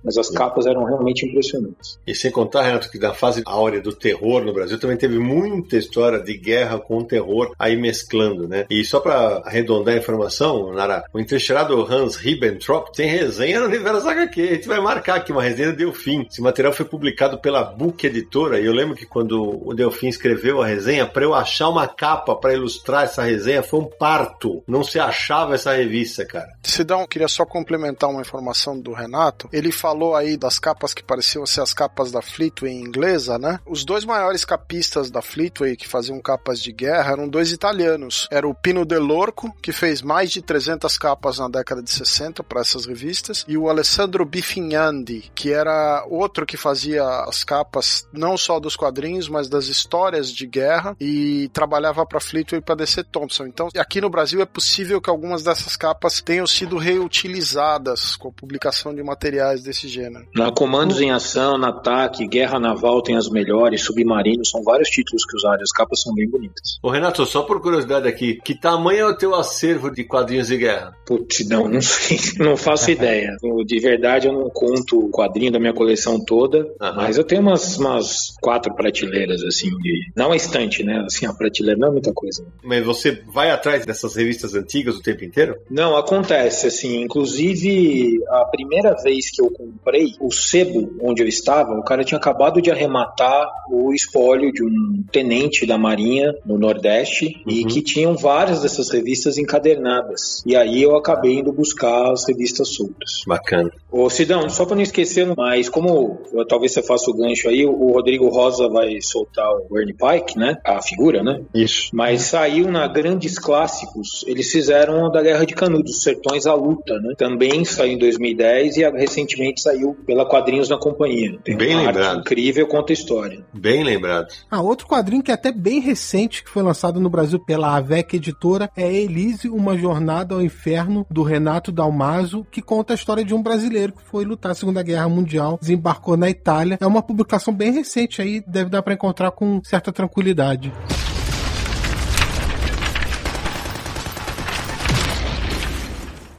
Mas as capas eram realmente impressionantes. E sem contar, Renato, que na fase áurea do terror no Brasil também teve muita história de guerra com terror aí mesclando, né? E só pra arredondar a informação, Nara, o entrecheirado Hans Ribbentrop tem resenha no Universo HQ. A gente vai marcar aqui uma resenha do Delfim. Esse material foi publicado pela Book Editora e eu lembro que quando o Delfim escreveu a resenha, pra eu achar uma capa pra ilustrar essa resenha foi um parto. Não se achava essa revista, cara. Sidão, queria só complementar uma informação do Renato. Ele falou aí das capas que pareciam ser as capas da Fleetway inglesa, né? Os dois maiores capistas da Fleetway que faziam capas de guerra eram dois italianos. Era o Pino Dell'Orco, que fez mais de 300 capas na década de 60 para essas revistas, e o Alessandro Bifignandi, que era outro que fazia as capas não só dos quadrinhos, mas das histórias de guerra e trabalhava para Fleetway para DC Thompson. Então, aqui no Brasil é possível que algumas dessas capas tenham sido reutilizadas com a publicação de materiais desse gênero. Na Comandos em Ação, na ataque, Guerra Naval tem as melhores, Submarino, são vários títulos que usaram, as capas são bem bonitas. Ô Renato, só por curiosidade aqui, que tamanho é o teu acervo de quadrinhos de guerra? Putz, não, não sei, (laughs) não faço (laughs) ideia. De verdade, eu não conto o quadrinho da minha coleção toda, Aham. mas eu tenho umas, umas quatro prateleiras, assim, de. Não a estante, né? Assim, a prateleira não é muita coisa. Mas você vai atrás dessas revistas antigas o tempo inteiro? Não, acontece, assim, inclusive a primeira vez que eu comprei o sebo onde eu estava, o cara tinha acabado de arrematar o espólio de um tenente da Marinha no Nordeste e que tinham várias dessas revistas encadernadas. E aí eu acabei indo buscar as revistas soltas. Bacana. Ô Sidão, só para não esquecer, mas como eu talvez você faça o gancho aí, o Rodrigo Rosa vai soltar o Ernie Pike, né? A figura, né? Isso. Mas saiu na Grandes Clássicos, eles fizeram da Guerra de Canudos, Sertões à Luta, né? Também saiu em 2010 e recentemente saiu pela Quadrinhos na Companhia. Tem Bem uma lembrado. arte incrível, conta a história. Bem lembrado. Ah, outro quadrinho que é até bem recente, que foi lançado no Brasil pela AVEC Editora, é Elise, Uma Jornada ao Inferno, do Renato Dalmaso, que conta a história de um brasileiro que foi lutar a Segunda Guerra Mundial, desembarcou na Itália. É uma publicação bem recente aí, deve dar para encontrar com certa tranquilidade.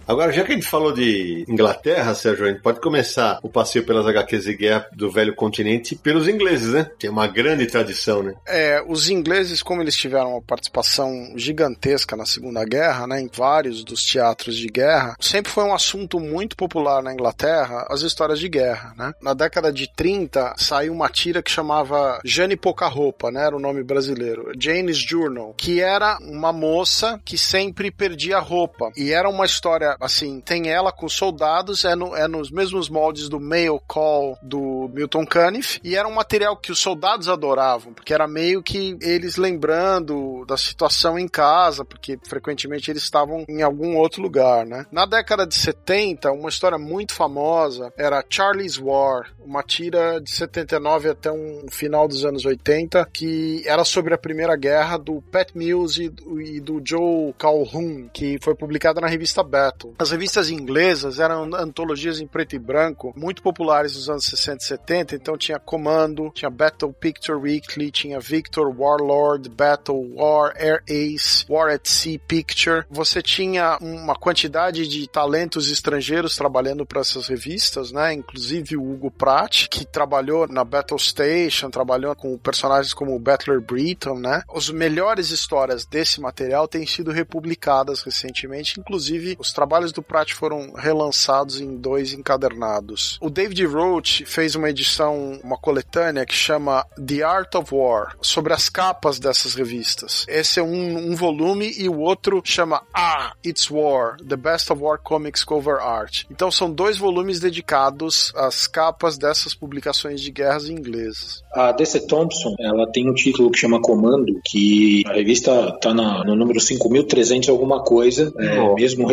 Agora, já que a gente falou de Inglaterra, Sérgio, a gente pode começar o passeio pelas HQs de guerra do velho continente pelos ingleses, né? Tem uma grande tradição, né? É, os ingleses, como eles tiveram uma participação gigantesca na Segunda Guerra, né, em vários dos teatros de guerra, sempre foi um assunto muito popular na Inglaterra, as histórias de guerra, né? Na década de 30, saiu uma tira que chamava Jane Pouca Roupa, né, era o nome brasileiro, Jane's Journal, que era uma moça que sempre perdia roupa, e era uma história, assim, tem ela com soldados, é, no- é nos mesmos moldes do Mail Call do Milton Caniff, e era um material que os soldados adoravam, porque era meio que eles lembrando da situação em casa, porque frequentemente eles estavam em algum outro lugar, né? Na década de 70, uma história muito famosa era Charlie's War, uma tira de 79 até um final dos anos 80, que era sobre a Primeira Guerra do Pat Mills e do, e do Joe Calhoun, que foi publicada na revista Battle. As revistas inglesas eram antologias em preto e branco, muito populares nos anos 60 e 70, então tinha Comando, tinha Battle Picture Weekly, tinha Victor, Warlord, Battle, War, Air Ace, War at Sea Picture. Você tinha uma quantidade de talentos estrangeiros trabalhando para essas revistas, né? Inclusive o Hugo Pratt, que trabalhou na Battle Station, trabalhou com personagens como o Battler Britton, né? As melhores histórias desse material têm sido republicadas recentemente, inclusive os trabalhos do Pratt foram relançados em dois encadernados. O David Roach fez uma edição, uma coletânea que chama The Art of War, sobre as capas dessas revistas. Esse é um, um volume e o outro chama Ah, It's War, The Best of War Comics Cover Art. Então são dois volumes dedicados às capas dessas publicações de guerras inglesas. A DC Thompson, ela tem um título que chama Comando, que a revista tá na- no número 5.300 alguma coisa, é, mesmo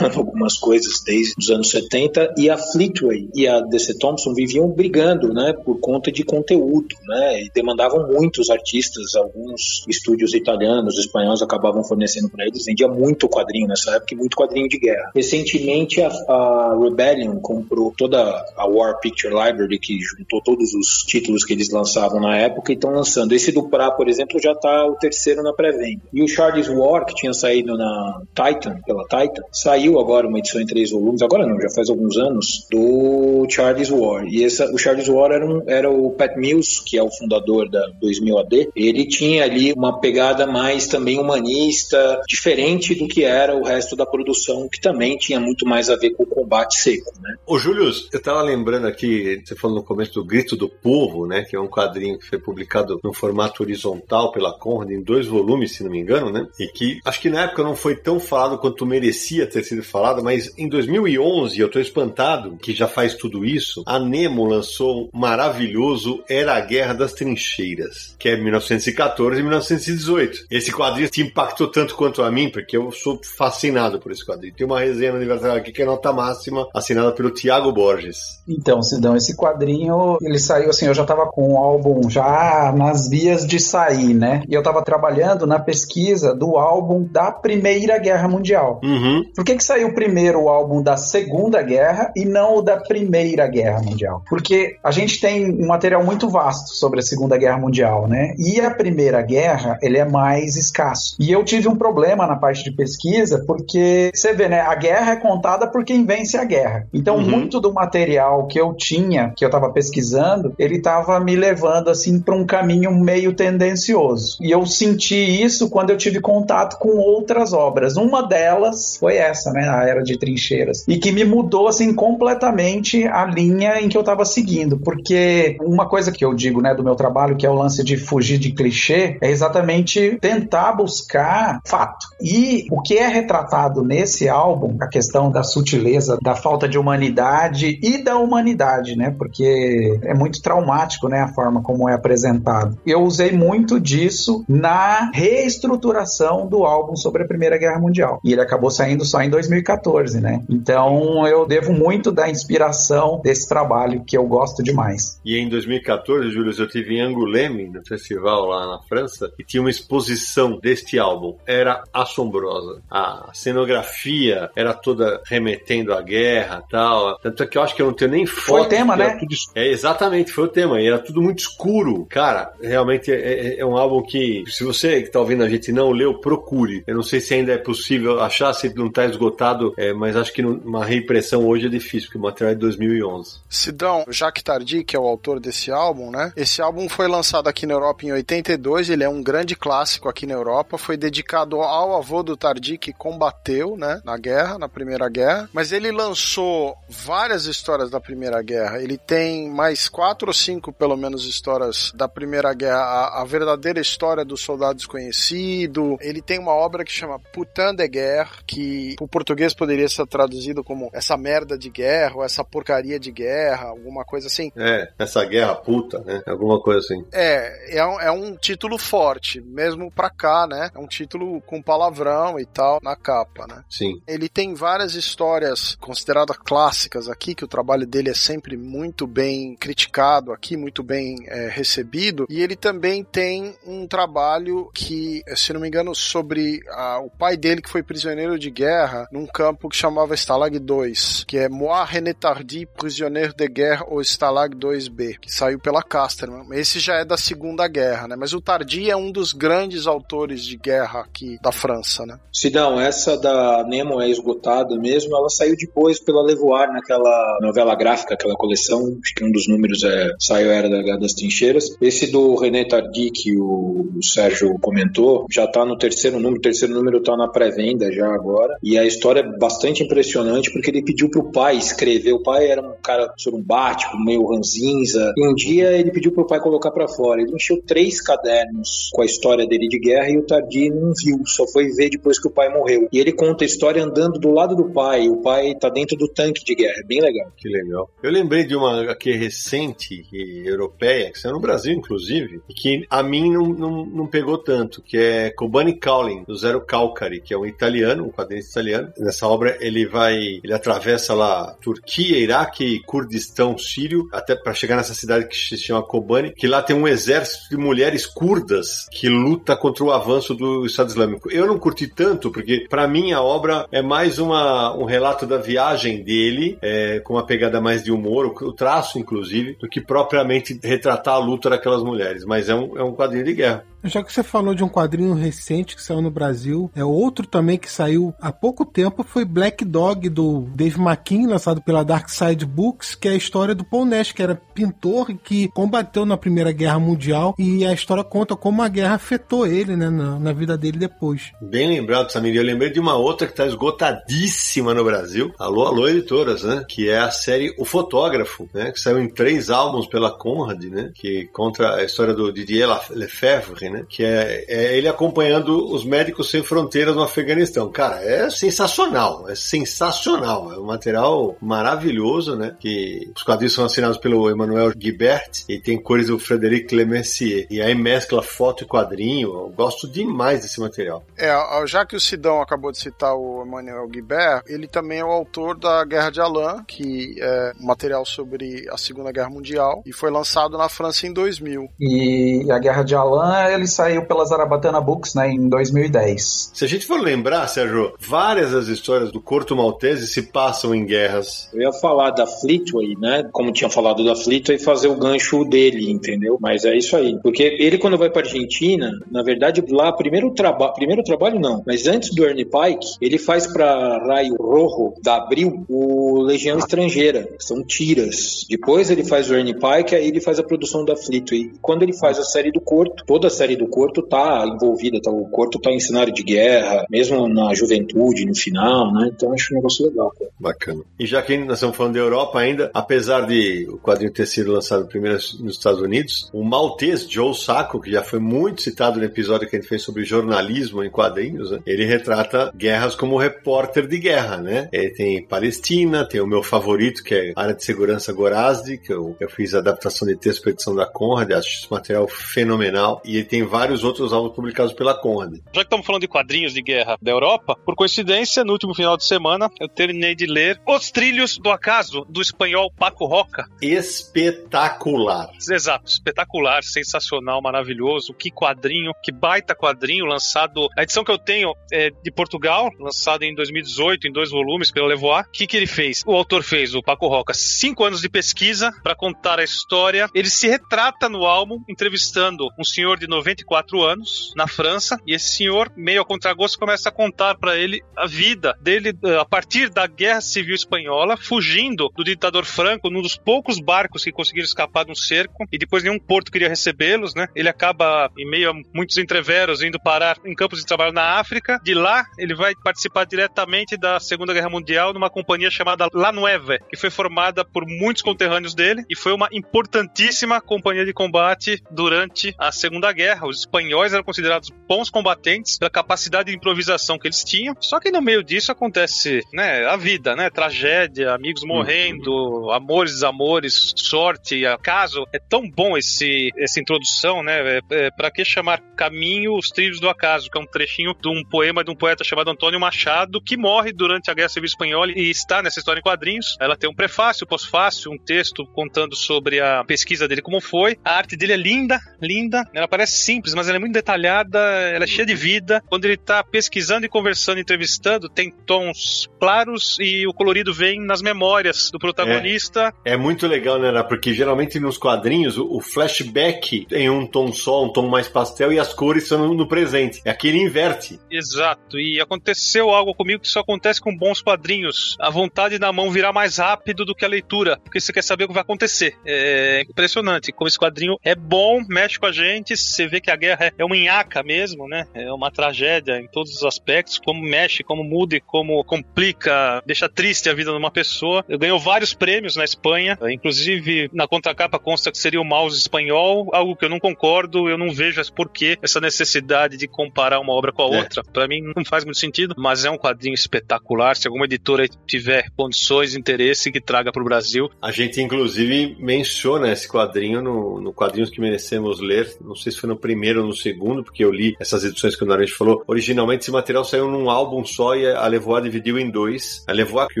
algumas coisas desde os anos 70, e a Fleetway e a DC Thompson viviam brigando, né, por conta de conteúdo, né, e demandavam muitos artistas, alguns estúdios italianos, espanhóis acabavam fornecendo para eles, vendia muito quadrinho nessa época e muito quadrinho de guerra. Recentemente a, a Rebellion comprou toda a War Picture Library, que juntou todos os títulos que eles lançavam na época e estão lançando. Esse do Pra, por exemplo, já está o terceiro na pré-venda. E o Charles War, que tinha saído na Titan, pela Titan, saiu agora uma edição em três volumes, agora não, já faz alguns anos, do Charles War. E essa, o Charles War era, um- era o Pat Mills, que é o fundador da 2000 AD. Ele tinha ali uma pegada mais também humanista, diferente do que era o resto da produção, que também tinha muito mais a ver com o combate seco, né? Ô, Júlio, eu tava lembrando aqui, você falou no começo do Grito do Povo, né? Que é um quadrinho que foi publicado no formato horizontal pela Conrad, em dois volumes, se não me engano, né? E que acho que na época não foi tão falado quanto merecia ter sido falado, mas em 2011, eu tô espantado que já faz tudo isso, a Nemo lançou um maravilhoso Era a Guerra das Trincheiras, que é 1914 e 1918. Esse quadrinho te impactou tanto quanto a mim, porque eu sou fascinado por esse quadrinho. Tem uma resenha no aniversário aqui que é nota máxima, assinada pelo Tiago Borges. Então, Sidão, esse quadrinho, ele saiu assim, eu já tava com o álbum já nas vias de sair, né? E eu tava trabalhando na pesquisa do álbum da Primeira Guerra Mundial. Uhum. Por que que saiu primeiro o álbum da Segunda Guerra e não o da Primeira Guerra Mundial? Porque a gente tem um material muito vasto sobre a Segunda Guerra Mundial, né? E a Primeira Guerra, ele é mais escasso. E eu tive um problema na parte de pesquisa, porque você vê, né? A guerra é contada por quem vence a guerra. Então, Uhum. muito do material que eu tinha, que eu estava pesquisando, ele estava me levando assim para um caminho meio tendencioso. E eu senti isso quando eu tive contato com outras obras. Uma delas foi essa, né? A era de trincheiras. E que me mudou, assim, completamente a linha em que eu estava seguindo. Porque uma coisa que eu digo, né, do meu trabalho, que é o lance de fugir de clichê, é exatamente tentar buscar fato. E o que é retratado nesse álbum, a questão da sutileza, da falta de humanidade e da humanidade, né? Porque é muito traumático, né, a forma como é apresentado. Eu usei muito disso na reestruturação do álbum sobre a Primeira Guerra Mundial. E ele acabou saindo só em 2014, né? Então eu devo muito da inspiração desse trabalho que eu gosto demais. E em 2014, Júlio, eu tive em Angoulême, no festival lá na França, e tinha uma exposição deste álbum. Era assombrosa. A cenografia era toda remetendo à guerra tal. Tanto é que eu acho que eu não tenho nem foto. Foi o tema, né? Tudo... É, exatamente, foi o tema. E era tudo muito escuro. Cara, realmente é, é, é um álbum que, se você que tá ouvindo a gente não leu, procure. Eu não sei se ainda é possível achar, se não tá esgotado, é, mas acho que uma reimpressão hoje é difícil, porque o material é de 2011. Sidão, Jacques Tardy, que é o autor desse álbum, né? Esse álbum foi lançado aqui na Europa em 82, ele é um grande clássico aqui na Europa, foi dedicado ao avô do Tardy que combateu, né, na guerra, na Primeira Guerra, mas ele lançou várias histórias da Primeira Guerra. Ele tem mais quatro ou cinco, pelo menos, histórias da Primeira Guerra, a, a verdadeira história do soldado desconhecido. Ele tem uma obra que chama Putain de Guerre, que o português poderia ser traduzido como essa merda de guerra, ou essa porcaria de guerra, alguma coisa assim. É, essa guerra puta, né? Alguma coisa assim. É, é um, é um título forte, mesmo pra cá, né? É um título com palavrão e tal na capa, né? Sim. Ele tem várias histórias consideradas clássicas aqui, que o trabalho dele é sempre muito bem criticado aqui, muito bem é, recebido. E ele também tem um trabalho que, se não me engano, sobre a, o pai dele que foi prisioneiro de guerra num campo que chamava Stalag 2, que é Moi René Tardy, Prisioneiro de Guerre ou Stalag 2B, que saiu pela Casterman. Esse já é da Segunda Guerra, né? Mas o Tardy é um dos grandes autores de guerra aqui da França, né? Sidão, essa da Nemo é esgotada mesmo, ela saiu depois pela Levoar naquela novela gráfica, aquela coleção, acho que um dos números é Saiu Era da das Trincheiras. Esse do René Tardy que o, o Sérgio comentou, já tá no terceiro número, o terceiro número tá na pré-venda já agora, e a história é bastante impressionante porque ele pediu pro pai escrever, o pai era um cara sorumbático, meio ranzinza, e um dia ele pediu pro pai colocar para fora, ele encheu três cadernos com a história dele de guerra e o Tardy não viu, só foi ver depois que o pai morreu. E ele conta a história andando do lado do pai, o pai tá dentro do tanque de guerra, é bem legal. Que legal. Eu lembrei de uma aqui recente, europeia, que saiu no Brasil, inclusive, que a mim não, não, não pegou tanto, que é Kobani Kaulin, do Zero Calcari, que é um italiano, um quadrinista italiano. Nessa obra ele vai, ele atravessa lá Turquia, Iraque, Kurdistão, Sírio, até para chegar nessa cidade que se chama Kobani, que lá tem um exército de mulheres curdas que luta contra o avanço do Estado Islâmico. Eu não curti tanto, porque para mim a obra é mais uma, um relato da viagem dele, é, com uma pegada mais de humor, o, traço inclusive, do que propriamente retratar a luta daquelas mulheres. Mas é um, é um quadrinho de guerra. Já que você falou de um quadrinho recente que saiu no Brasil, é outro também que saiu há pouco tempo foi Black Dog do Dave McKean, lançado pela Dark Side Books, que é a história do Paul Nash, que era pintor que combateu na Primeira Guerra Mundial e a história conta como a guerra afetou ele, né, na, na vida dele depois. Bem lembrado, Samir. Eu lembrei de uma outra que está esgotadíssima no Brasil. Alô, alô, editoras, né? Que é a série O Fotógrafo, né? Que saiu em três álbuns pela Conrad, né? Que conta a história do Didier Lefebvre, né? Que é, é ele acompanhando os médicos sem fronteiras no Afeganistão. Cara, é sensacional, é sensacional. É um material maravilhoso, né? Que os quadrinhos são assinados pelo Emmanuel Guibert e tem cores do Frederic Clemencier. E aí mescla foto e quadrinho. Eu gosto demais desse material. É, já que o Sidão acabou de citar o Emmanuel Guibert, ele também é o autor da Guerra de Alain, que é um material sobre a Segunda Guerra Mundial e foi lançado na França em 2000. E a Guerra de Alain, ele saiu pela Zarabatana Books, né, em 2010. Se a gente for lembrar, Sérgio, várias das histórias do Corto Maltese se passam em guerras. Eu ia falar da Fleetway, né, como tinha falado da Fleetway, fazer o gancho dele, entendeu? Mas é isso aí. Porque ele, quando vai pra Argentina, na verdade, lá, primeiro, traba primeiro trabalho não, mas antes do Ernie Pike, ele faz pra Raio Rojo, da Abril, o Legião Estrangeira, que são tiras. Depois ele faz o Ernie Pike, aí ele faz a produção da Fleetway. E quando ele faz a série do Corto, toda a série série do Corto tá envolvida, tá, o Corto tá em cenário de guerra, mesmo na juventude, no final, né? Então acho um negócio legal. Cara. Bacana. E já que nós estamos falando da Europa ainda, apesar de o quadrinho ter sido lançado primeiro nos Estados Unidos, o maltês Joe Sacco, que já foi muito citado no episódio que a gente fez sobre jornalismo em quadrinhos, né? ele retrata guerras como repórter de guerra, né? Ele tem Palestina, tem o meu favorito, que é Área de Segurança Gorazde, que eu, eu fiz a adaptação de texto para edição da Conrad, acho esse material fenomenal, e ele tem vários outros álbuns publicados pela Conrad. Já que estamos falando de quadrinhos de guerra da Europa, por coincidência, no último final de semana, eu terminei de ler Os Trilhos do Acaso, do espanhol Paco Roca. Espetacular. Exato, espetacular, sensacional, maravilhoso. Que quadrinho, que baita quadrinho lançado. A edição que eu tenho é de Portugal, lançado em 2018, em dois volumes pela Levoar. O que, que ele fez? O autor fez, o Paco Roca, cinco anos de pesquisa para contar a história. Ele se retrata no álbum entrevistando um senhor de 94 anos na França e esse senhor, meio a contragosto, começa a contar para ele a vida dele eh, a partir da Guerra Civil Espanhola, fugindo do ditador Franco num dos poucos barcos que conseguiram escapar de um cerco e depois nenhum porto queria recebê-los, né? Ele acaba em meio a muitos entreveros indo parar em campos de trabalho na África. De lá, ele vai participar diretamente da Segunda Guerra Mundial numa companhia chamada La Nueve, que foi formada por muitos conterrâneos dele e foi uma importantíssima companhia de combate durante a Segunda Guerra. Os espanhóis eram considerados bons combatentes pela capacidade de improvisação que eles tinham. Só que no meio disso acontece, né, a vida, né, tragédia, amigos Uhum. morrendo, amores, desamores, sorte, acaso. É tão bom esse essa introdução, né? É, é, para que chamar Caminho os Trilhos do Acaso, que é um trechinho de um poema de um poeta chamado Antônio Machado, que morre durante a Guerra Civil Espanhola e está nessa história em quadrinhos. Ela tem um prefácio, pós-fácio, um texto contando sobre a pesquisa dele como foi. A arte dele é linda, linda. Ela parece simples, mas ela é muito detalhada, ela é cheia de vida. Quando ele está pesquisando e conversando, entrevistando, tem tons claros e o colorido vem nas memórias do protagonista. É muito legal, né? Porque geralmente nos quadrinhos o, flashback tem um tom só, um tom mais pastel e as cores são no, presente. É aquele inverte. Exato, e aconteceu algo comigo que só acontece com bons quadrinhos. A vontade na mão virar mais rápido do que a leitura, porque você quer saber o que vai acontecer. É impressionante como esse quadrinho é bom, mexe com a gente, você vê que a guerra é uma nhaca mesmo, né? É uma tragédia em todos os aspectos, como mexe, como muda e como complica, deixa triste a vida de uma pessoa. Eu ganhou vários prêmios na Espanha, inclusive na contracapa consta que seria o mouse espanhol, algo que eu não concordo, eu não vejo por que essa necessidade de comparar uma obra com a É. outra. Pra mim não faz muito sentido, mas é um quadrinho espetacular. Se alguma editora tiver condições, interesse, que traga pro Brasil. A gente, inclusive, menciona esse quadrinho no, no Quadrinhos que Merecemos Ler. Não sei se foi no primeiro ou no segundo, porque eu li essas edições que o Naranjo falou. Originalmente, esse material saiu num álbum só e a Levoar dividiu em dois. A Levoar, que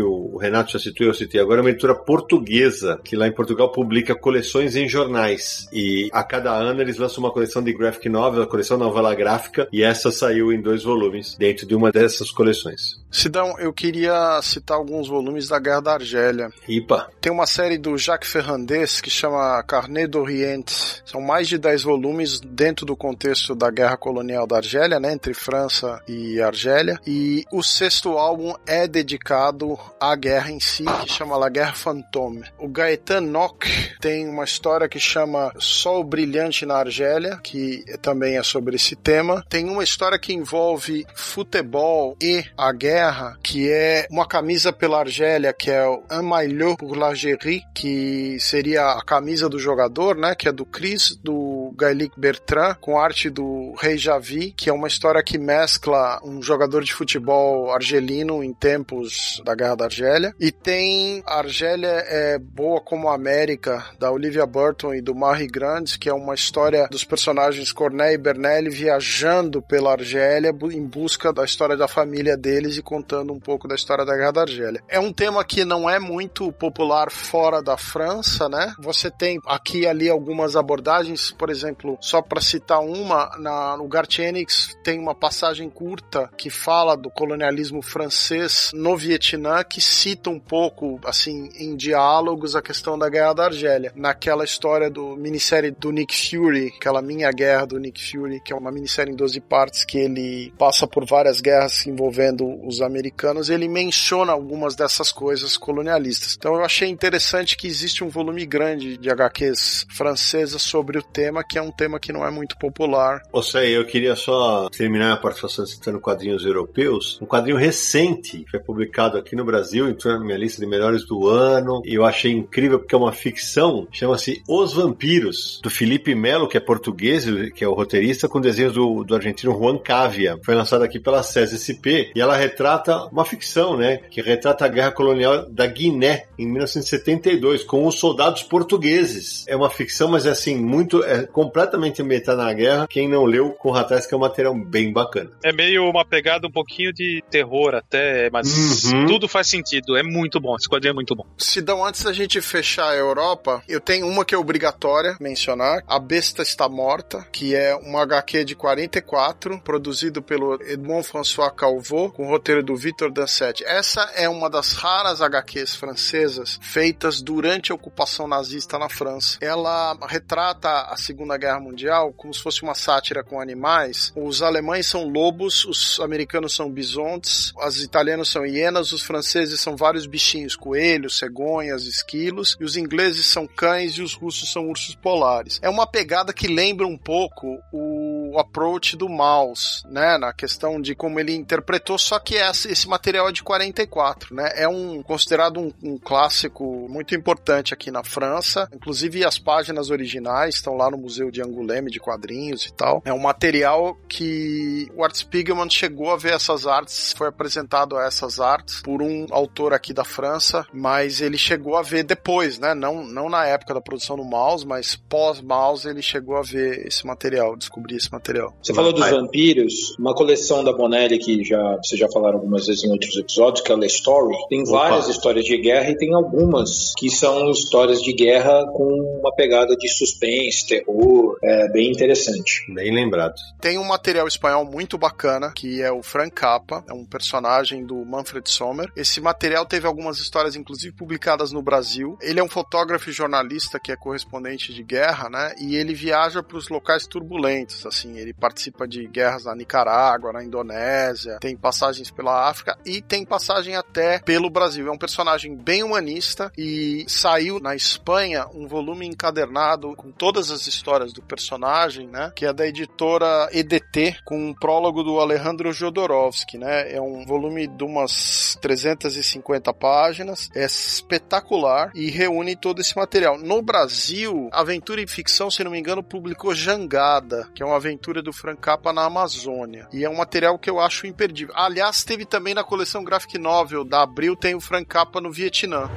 o Renato já citou eu citei agora, é uma editora portuguesa, que lá em Portugal publica coleções em jornais. E a cada ano eles lançam uma coleção de graphic novel, a coleção novela gráfica, e essa saiu em dois volumes, dentro de uma dessas coleções. Sidão, eu queria citar alguns volumes da Guerra da Argélia. Ipa, Tem uma série do Jacques Ferrandez que chama Carnet d'Orient. São mais de 10 volumes dentro do contexto da Guerra Colonial da Argélia, né, entre França e Argélia. E o sexto álbum é dedicado à guerra em si, que chama La Guerre Fantôme. O Gaetan Nock tem uma história que chama Sol Brilhante na Argélia, que também é sobre esse tema. Tem uma história que envolve futebol e a guerra, que é uma camisa pela Argélia, que é o Un Maillot pour l'Algérie, que seria a camisa do jogador, né, que é do Chris, do Gaelic Bertrand, com arte do Rei Javi, que é uma história que mescla um jogador de futebol argelino em tempos da Guerra da Argélia. E tem a Argélia é boa como a América, da Olivia Burton e do Marie Grandes, que é uma história dos personagens Corneille e Bernelli viajando pela Argélia em busca da história da família deles e contando um pouco da história da Guerra da Argélia. É um tema que não é muito popular fora da França, né? Você tem aqui e ali algumas abordagens, por exemplo, só para citar uma, na, no Gartienix tem uma passagem curta que fala do colonialismo francês no Vietnã, que cita um pouco, assim, em diálogos a questão da Guerra da Argélia. Naquela história do minissérie do Nick Fury, aquela Minha Guerra do Nick Fury, que é uma minissérie em 12 partes que ele passa por várias guerras envolvendo os americanos, ele menciona algumas dessas coisas colonialistas. Então eu achei interessante que existe um volume grande de HQs francesas sobre o tema, que é um tema que não é muito popular. Seja, eu queria só terminar a participação citando quadrinhos europeus. Um quadrinho recente, foi publicado aqui no Brasil, entrou na minha lista de melhores do ano, e eu achei incrível porque é uma ficção, chama-se Os Vampiros, do Felipe Melo, que é português, que é o roteirista, com desenhos do, do argentino Juan Cavia. Foi lançado aqui pela SESI-SP, e ela retrata uma ficção, né, que retrata a guerra colonial da Guiné, em 1972, com os soldados portugueses. É uma ficção, mas é assim, muito, é completamente ambientada na guerra. Quem não leu, corra atrás, que é um material bem bacana. É meio uma pegada um pouquinho de terror até, mas Uhum. tudo faz sentido. É muito bom. Esse quadrinho é muito bom. Sidão, antes da gente fechar a Europa, eu tenho uma que é obrigatória mencionar. A Besta Está Morta, que é uma HQ de 44, produzido pelo Edmond François Calvot, com o roteiro do Victor Danset. Essa é uma das raras HQs francesas feitas durante a ocupação nazista na França. Ela retrata a Segunda Guerra Mundial como se fosse uma sátira com animais. Os alemães são lobos, os americanos são bisontes, os italianos são hienas, os franceses são vários bichinhos, coelhos, cegonhas, esquilos, e os ingleses são cães e os russos são ursos polares. É uma pegada que lembra um pouco o approach do Maus, né, na questão de como ele interpretou, só que esse esse material é de 44, né, é um considerado um, um clássico muito importante aqui na França, inclusive as páginas originais estão lá no Museu de Angoulême de quadrinhos e tal. É um material que o Art Spiegelman chegou a ver essas artes, foi apresentado a essas artes por um autor aqui da França, mas ele chegou a ver depois, né? Não, não na época da produção do Mouse, mas pós-Mouse ele chegou a ver esse material, descobrir esse material. Você falou dos vampiros, uma coleção da Bonelli que já vocês já falaram algumas vezes em outros episódios, que é a The Story. Tem Opa. várias histórias de guerra e tem algumas que são histórias de guerra com uma pegada de suspense, terror, é bem interessante. Bem lembrado. Tem um material espanhol muito bacana, que é o Frank Cappa, é um personagem do Manfred Sommer. Esse material teve algumas histórias, inclusive, publicadas no Brasil. Ele é um fotógrafo e jornalista que é correspondente de guerra, né? E ele viaja para os locais turbulentos, assim. Ele participa de guerras na Nicarágua, na Indonésia, tem passagens pela África e tem passagem até pelo Brasil. É um personagem bem humanista e saiu na Espanha um volume encadernado com todas as histórias do personagem, né? Que é da editora EDT, com um prólogo do Alejandro Jodorowsky, né? É um volume de umas 350 páginas, é espetacular e reúne todo esse material. No Brasil, Aventura e Ficção, se não me engano, publicou Jangada, que é uma aventura do Frank Capra na Amazônia. E é um material que eu acho imperdível. Aliás, teve também na coleção Graphic Novel da Abril, tem o Frank Capra no Vietnã.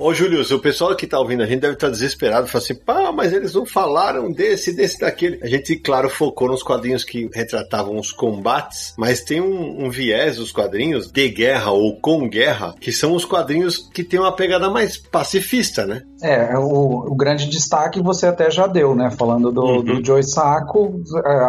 Ô, Júlio, o pessoal que tá ouvindo a gente deve estar desesperado, fala assim, pá, mas eles não falaram desse, desse, daquele. A gente, claro, focou nos quadrinhos que retratavam os combates, mas tem um, um viés dos quadrinhos de guerra ou com guerra, que são os quadrinhos que tem uma pegada mais pacifista, né? É, o, o grande destaque você até já deu, né? Falando do, Uhum. do Joe Sacco,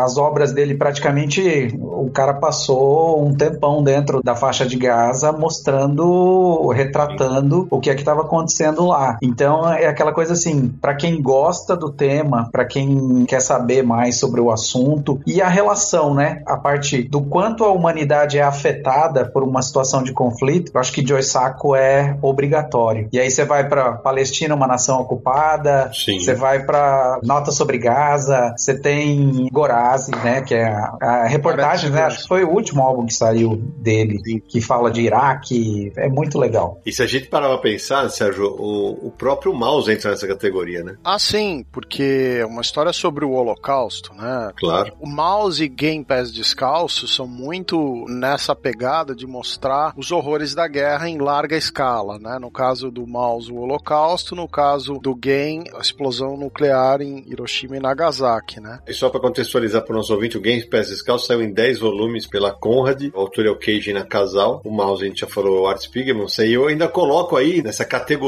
as obras dele praticamente o cara passou um tempão dentro da faixa de Gaza mostrando, retratando o que é que estava acontecendo lá. Então é aquela coisa assim, para quem gosta do tema, para quem quer saber mais sobre o assunto e a relação, né? A parte do quanto a humanidade é afetada por uma situação de conflito, eu acho que Joe Sacco é obrigatório. E aí você vai para Palestina, uma nação ocupada, Sim. você vai para Nota sobre Gaza, você tem Gorazi, né, que é a, a reportagem, né, acho que foi o último álbum que saiu dele, que fala de Iraque, é muito legal. E se a gente parar pra pensar, Sérgio, o, o próprio mouse entra nessa categoria, né? Ah, sim, porque é uma história sobre o Holocausto, né? Claro. O Mouse e Game Pass Descalço são muito nessa pegada de mostrar os horrores da guerra em larga escala, né? No caso do Mouse, o Holocausto, no caso do Game, a explosão nuclear em Hiroshima e Nagasaki, né? E só para contextualizar para o nosso ouvinte, o Games Pass Descalço saiu em 10 volumes pela Conrad, o autor é o Keiji Nakazal, o mouse a gente já falou, o Art Spiegelman, e eu ainda coloco aí, nessa categoria,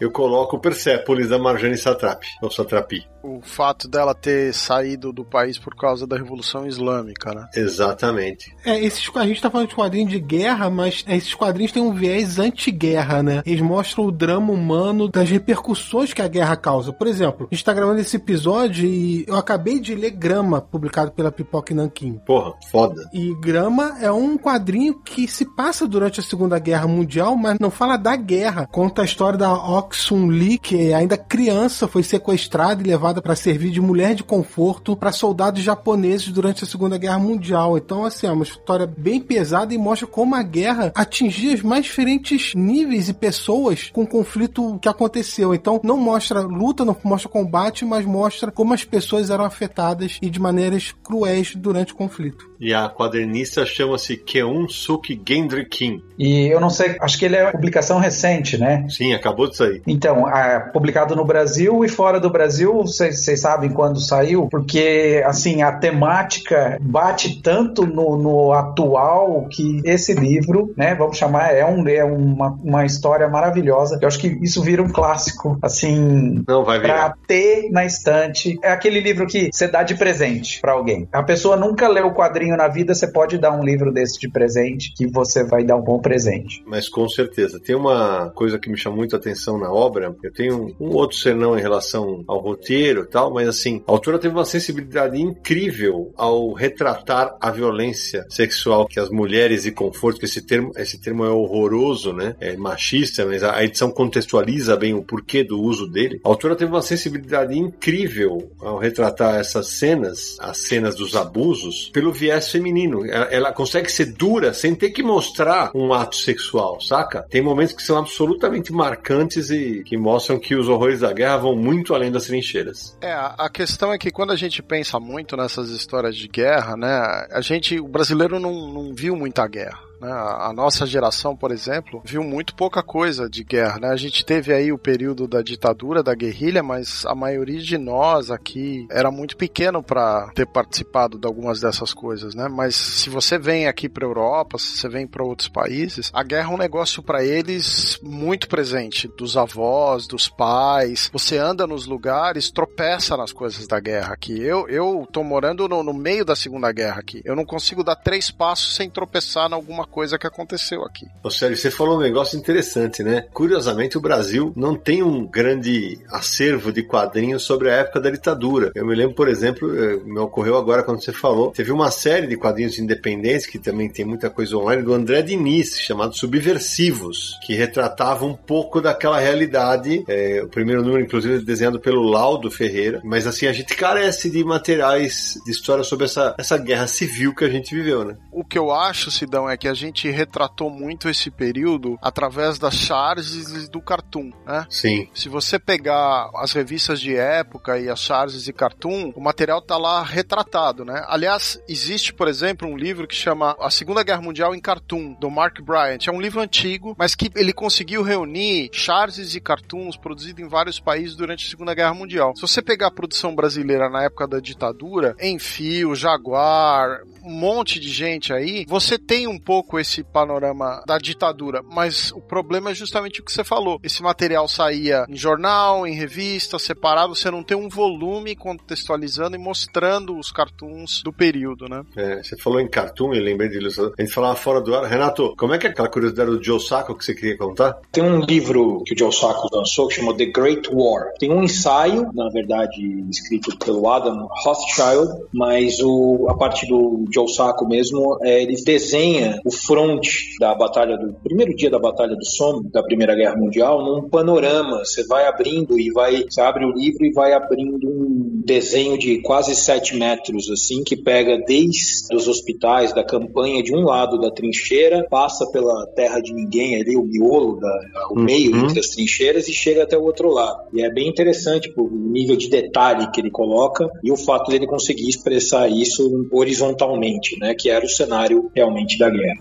eu coloco o Persepolis da Marjane Satrapi, ou Satrapi. O fato dela ter saído do país por causa da Revolução Islâmica, né? Exatamente. É, esses, a gente tá falando de quadrinhos de guerra, mas esses quadrinhos têm um viés anti-guerra, né? Eles mostram o drama humano das repercussões que a guerra causa. Por exemplo, a gente tá gravando esse episódio e eu acabei de ler Grama, publicado pela Pipoca Nanquim. Porra, foda. E Grama é um quadrinho que se passa durante a Segunda Guerra Mundial, mas não fala da guerra. Conta a história da Oxun Lee, que ainda criança foi sequestrada e levada para servir de mulher de conforto para soldados japoneses durante a Segunda Guerra Mundial. Então, assim, é uma história bem pesada e mostra como a guerra atingia os mais diferentes níveis e pessoas com o conflito que aconteceu. Então, não mostra luta, não mostra combate, mas mostra como as pessoas eram afetadas e de maneiras cruéis durante o conflito. E a quadernista chama-se Keun Suk Gendry Kim. E eu não sei, acho que ele é publicação recente, né? Sim, acabou de sair. Então, é publicado no Brasil e fora do Brasil, vocês sabem quando saiu, porque assim, a temática bate tanto no, no, atual que esse livro, né, vamos chamar, é, um, é uma, uma história maravilhosa. Eu acho que isso vira um clássico, assim, Não, vai virar. pra ter na estante. É aquele livro que você dá de presente pra alguém. A pessoa nunca leu o quadrinho na vida, você pode dar um livro desse de presente que você vai dar um bom presente. Mas com certeza. Tem uma coisa que me chama muito a atenção na obra. Eu tenho um outro senão em relação ao roteiro e tal, mas assim, a autora teve uma sensibilidade incrível ao retratar a violência sexual que as mulheres e conforto, que esse termo, esse termo é horroroso, né? É machista, mas a, edição contextualiza bem o porquê do uso dele. A autora teve uma sensibilidade incrível ao retratar essas cenas, as cenas dos abusos, pelo viés feminino. Ela, ela consegue ser dura sem ter que mostrar um ato sexual, saca? Tem momentos que são absolutamente marcantes e que mostram que os horrores da guerra vão muito além das trincheiras. É, a questão é que quando a gente pensa muito nessas histórias de guerra, né, a gente, o brasileiro não, não viu muita guerra. Né? A nossa geração, por exemplo, viu muito pouca coisa de guerra. Né? A gente teve aí o período da ditadura, da guerrilha, mas a maioria de nós aqui era muito pequeno para ter participado de algumas dessas coisas. Né? Mas se você vem aqui para Europa, se você vem para outros países, a guerra é um negócio para eles muito presente, dos avós, dos pais. Você anda nos lugares, tropeça nas coisas da guerra aqui. Eu eu morando no, no meio da Segunda Guerra aqui. Eu não consigo dar três passos sem tropeçar em alguma coisa que aconteceu aqui. Ô, Sérgio, você falou um negócio interessante, né? Curiosamente, o Brasil não tem um grande acervo de quadrinhos sobre a época da ditadura. Eu me lembro, por exemplo, eh, me ocorreu agora quando você falou, teve uma série de quadrinhos independentes, que também tem muita coisa online, do André Diniz, chamado Subversivos, que retratava um pouco daquela realidade. É, o primeiro número, inclusive, desenhado pelo Laudo Ferreira. Mas assim, a gente carece de materiais de história sobre essa, essa guerra civil que a gente viveu, né? O que eu acho, Sidão, é que a gente retratou muito esse período através das charges e do cartoon, né? Sim. Se você pegar as revistas de época e as charges e cartoon, o material tá lá retratado, né? Aliás, existe, por exemplo, um livro que chama A Segunda Guerra Mundial em Cartoon, do Mark Bryant. É um livro antigo, mas que ele conseguiu reunir charges e cartoons produzidos em vários países durante a Segunda Guerra Mundial. Se você pegar a produção brasileira na época da ditadura, Enfio, Jaguar, um monte de gente aí, você tem um pouco esse panorama da ditadura, mas o problema é justamente o que você falou. Esse material saía em jornal, em revista, separado, você não tem um volume contextualizando e mostrando os cartoons do período, né? É, você falou em cartoon, eu lembrei de ilustrador. A gente falava fora do ar. Renato, como é que é aquela curiosidade do Joe Sacco que você queria contar? Tem um livro que o Joe Sacco lançou que chama The Great War. Tem um ensaio, na verdade, escrito pelo Adam Rothschild, mas o, a parte do Joe Sacco mesmo, é, ele desenha o front da batalha do primeiro dia da batalha do Somme, da Primeira Guerra Mundial, num panorama. Você vai abrindo e vai, você abre o livro e vai abrindo um desenho de quase 7 metros, assim, que pega desde os hospitais da campanha de um lado da trincheira, passa pela terra de ninguém ali, o miolo, da, o meio Uhum. entre as trincheiras e chega até o outro lado. E é bem interessante por o nível de detalhe que ele coloca e o fato dele conseguir expressar isso horizontalmente, né, que era o cenário realmente da guerra.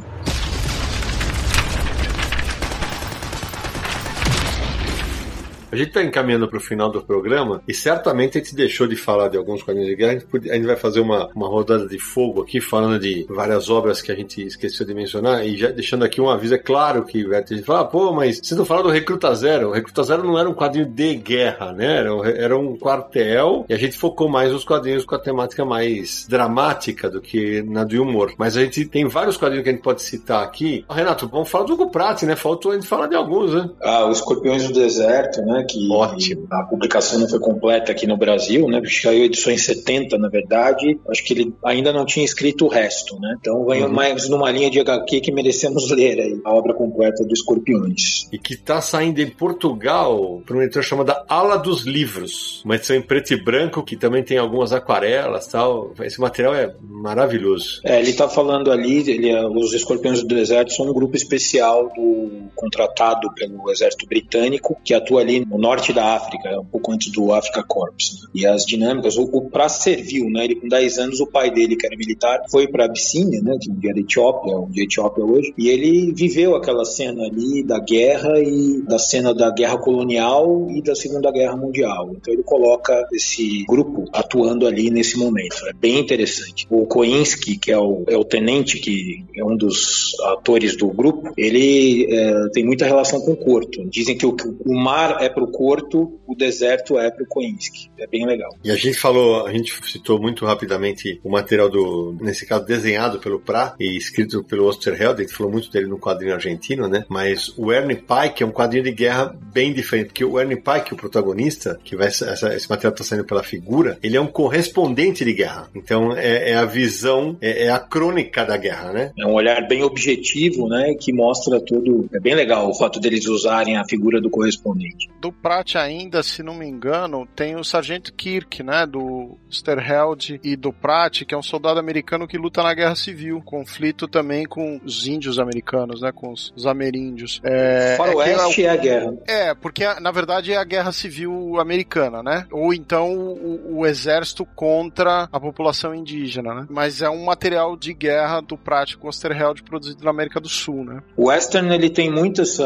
A gente tá encaminhando pro final do programa e certamente a gente deixou de falar de alguns quadrinhos de guerra. A gente, podia- a gente vai fazer uma, uma rodada de fogo aqui, falando de várias obras que a gente esqueceu de mencionar e já deixando aqui um aviso. É claro que vai ter gente que fala, "Ah, pô, mas vocês não falaram do Recruta Zero. O Recruta Zero não era um quadrinho de guerra, né? Era um, era um quartel e a gente focou mais nos quadrinhos com a temática mais dramática do que na do humor. Mas a gente tem vários quadrinhos que a gente pode citar aqui. Renato, vamos falar do Hugo Pratt, né? Faltou a gente falar de alguns, né? Ah, os Escorpiões do Deserto, né? Que Ótimo. a publicação não foi completa aqui no Brasil, né? Saiu edição em 70, na verdade. Acho que ele ainda não tinha escrito o resto, né? Então vem Uhum. mais numa linha de HQ que merecemos (laughs) ler aí, a obra completa do Escorpiões. E que tá saindo em Portugal por uma editora chamada Ala dos Livros. Uma edição em preto e branco que também tem algumas aquarelas tal. Esse material é maravilhoso. É, ele está falando ali, ele, é- os Escorpiões do Deserto são um grupo especial do contratado pelo exército britânico que atua ali no norte da África, um pouco antes do Africa Corps. né? E as dinâmicas, o, o Pra serviu, né? Ele com 10 anos, o pai dele, que era militar, foi para Abissínia, né? Que era Etiópia, onde é Etiópia hoje, e ele viveu aquela cena ali da guerra e da cena da guerra colonial e da Segunda Guerra Mundial. Então ele coloca esse grupo atuando ali nesse momento. É bem interessante. O Koinski, que é o, é o tenente, que é um dos atores do grupo, ele é, tem muita relação com o Corto. Dizem que o, o mar é pro Corto, o deserto é pro Koinski. É bem legal. E a gente falou, a gente citou muito rapidamente o material do, nesse caso, desenhado pelo Pra e escrito pelo Osterheld, a gente falou muito dele no quadrinho argentino, né? Mas o Ernie Pike é um quadrinho de guerra bem diferente, porque o Ernie Pike, o protagonista, que vai, essa, esse material está saindo pela figura, ele é um correspondente de guerra. Então é, é a visão, é, é a crônica da guerra, né? É um olhar bem objetivo, né? Que mostra tudo. É bem legal o fato deles usarem a figura do correspondente. Do Pratt ainda, se não me engano, tem o Sargento Kirk, né? Do Sterheld e do Pratt, que é um soldado americano que luta na Guerra Civil. Conflito também com os índios americanos, né? Com os, os ameríndios. É, Faroeste é, é a guerra. é, porque na verdade é a Guerra Civil americana, né? Ou então o, o exército contra a população indígena, né? Mas é um material de guerra do Pratt com Osterheld produzido na América do Sul, né? O western ele tem muito essa,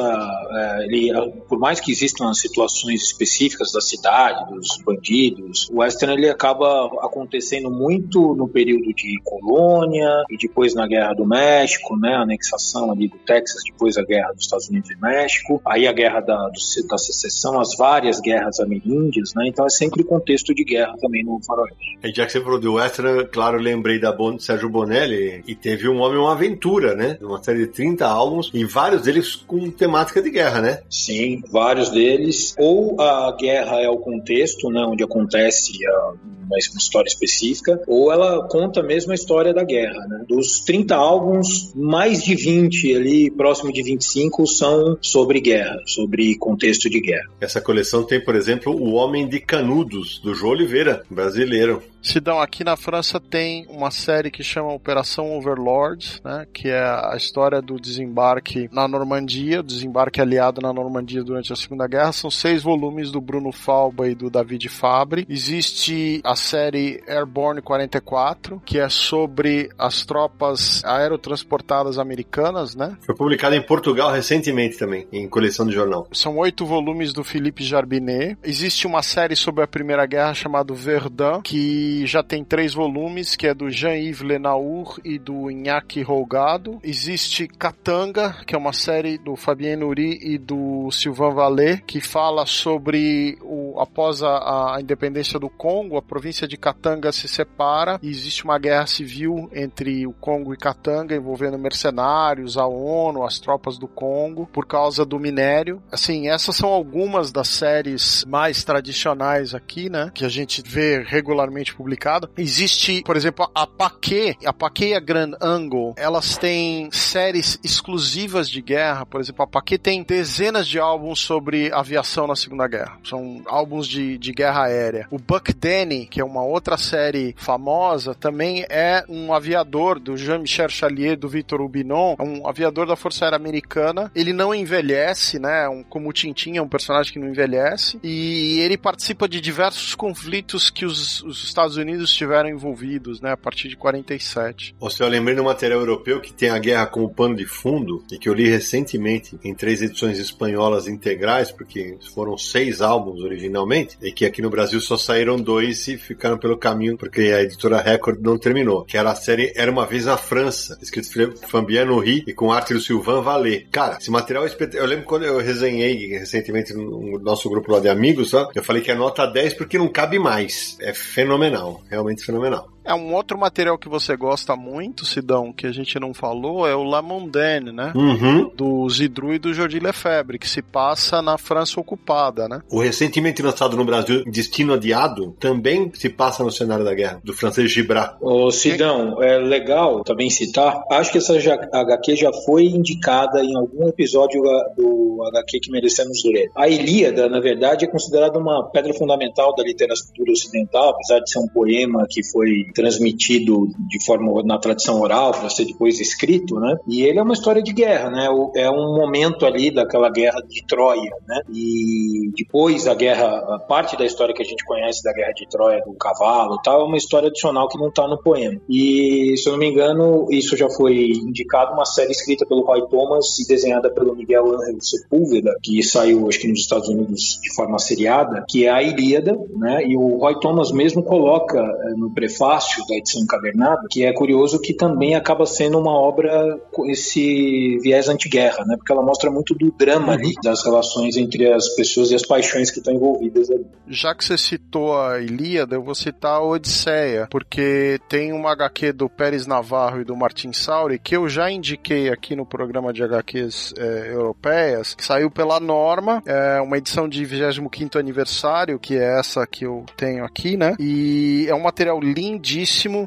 é, ele, por mais que existam as situações específicas da cidade, dos bandidos, o western ele acaba acontecendo muito no período de colônia e depois na Guerra do México, né, a anexação ali do Texas, depois a Guerra dos Estados Unidos e México, aí a Guerra da, do- da secessão, as várias guerras ameríndias, né, então é sempre contexto de guerra também no faroeste. E já que você falou do Western, claro, lembrei da Bon, Sérgio Bonelli, e teve Um Homem Uma Aventura, né? Uma série de 30 álbuns, e vários deles com temática de guerra, né? Sim, vários deles. Ou a guerra é o contexto, né, onde acontece a- uma história específica, ou ela conta mesmo a história da guerra. Né? Dos 30 álbuns, mais de 20 ali, próximo de 25, são sobre guerra, sobre contexto de guerra. Essa coleção tem, por exemplo, O Homem de Canudos, do João Oliveira, brasileiro. Sidão, aqui na França tem uma série que chama Operação Overlord, né, que é a história do desembarque na Normandia, desembarque aliado na Normandia durante a Segunda Guerra. São seis volumes do Bruno Falba e do David Fabre. Existe a série Airborne 44, que é sobre as tropas aerotransportadas americanas, né? Foi publicado em Portugal recentemente também, em coleção de jornal. São oito volumes do Philippe Jarbinet. Existe uma série sobre a Primeira Guerra chamada Verdun, que já tem três volumes, que é do Jean-Yves Lenaur e do Iñaki Rolgado. Existe Katanga, que é uma série do Fabien Nuri e do Sylvain Vallée, que fala sobre o, após a, a independência do Congo, a província de Katanga se separa e existe uma guerra civil entre o Congo e Katanga envolvendo mercenários, a ONU, as tropas do Congo, por causa do minério. Assim, essas são algumas das séries mais tradicionais aqui, né? Que a gente vê regularmente publicada. Existe, por exemplo, a Paquet, a Paquet e a Grand Angle, elas têm séries exclusivas de guerra. Por exemplo, a Paquet tem dezenas de álbuns sobre aviação na Segunda Guerra. São álbuns de, de guerra aérea. O Buck Danny, que é uma outra série famosa, também é um aviador do Jean-Michel Chalier, do Victor Ubinon, é um aviador da Força Aérea Americana. Ele não envelhece, né? Um, como o Tintin é um personagem que não envelhece. E ele participa de diversos conflitos que os, os Estados Unidos tiveram envolvidos, né? A partir de 47. Você, eu lembrei um material europeu que tem a guerra como pano de fundo e que eu li recentemente em três edições espanholas integrais, porque foram seis álbuns originalmente, e que aqui no Brasil só saíram dois e ficaram pelo caminho porque a editora Record não terminou. Que era a série Era uma vez na França, escrito Fabiano Ri e com arte do Sylvain Vallée. Cara, esse material é. Eu lembro quando eu resenhei recentemente no nosso grupo lá de amigos, ó, eu falei que é nota 10 porque não cabe mais. É fenomenal, realmente fenomenal. É um outro material que você gosta muito, Sidão, que a gente não falou, é o La Mondaine, né? Uhum. Do Zidru e do Jordi Lefebvre, que se passa na França ocupada, né? O recentemente lançado no Brasil, Destino Adiado, também se passa no cenário da guerra, do francês Gibrat. Ô, Sidão, é legal também citar, acho que essa HQ já foi indicada em algum episódio do HQ que merecemos ler. A Ilíada, na verdade, é considerada uma pedra fundamental da literatura ocidental, apesar de ser um poema que foi transmitido de forma na tradição oral para ser depois escrito, né? E ele é uma história de guerra, né? É um momento ali daquela guerra de Troia, né? E depois a guerra, a parte da história que a gente conhece da guerra de Troia do cavalo, tal, é uma história adicional que não está no poema. E se eu não me engano, isso já foi indicado uma série escrita pelo Roy Thomas e desenhada pelo Miguel Ángel Sepúlveda, que saiu acho que nos Estados Unidos de forma seriada, que é a Ilíada, né? E o Roy Thomas mesmo coloca eh, no prefácio da edição encadernada, que é curioso que também acaba sendo uma obra com esse viés antiguerra, né? Porque ela mostra muito do drama ali, das relações entre as pessoas e as paixões que estão envolvidas ali. Já que você citou a Ilíada, eu vou citar a Odisseia, porque tem uma HQ do Pérez Navarro e do Martin Sauri que eu já indiquei aqui no programa de HQs é, europeias, que saiu pela Norma, é uma edição de 25º aniversário, que é essa que eu tenho aqui, né? E é um material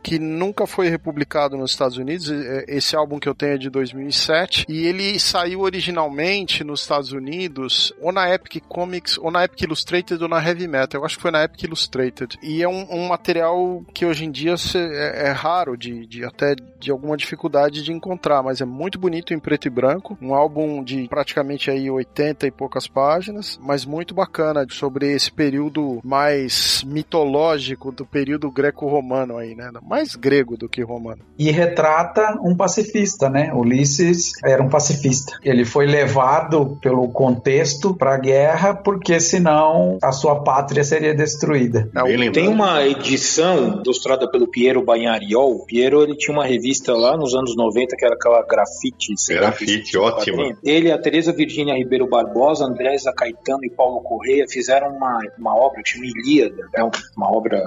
que nunca foi republicado nos Estados Unidos. É, esse álbum que eu tenho é de 2007 e ele saiu originalmente nos Estados Unidos ou na Epic Comics ou na Epic Illustrated ou na Heavy Metal. Eu acho que foi na Epic Illustrated. E é um, um material que hoje em dia é, é raro de, de, até de alguma dificuldade de encontrar, mas é muito bonito em preto e branco. Um álbum de praticamente aí 80 e poucas páginas, mas muito bacana sobre esse período mais mitológico do período greco-romano aí, né? Mais grego do que romano. E retrata um pacifista, né? Ulisses era um pacifista. Ele foi levado pelo contexto para a guerra porque senão a sua pátria seria destruída. Tem uma edição ilustrada pelo Piero Bagnariol. Piero ele tinha uma revista lá nos anos 90 que era aquela grafite. Grafite, ótima. Ele, a Teresa Virgínia Ribeiro Barbosa, Andrésa Caetano e Paulo Correia fizeram uma, uma obra que chama Ilíada. É uma obra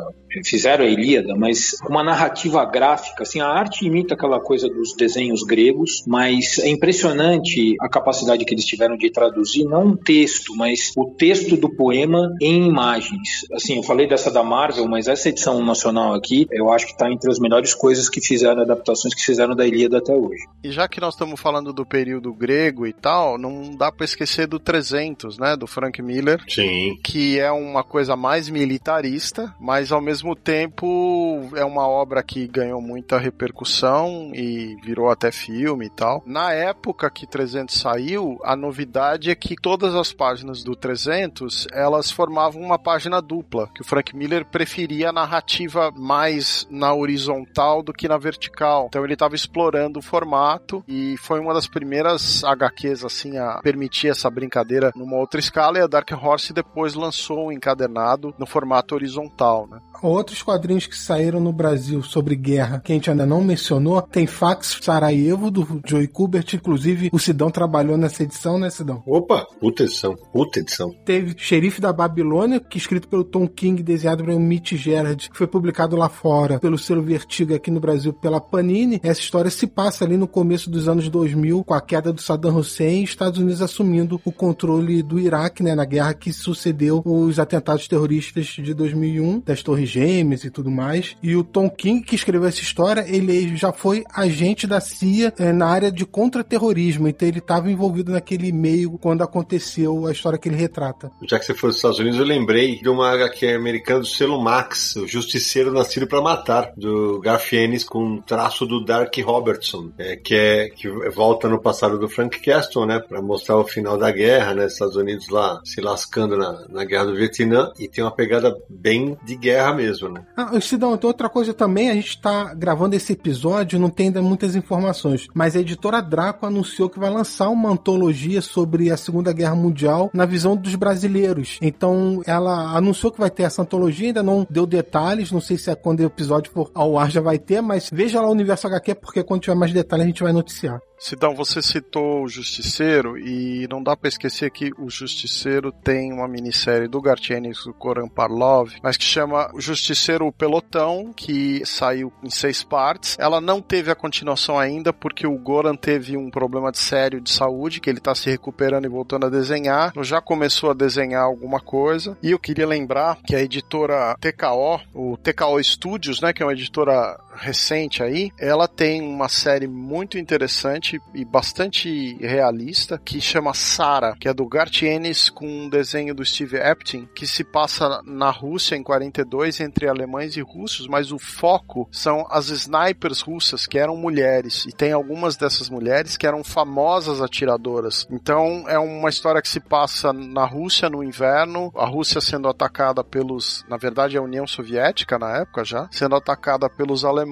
fizeram a Ilíada, mas uma narrativa gráfica, assim, a arte imita aquela coisa dos desenhos gregos, mas é impressionante a capacidade que eles tiveram de traduzir, não um texto, mas o texto do poema em imagens. Assim, eu falei dessa da Marvel, mas essa edição nacional aqui, eu acho que está entre as melhores coisas que fizeram, adaptações que fizeram da Ilíada até hoje. E já que nós estamos falando do período grego e tal, não dá para esquecer do 300, né, do Frank Miller. Sim. Que é uma coisa mais militarista, mas ao mesmo tempo, é uma obra que ganhou muita repercussão e virou até filme e tal. Na época que 300 saiu, a novidade é que todas as páginas do 300, elas formavam uma página dupla, que o Frank Miller preferia a narrativa mais na horizontal do que na vertical. Então ele estava explorando o formato e foi uma das primeiras HQs assim a permitir essa brincadeira numa outra escala e a Dark Horse depois lançou o encadernado no formato horizontal, né? Outros quadrinhos que saíram no Brasil sobre guerra, que a gente ainda não mencionou, tem Fax Sarajevo, do Joey Kubert, inclusive o Sidão trabalhou nessa edição, né, Sidão? Opa, puta edição, puta edição. Teve Xerife da Babilônia, que é escrito pelo Tom King, desenhado pelo Mitch Gerard, que foi publicado lá fora pelo selo Vertigo aqui no Brasil pela Panini. Essa história se passa ali no começo dos anos 2000, com a queda do Saddam Hussein e Estados Unidos assumindo o controle do Iraque, né, na guerra que sucedeu os atentados terroristas de 2001, das Torres Gêmeas e tudo mais. E o Tom King, que escreveu essa história, ele já foi agente da CIA é, na área de contra-terrorismo, então ele estava envolvido naquele meio quando aconteceu a história que ele retrata. Já que você foi dos Estados Unidos, eu lembrei de uma HQ americana do selo Max, O Justiceiro Nascido para Matar, do Garfienes, com um traço do Dark Robertson, é, que é que volta no passado do Frank Castle, né, para mostrar o final da guerra, né, Estados Unidos lá se lascando na, na guerra do Vietnã, e tem uma pegada bem de guerra mesmo, né. Ah, Cidão, então outra coisa também, a gente tá gravando esse episódio, não tem ainda muitas informações, mas a editora Draco anunciou que vai lançar uma antologia sobre a Segunda Guerra Mundial na visão dos brasileiros. Então, ela anunciou que vai ter essa antologia, ainda não deu detalhes, não sei se é quando o episódio for ao ar já vai ter, mas veja lá o Universo HQ, porque quando tiver mais detalhes a gente vai noticiar. Sidão, você citou o Justiceiro e não dá para esquecer que o Justiceiro tem uma minissérie do Gartienes, do Coran Parlov, mas que chama O Justiceiro Pelotão, que saiu em seis partes. Ela não teve a continuação ainda porque o Goran teve um problema de sério de saúde, que ele tá se recuperando e voltando a desenhar. Então já começou a desenhar alguma coisa. E eu queria lembrar que a editora TKO, o TKO Studios, né, que é uma editora recente aí, ela tem uma série muito interessante e bastante realista que chama Sara, que é do Gartienes com um desenho do Steve Epting, que se passa na Rússia em 42 entre alemães e russos, mas o foco são as snipers russas que eram mulheres e tem algumas dessas mulheres que eram famosas atiradoras. Então é uma história que se passa na Rússia no inverno, a Rússia sendo atacada pelos, na verdade a União Soviética na época já, sendo atacada pelos alemães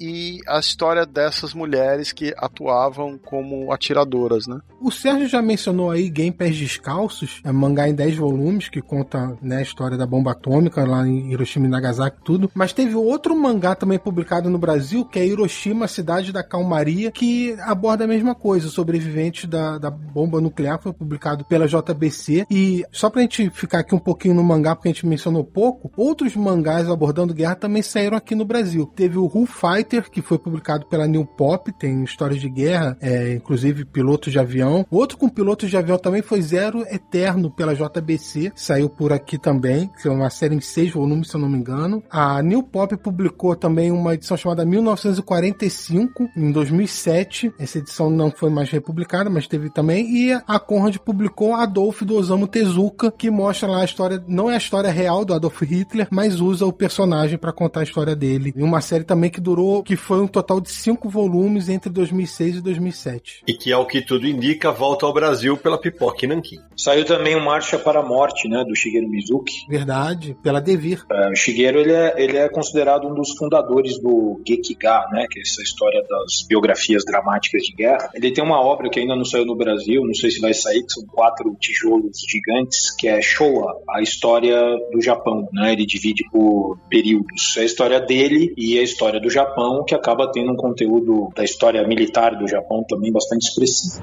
e a história dessas mulheres que atuavam como atiradoras, né? O Sérgio já mencionou aí Game Pés Descalços, é um mangá em 10 volumes que conta né, a história da bomba atômica lá em Hiroshima e Nagasaki tudo, mas teve outro mangá também publicado no Brasil que é Hiroshima, Cidade da Calmaria, que aborda a mesma coisa, sobreviventes da, da bomba nuclear, foi publicado pela JBC e só pra gente ficar aqui um pouquinho no mangá, porque a gente mencionou pouco, outros mangás abordando guerra também saíram aqui no Brasil. Teve o Who Fighter, que foi publicado pela New Pop, tem histórias de guerra, é, inclusive pilotos de avião. Outro com pilotos de avião também foi Zero Eterno pela JBC, saiu por aqui também, que é uma série em seis volumes, se eu não me engano. A New Pop publicou também uma edição chamada 1945, em 2007. Essa edição não foi mais republicada, mas teve também. E a Conrad publicou Adolf do Osamu Tezuka, que mostra lá a história, não é a história real do Adolf Hitler, mas usa o personagem para contar a história dele. E uma série também que durou, que foi um total de cinco volumes entre 2006 e 2007. E que, ao que tudo indica, volta ao Brasil pela Pipoca e Nanquim. Saiu também o Marcha para a Morte, né, do Shigeru Mizuki. Verdade, pela Devir. É, o Shigeru ele é, ele é considerado um dos fundadores do Gekiga, né, que é essa história das biografias dramáticas de guerra. Ele tem uma obra que ainda não saiu no Brasil, não sei se vai sair, que são quatro tijolos gigantes, que é Showa, a história do Japão, né? Ele divide por períodos. É a história dele e a história do Japão, que acaba tendo um conteúdo da história militar do Japão também bastante expressivo.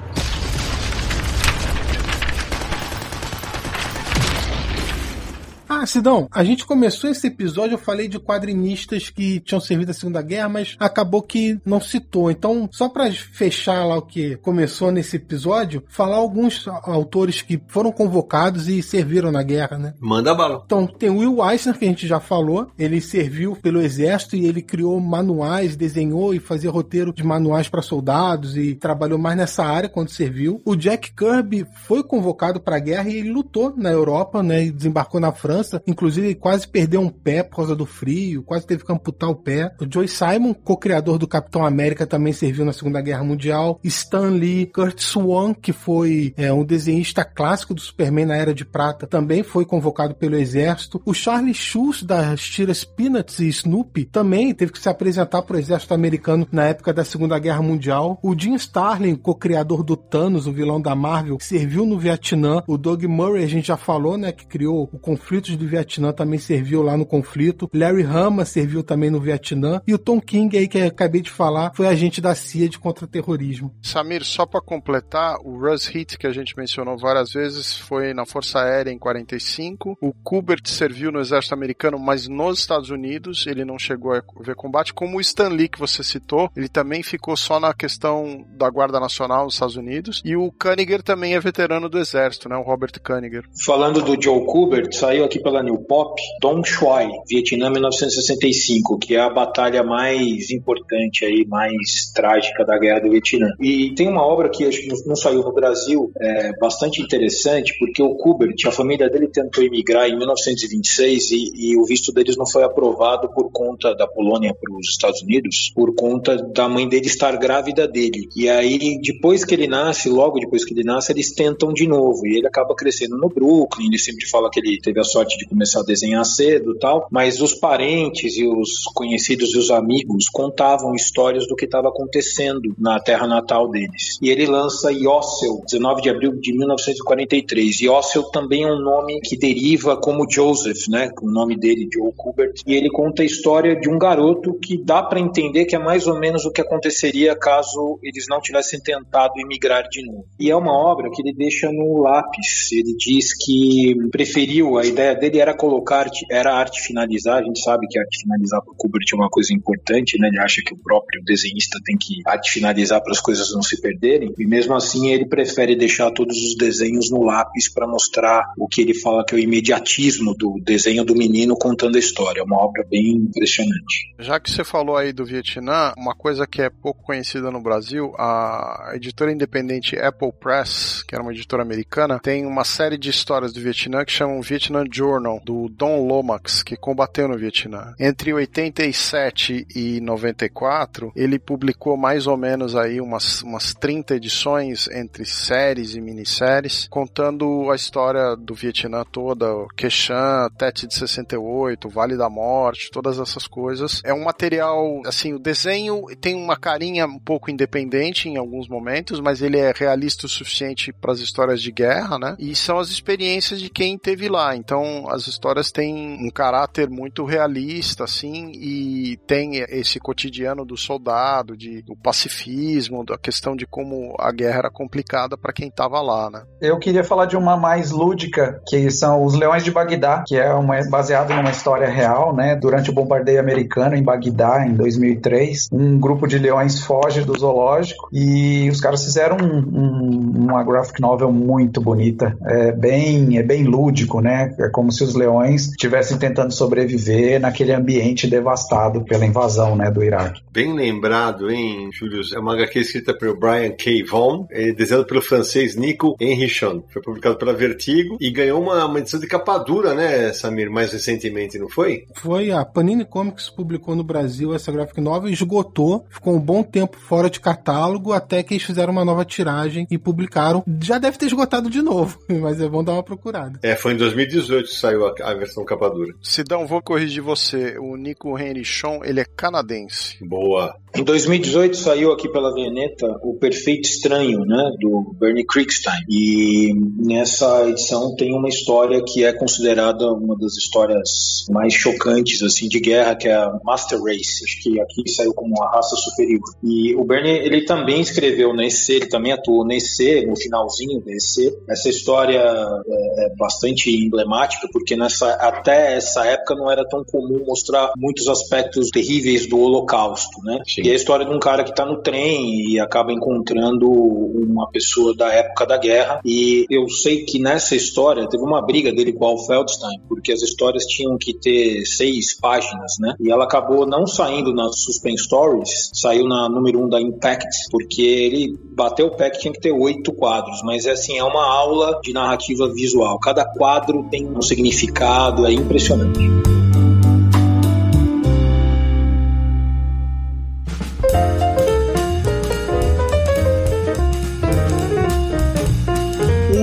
Ah, Sidão, a gente começou esse episódio, eu falei de quadrinistas que tinham servido a Segunda Guerra, mas acabou que não citou. Então, só para fechar lá o que começou nesse episódio, falar alguns autores que foram convocados e serviram na guerra, né? Manda bala. Então, tem o Will Eisner, que a gente já falou. Ele serviu pelo exército e ele criou manuais, desenhou e fazia roteiro de manuais para soldados e trabalhou mais nessa área quando serviu. O Jack Kirby foi convocado para a guerra e ele lutou na Europa, né? E desembarcou na França. Inclusive, quase perdeu um pé por causa do frio, quase teve que amputar o pé. O Joe Simon, co-criador do Capitão América, também serviu na Segunda Guerra Mundial. Stan Lee, Kurt Swan, que foi é, um desenhista clássico do Superman na Era de Prata, também foi convocado pelo Exército. O Charlie Schultz, das tiras Peanuts e Snoopy, também teve que se apresentar para o Exército Americano na época da Segunda Guerra Mundial. O Jim Starlin, co-criador do Thanos, o vilão da Marvel, serviu no Vietnã. O Doug Murray, a gente já falou, né, que criou o conflito do Vietnã também serviu lá no conflito. Larry Hama serviu também no Vietnã. E o Tom King, aí que eu acabei de falar, foi agente da CIA de contra-terrorismo. Samir, só para completar, o Russ Heath, que a gente mencionou várias vezes, foi na Força Aérea em 45. O Kubert serviu no Exército Americano, mas nos Estados Unidos. Ele não chegou a ver combate. Como o Stan Lee, que você citou, ele também ficou só na questão da Guarda Nacional nos Estados Unidos. E o Kaniger também é veterano do Exército, né? O Robert Kaniger. Falando do Joe Kubert, saiu aqui pela New Pop, Dong Xuai, Vietnã 1965, que é a batalha mais importante aí, mais trágica da Guerra do Vietnã. E tem uma obra que acho que não saiu no Brasil, é bastante interessante, porque o Kubert, a família dele tentou emigrar em 1926 e, e o visto deles não foi aprovado por conta da Polônia para os Estados Unidos, por conta da mãe dele estar grávida dele. E aí, depois que ele nasce, logo depois que ele nasce, eles tentam de novo. E ele acaba crescendo no Brooklyn, ele sempre fala que ele teve a sorte de começar a desenhar cedo tal, mas os parentes e os conhecidos e os amigos contavam histórias do que estava acontecendo na terra natal deles. E ele lança Yossel, 19 de abril de 1943. Yossel também é um nome que deriva como Joseph, né, o nome dele, Joe Kubert, e ele conta a história de um garoto que dá para entender que é mais ou menos o que aconteceria caso eles não tivessem tentado emigrar de novo. E é uma obra que ele deixa no lápis. Ele diz que preferiu, a ideia dele era colocar, era arte finalizar. A gente sabe que arte finalizar para o Kubert é uma coisa importante, né? Ele acha que o próprio desenhista tem que arte finalizar para as coisas não se perderem. E mesmo assim, ele prefere deixar todos os desenhos no lápis para mostrar o que ele fala que é o imediatismo do desenho do menino contando a história. É uma obra bem impressionante. Já que você falou aí do Vietnã, uma coisa que é pouco conhecida no Brasil, a editora independente Apple Press, que era uma editora americana, tem uma série de histórias do Vietnã que chamam Vietnam Journal, do Don Lomax, que combateu no Vietnã. Entre 87 e 94, ele publicou mais ou menos aí umas, umas 30 edições entre séries e minisséries, contando a história do Vietnã toda, o Quechan, Tete de 68, Vale da Morte, todas essas coisas. É um material, assim, o desenho tem uma carinha um pouco independente em alguns momentos, mas ele é realista o suficiente para as histórias de guerra, né? E são as experiências de quem teve lá. Então, as histórias têm um caráter muito realista, assim, e tem esse cotidiano do soldado, de, do pacifismo, da questão de como a guerra era complicada para quem estava lá, né? Eu queria falar de uma mais lúdica, que são os Leões de Bagdá, que é uma, baseado numa história real, né? Durante o bombardeio americano em Bagdá, em 2003, um grupo de leões foge do zoológico e os caras fizeram um, um, uma graphic novel muito bonita. É bem, é bem lúdico, né? É como se os leões estivessem tentando sobreviver naquele ambiente devastado pela invasão, né, do Iraque. Bem lembrado, hein, Júlio? É uma HQ escrita pelo Brian K. Vaughan, é desenhado pelo francês Nico Henrichon. Foi publicado pela Vertigo e ganhou uma, uma edição de capa dura, né, Samir, mais recentemente, não foi? Foi, a Panini Comics publicou no Brasil essa graphic novel, esgotou, ficou um bom tempo fora de catálogo, até que eles fizeram uma nova tiragem e publicaram. Já deve ter esgotado de novo, (laughs) mas é bom dar uma procurada. É, foi em 2018 que saiu a, a versão capa dura. Sidão, vou corrigir você. O Nico Henrichon, ele é canadense. Boa. Em 2018 saiu aqui pela Veneta o Perfeito Estranho, né, do Bernie Kriegstein. E nessa edição tem uma história que é considerada uma das histórias mais chocantes assim de guerra, que é a Master Race. Acho que aqui saiu como a raça superior. E o Bernie ele também escreveu na EC, ele também atuou na EC, no finalzinho da EC. Essa história é, é bastante emblemática porque nessa até essa época não era tão comum mostrar muitos aspectos terríveis do Holocausto, né? Sim. E a história de um cara que está no trem e acaba encontrando uma pessoa da época da guerra. E eu sei que nessa história teve uma briga dele com o Feldstein, porque as histórias tinham que ter seis páginas, né? E ela acabou não saindo nas Suspense Stories, saiu na número um da Impact, porque ele bateu o pé que tinha que ter oito quadros. Mas é assim, é uma aula de narrativa visual. Cada quadro tem um significado, é impressionante.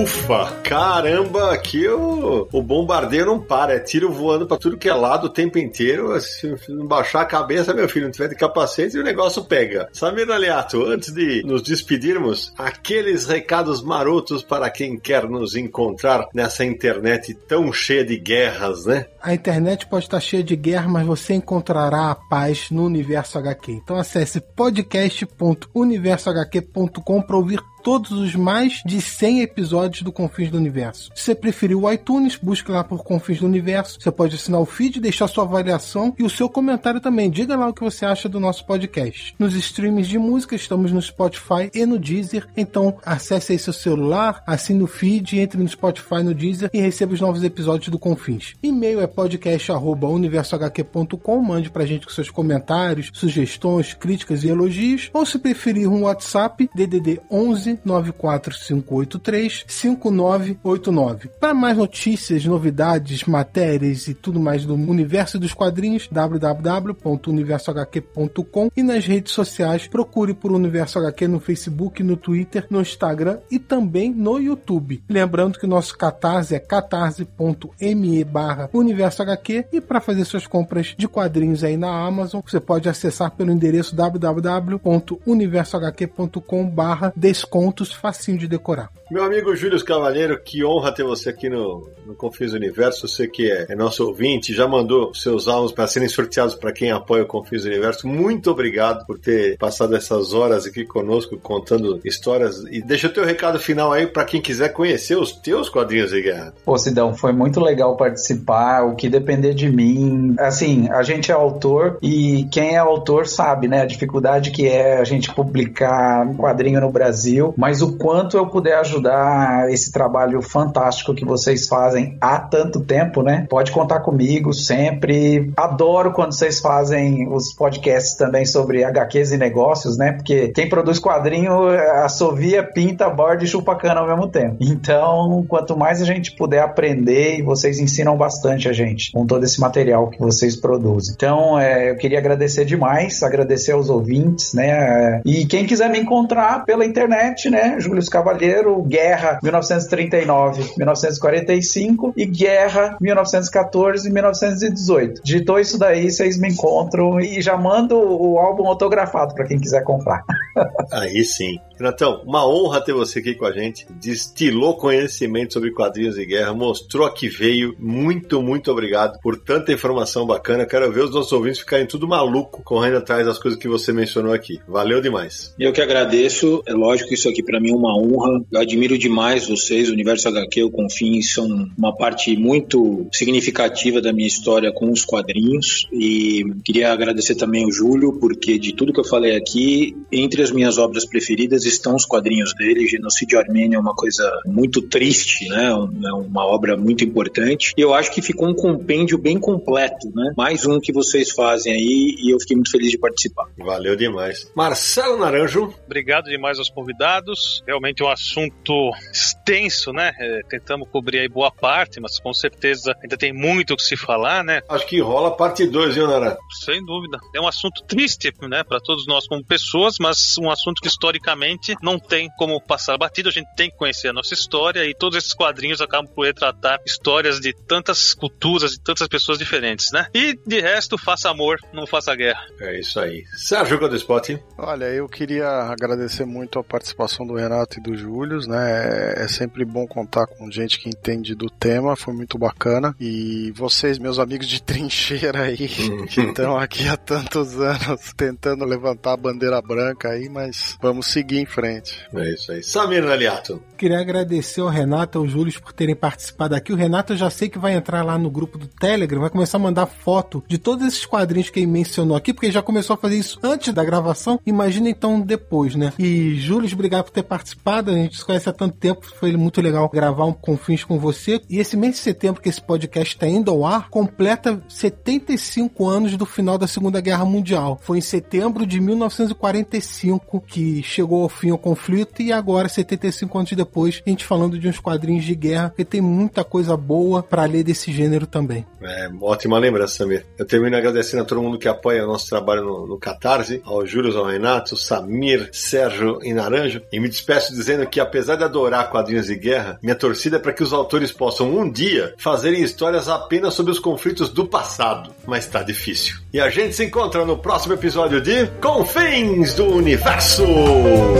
Ufa, caramba, aqui o, o bombardeio não para, é tiro voando pra tudo que é lado o tempo inteiro. Se não baixar a cabeça, meu filho, não tiver de capacete, o negócio pega. Samir Aliato, antes de nos despedirmos, aqueles recados marotos para quem quer nos encontrar nessa internet tão cheia de guerras, né? A internet pode estar cheia de guerra, mas você encontrará a paz no universo HQ. Então acesse podcast.universohq.com para ouvir todos os mais de 100 episódios do Confins do Universo. Se você preferir o iTunes, busque lá por Confins do Universo. Você pode assinar o feed, deixar sua avaliação e o seu comentário também. Diga lá o que você acha do nosso podcast. Nos streams de música, estamos no Spotify e no Deezer. Então, acesse aí seu celular, assine o feed, entre no Spotify, no Deezer e receba os novos episódios do Confins. E-mail é podcast.universohq.com. Mande pra gente com seus comentários, sugestões, críticas e elogios. Ou se preferir um WhatsApp, DDD 11 94583 5989. Para mais notícias, novidades, matérias e tudo mais do universo dos quadrinhos, www.universohq.com e nas redes sociais, procure por Universo HQ no Facebook, no Twitter, no Instagram e também no YouTube. Lembrando que nosso catarse é catarse.me barra Universo HQ e para fazer suas compras de quadrinhos aí na Amazon, você pode acessar pelo endereço www.universohq.com barra descontos, facinho de decorar. Meu amigo Júlio Cavalheiro, que honra ter você aqui no, no Confis Universo. Você que é, é nosso ouvinte, já mandou seus álbuns para serem sorteados para quem apoia o Confis Universo. Muito obrigado por ter passado essas horas aqui conosco contando histórias. E deixa o teu recado final aí para quem quiser conhecer os teus quadrinhos de guerra. Pô, Sidão, foi muito legal participar. O que depender de mim. Assim, a gente é autor e quem é autor sabe, né? A dificuldade que é a gente publicar um quadrinho no Brasil, mas o quanto eu puder ajudar esse trabalho fantástico que vocês fazem há tanto tempo, né? Pode contar comigo sempre. Adoro quando vocês fazem os podcasts também sobre HQs e negócios, né? Porque quem produz quadrinho assovia, pinta, borda e chupa cana ao mesmo tempo. Então, quanto mais a gente puder aprender, vocês ensinam bastante a gente com todo esse material que vocês produzem. Então, é, eu queria agradecer demais, agradecer aos ouvintes, né? E quem quiser me encontrar pela internet, né? Júlio Cavalheiro, Guerra 1939-1945 e Guerra 1914-1918. Digitou isso daí, vocês me encontram e já mando o álbum autografado para quem quiser comprar. (laughs) Aí sim. Renatão, uma honra ter você aqui com a gente. Destilou conhecimento sobre quadrinhos de guerra, mostrou que veio. Muito, muito obrigado por tanta informação bacana. Quero ver os nossos ouvintes ficarem tudo maluco correndo atrás das coisas que você mencionou aqui. Valeu demais. Eu que agradeço. É lógico que isso aqui para mim é uma honra. Eu admiro demais vocês. O Universo HQ, o Confins, são uma parte muito significativa da minha história com os quadrinhos. E queria agradecer também o Júlio, porque de tudo que eu falei aqui, entre as minhas obras preferidas estão os quadrinhos dele. Genocídio Armênio é uma coisa muito triste, né? É uma obra muito importante. E eu acho que ficou um compêndio bem completo, né? Mais um que vocês fazem aí e eu fiquei muito feliz de participar. Valeu demais. Marcelo Naranjo. Obrigado demais aos convidados. Realmente um assunto extenso, né? É, tentamos cobrir aí boa parte, mas com certeza ainda tem muito o que se falar, né? Acho que rola parte 2, viu, Nara? Sem dúvida. É um assunto triste, né, para todos nós como pessoas, mas um assunto que historicamente não tem como passar batido. A gente tem que conhecer a nossa história e todos esses quadrinhos acabam por retratar histórias de tantas culturas, de tantas pessoas diferentes, né? E de resto, faça amor, não faça guerra. É isso aí. Sérgio Godespot. Olha, eu queria agradecer muito a participação do Renato e do Júlio, né? É sempre bom contar com gente que entende do tema, foi muito bacana. E vocês, meus amigos de (laughs) trincheira aí, que estão aqui há tantos anos tentando levantar a bandeira branca aí, mas vamos seguir em frente. É isso aí. Samir Naliato. Queria agradecer ao Renato e ao Júlio por terem participado aqui. O Renato eu já sei que vai entrar lá no grupo do Telegram, vai começar a mandar foto de todos esses quadrinhos que ele mencionou aqui, porque ele já começou a fazer isso antes da gravação. Imagina então depois, né? E Júlio, obrigado por ter participado. A gente se conhece há tanto tempo, foi muito legal gravar um Confins com você. E esse mês de setembro que esse podcast está indo ao ar, completa 75 anos do final da Segunda Guerra Mundial. Foi em setembro de 1945 que chegou ao fim o conflito e agora, 75 anos depois, a gente falando de uns quadrinhos de guerra, porque tem muita coisa boa para ler desse gênero também. É, ótima lembrança, Samir. Eu termino agradecendo a todo mundo que apoia o nosso trabalho no, no Catarse, ao Júlio, ao Renato, Samir, Sérgio e Naranjo, e me despeço dizendo que, apesar de adorar quadrinhos de guerra, minha torcida é para que os autores possam um dia fazerem histórias apenas sobre os conflitos do passado, mas tá difícil. E a gente se encontra no próximo episódio de Confins do Universo!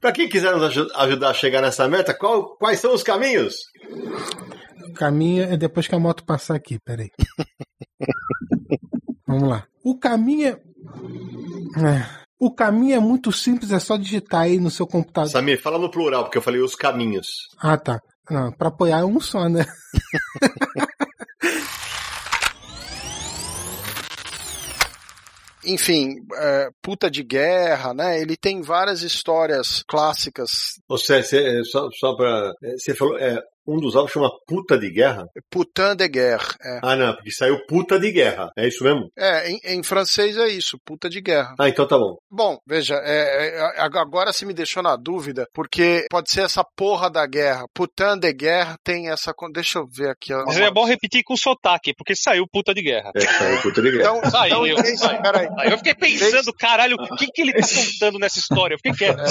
Para quem quiser nos aju- ajudar a chegar nessa meta, qual- quais são os caminhos? O caminho é depois que a moto passar aqui, peraí. (laughs) Vamos lá. O caminho é... é. O caminho é muito simples, é só digitar aí no seu computador. Samir, fala no plural, porque eu falei os caminhos. Ah, tá. Não, pra apoiar é um só, né? (laughs) Enfim, é, puta de guerra, né? Ele tem várias histórias clássicas. Você, você- só, só pra. é, Você falou, é, um dos álbuns chama Puta de Guerra? Putain de guerre. É, Ah, não, porque saiu Puta de Guerra. É isso mesmo? É, em, em francês é isso, puta de guerra. Ah, então tá bom. Bom, veja, é, é, agora se me deixou na dúvida, porque pode ser essa porra da guerra. Putain de guerra tem essa. Deixa eu ver aqui. ó. Mas é bom repetir com sotaque, porque saiu puta de guerra. É, saiu Puta de Guerra. Então, Saiu, então, vez- saiu. peraí. Eu fiquei pensando, caralho, o que, que ele tá contando nessa história? Eu fiquei quieto. É.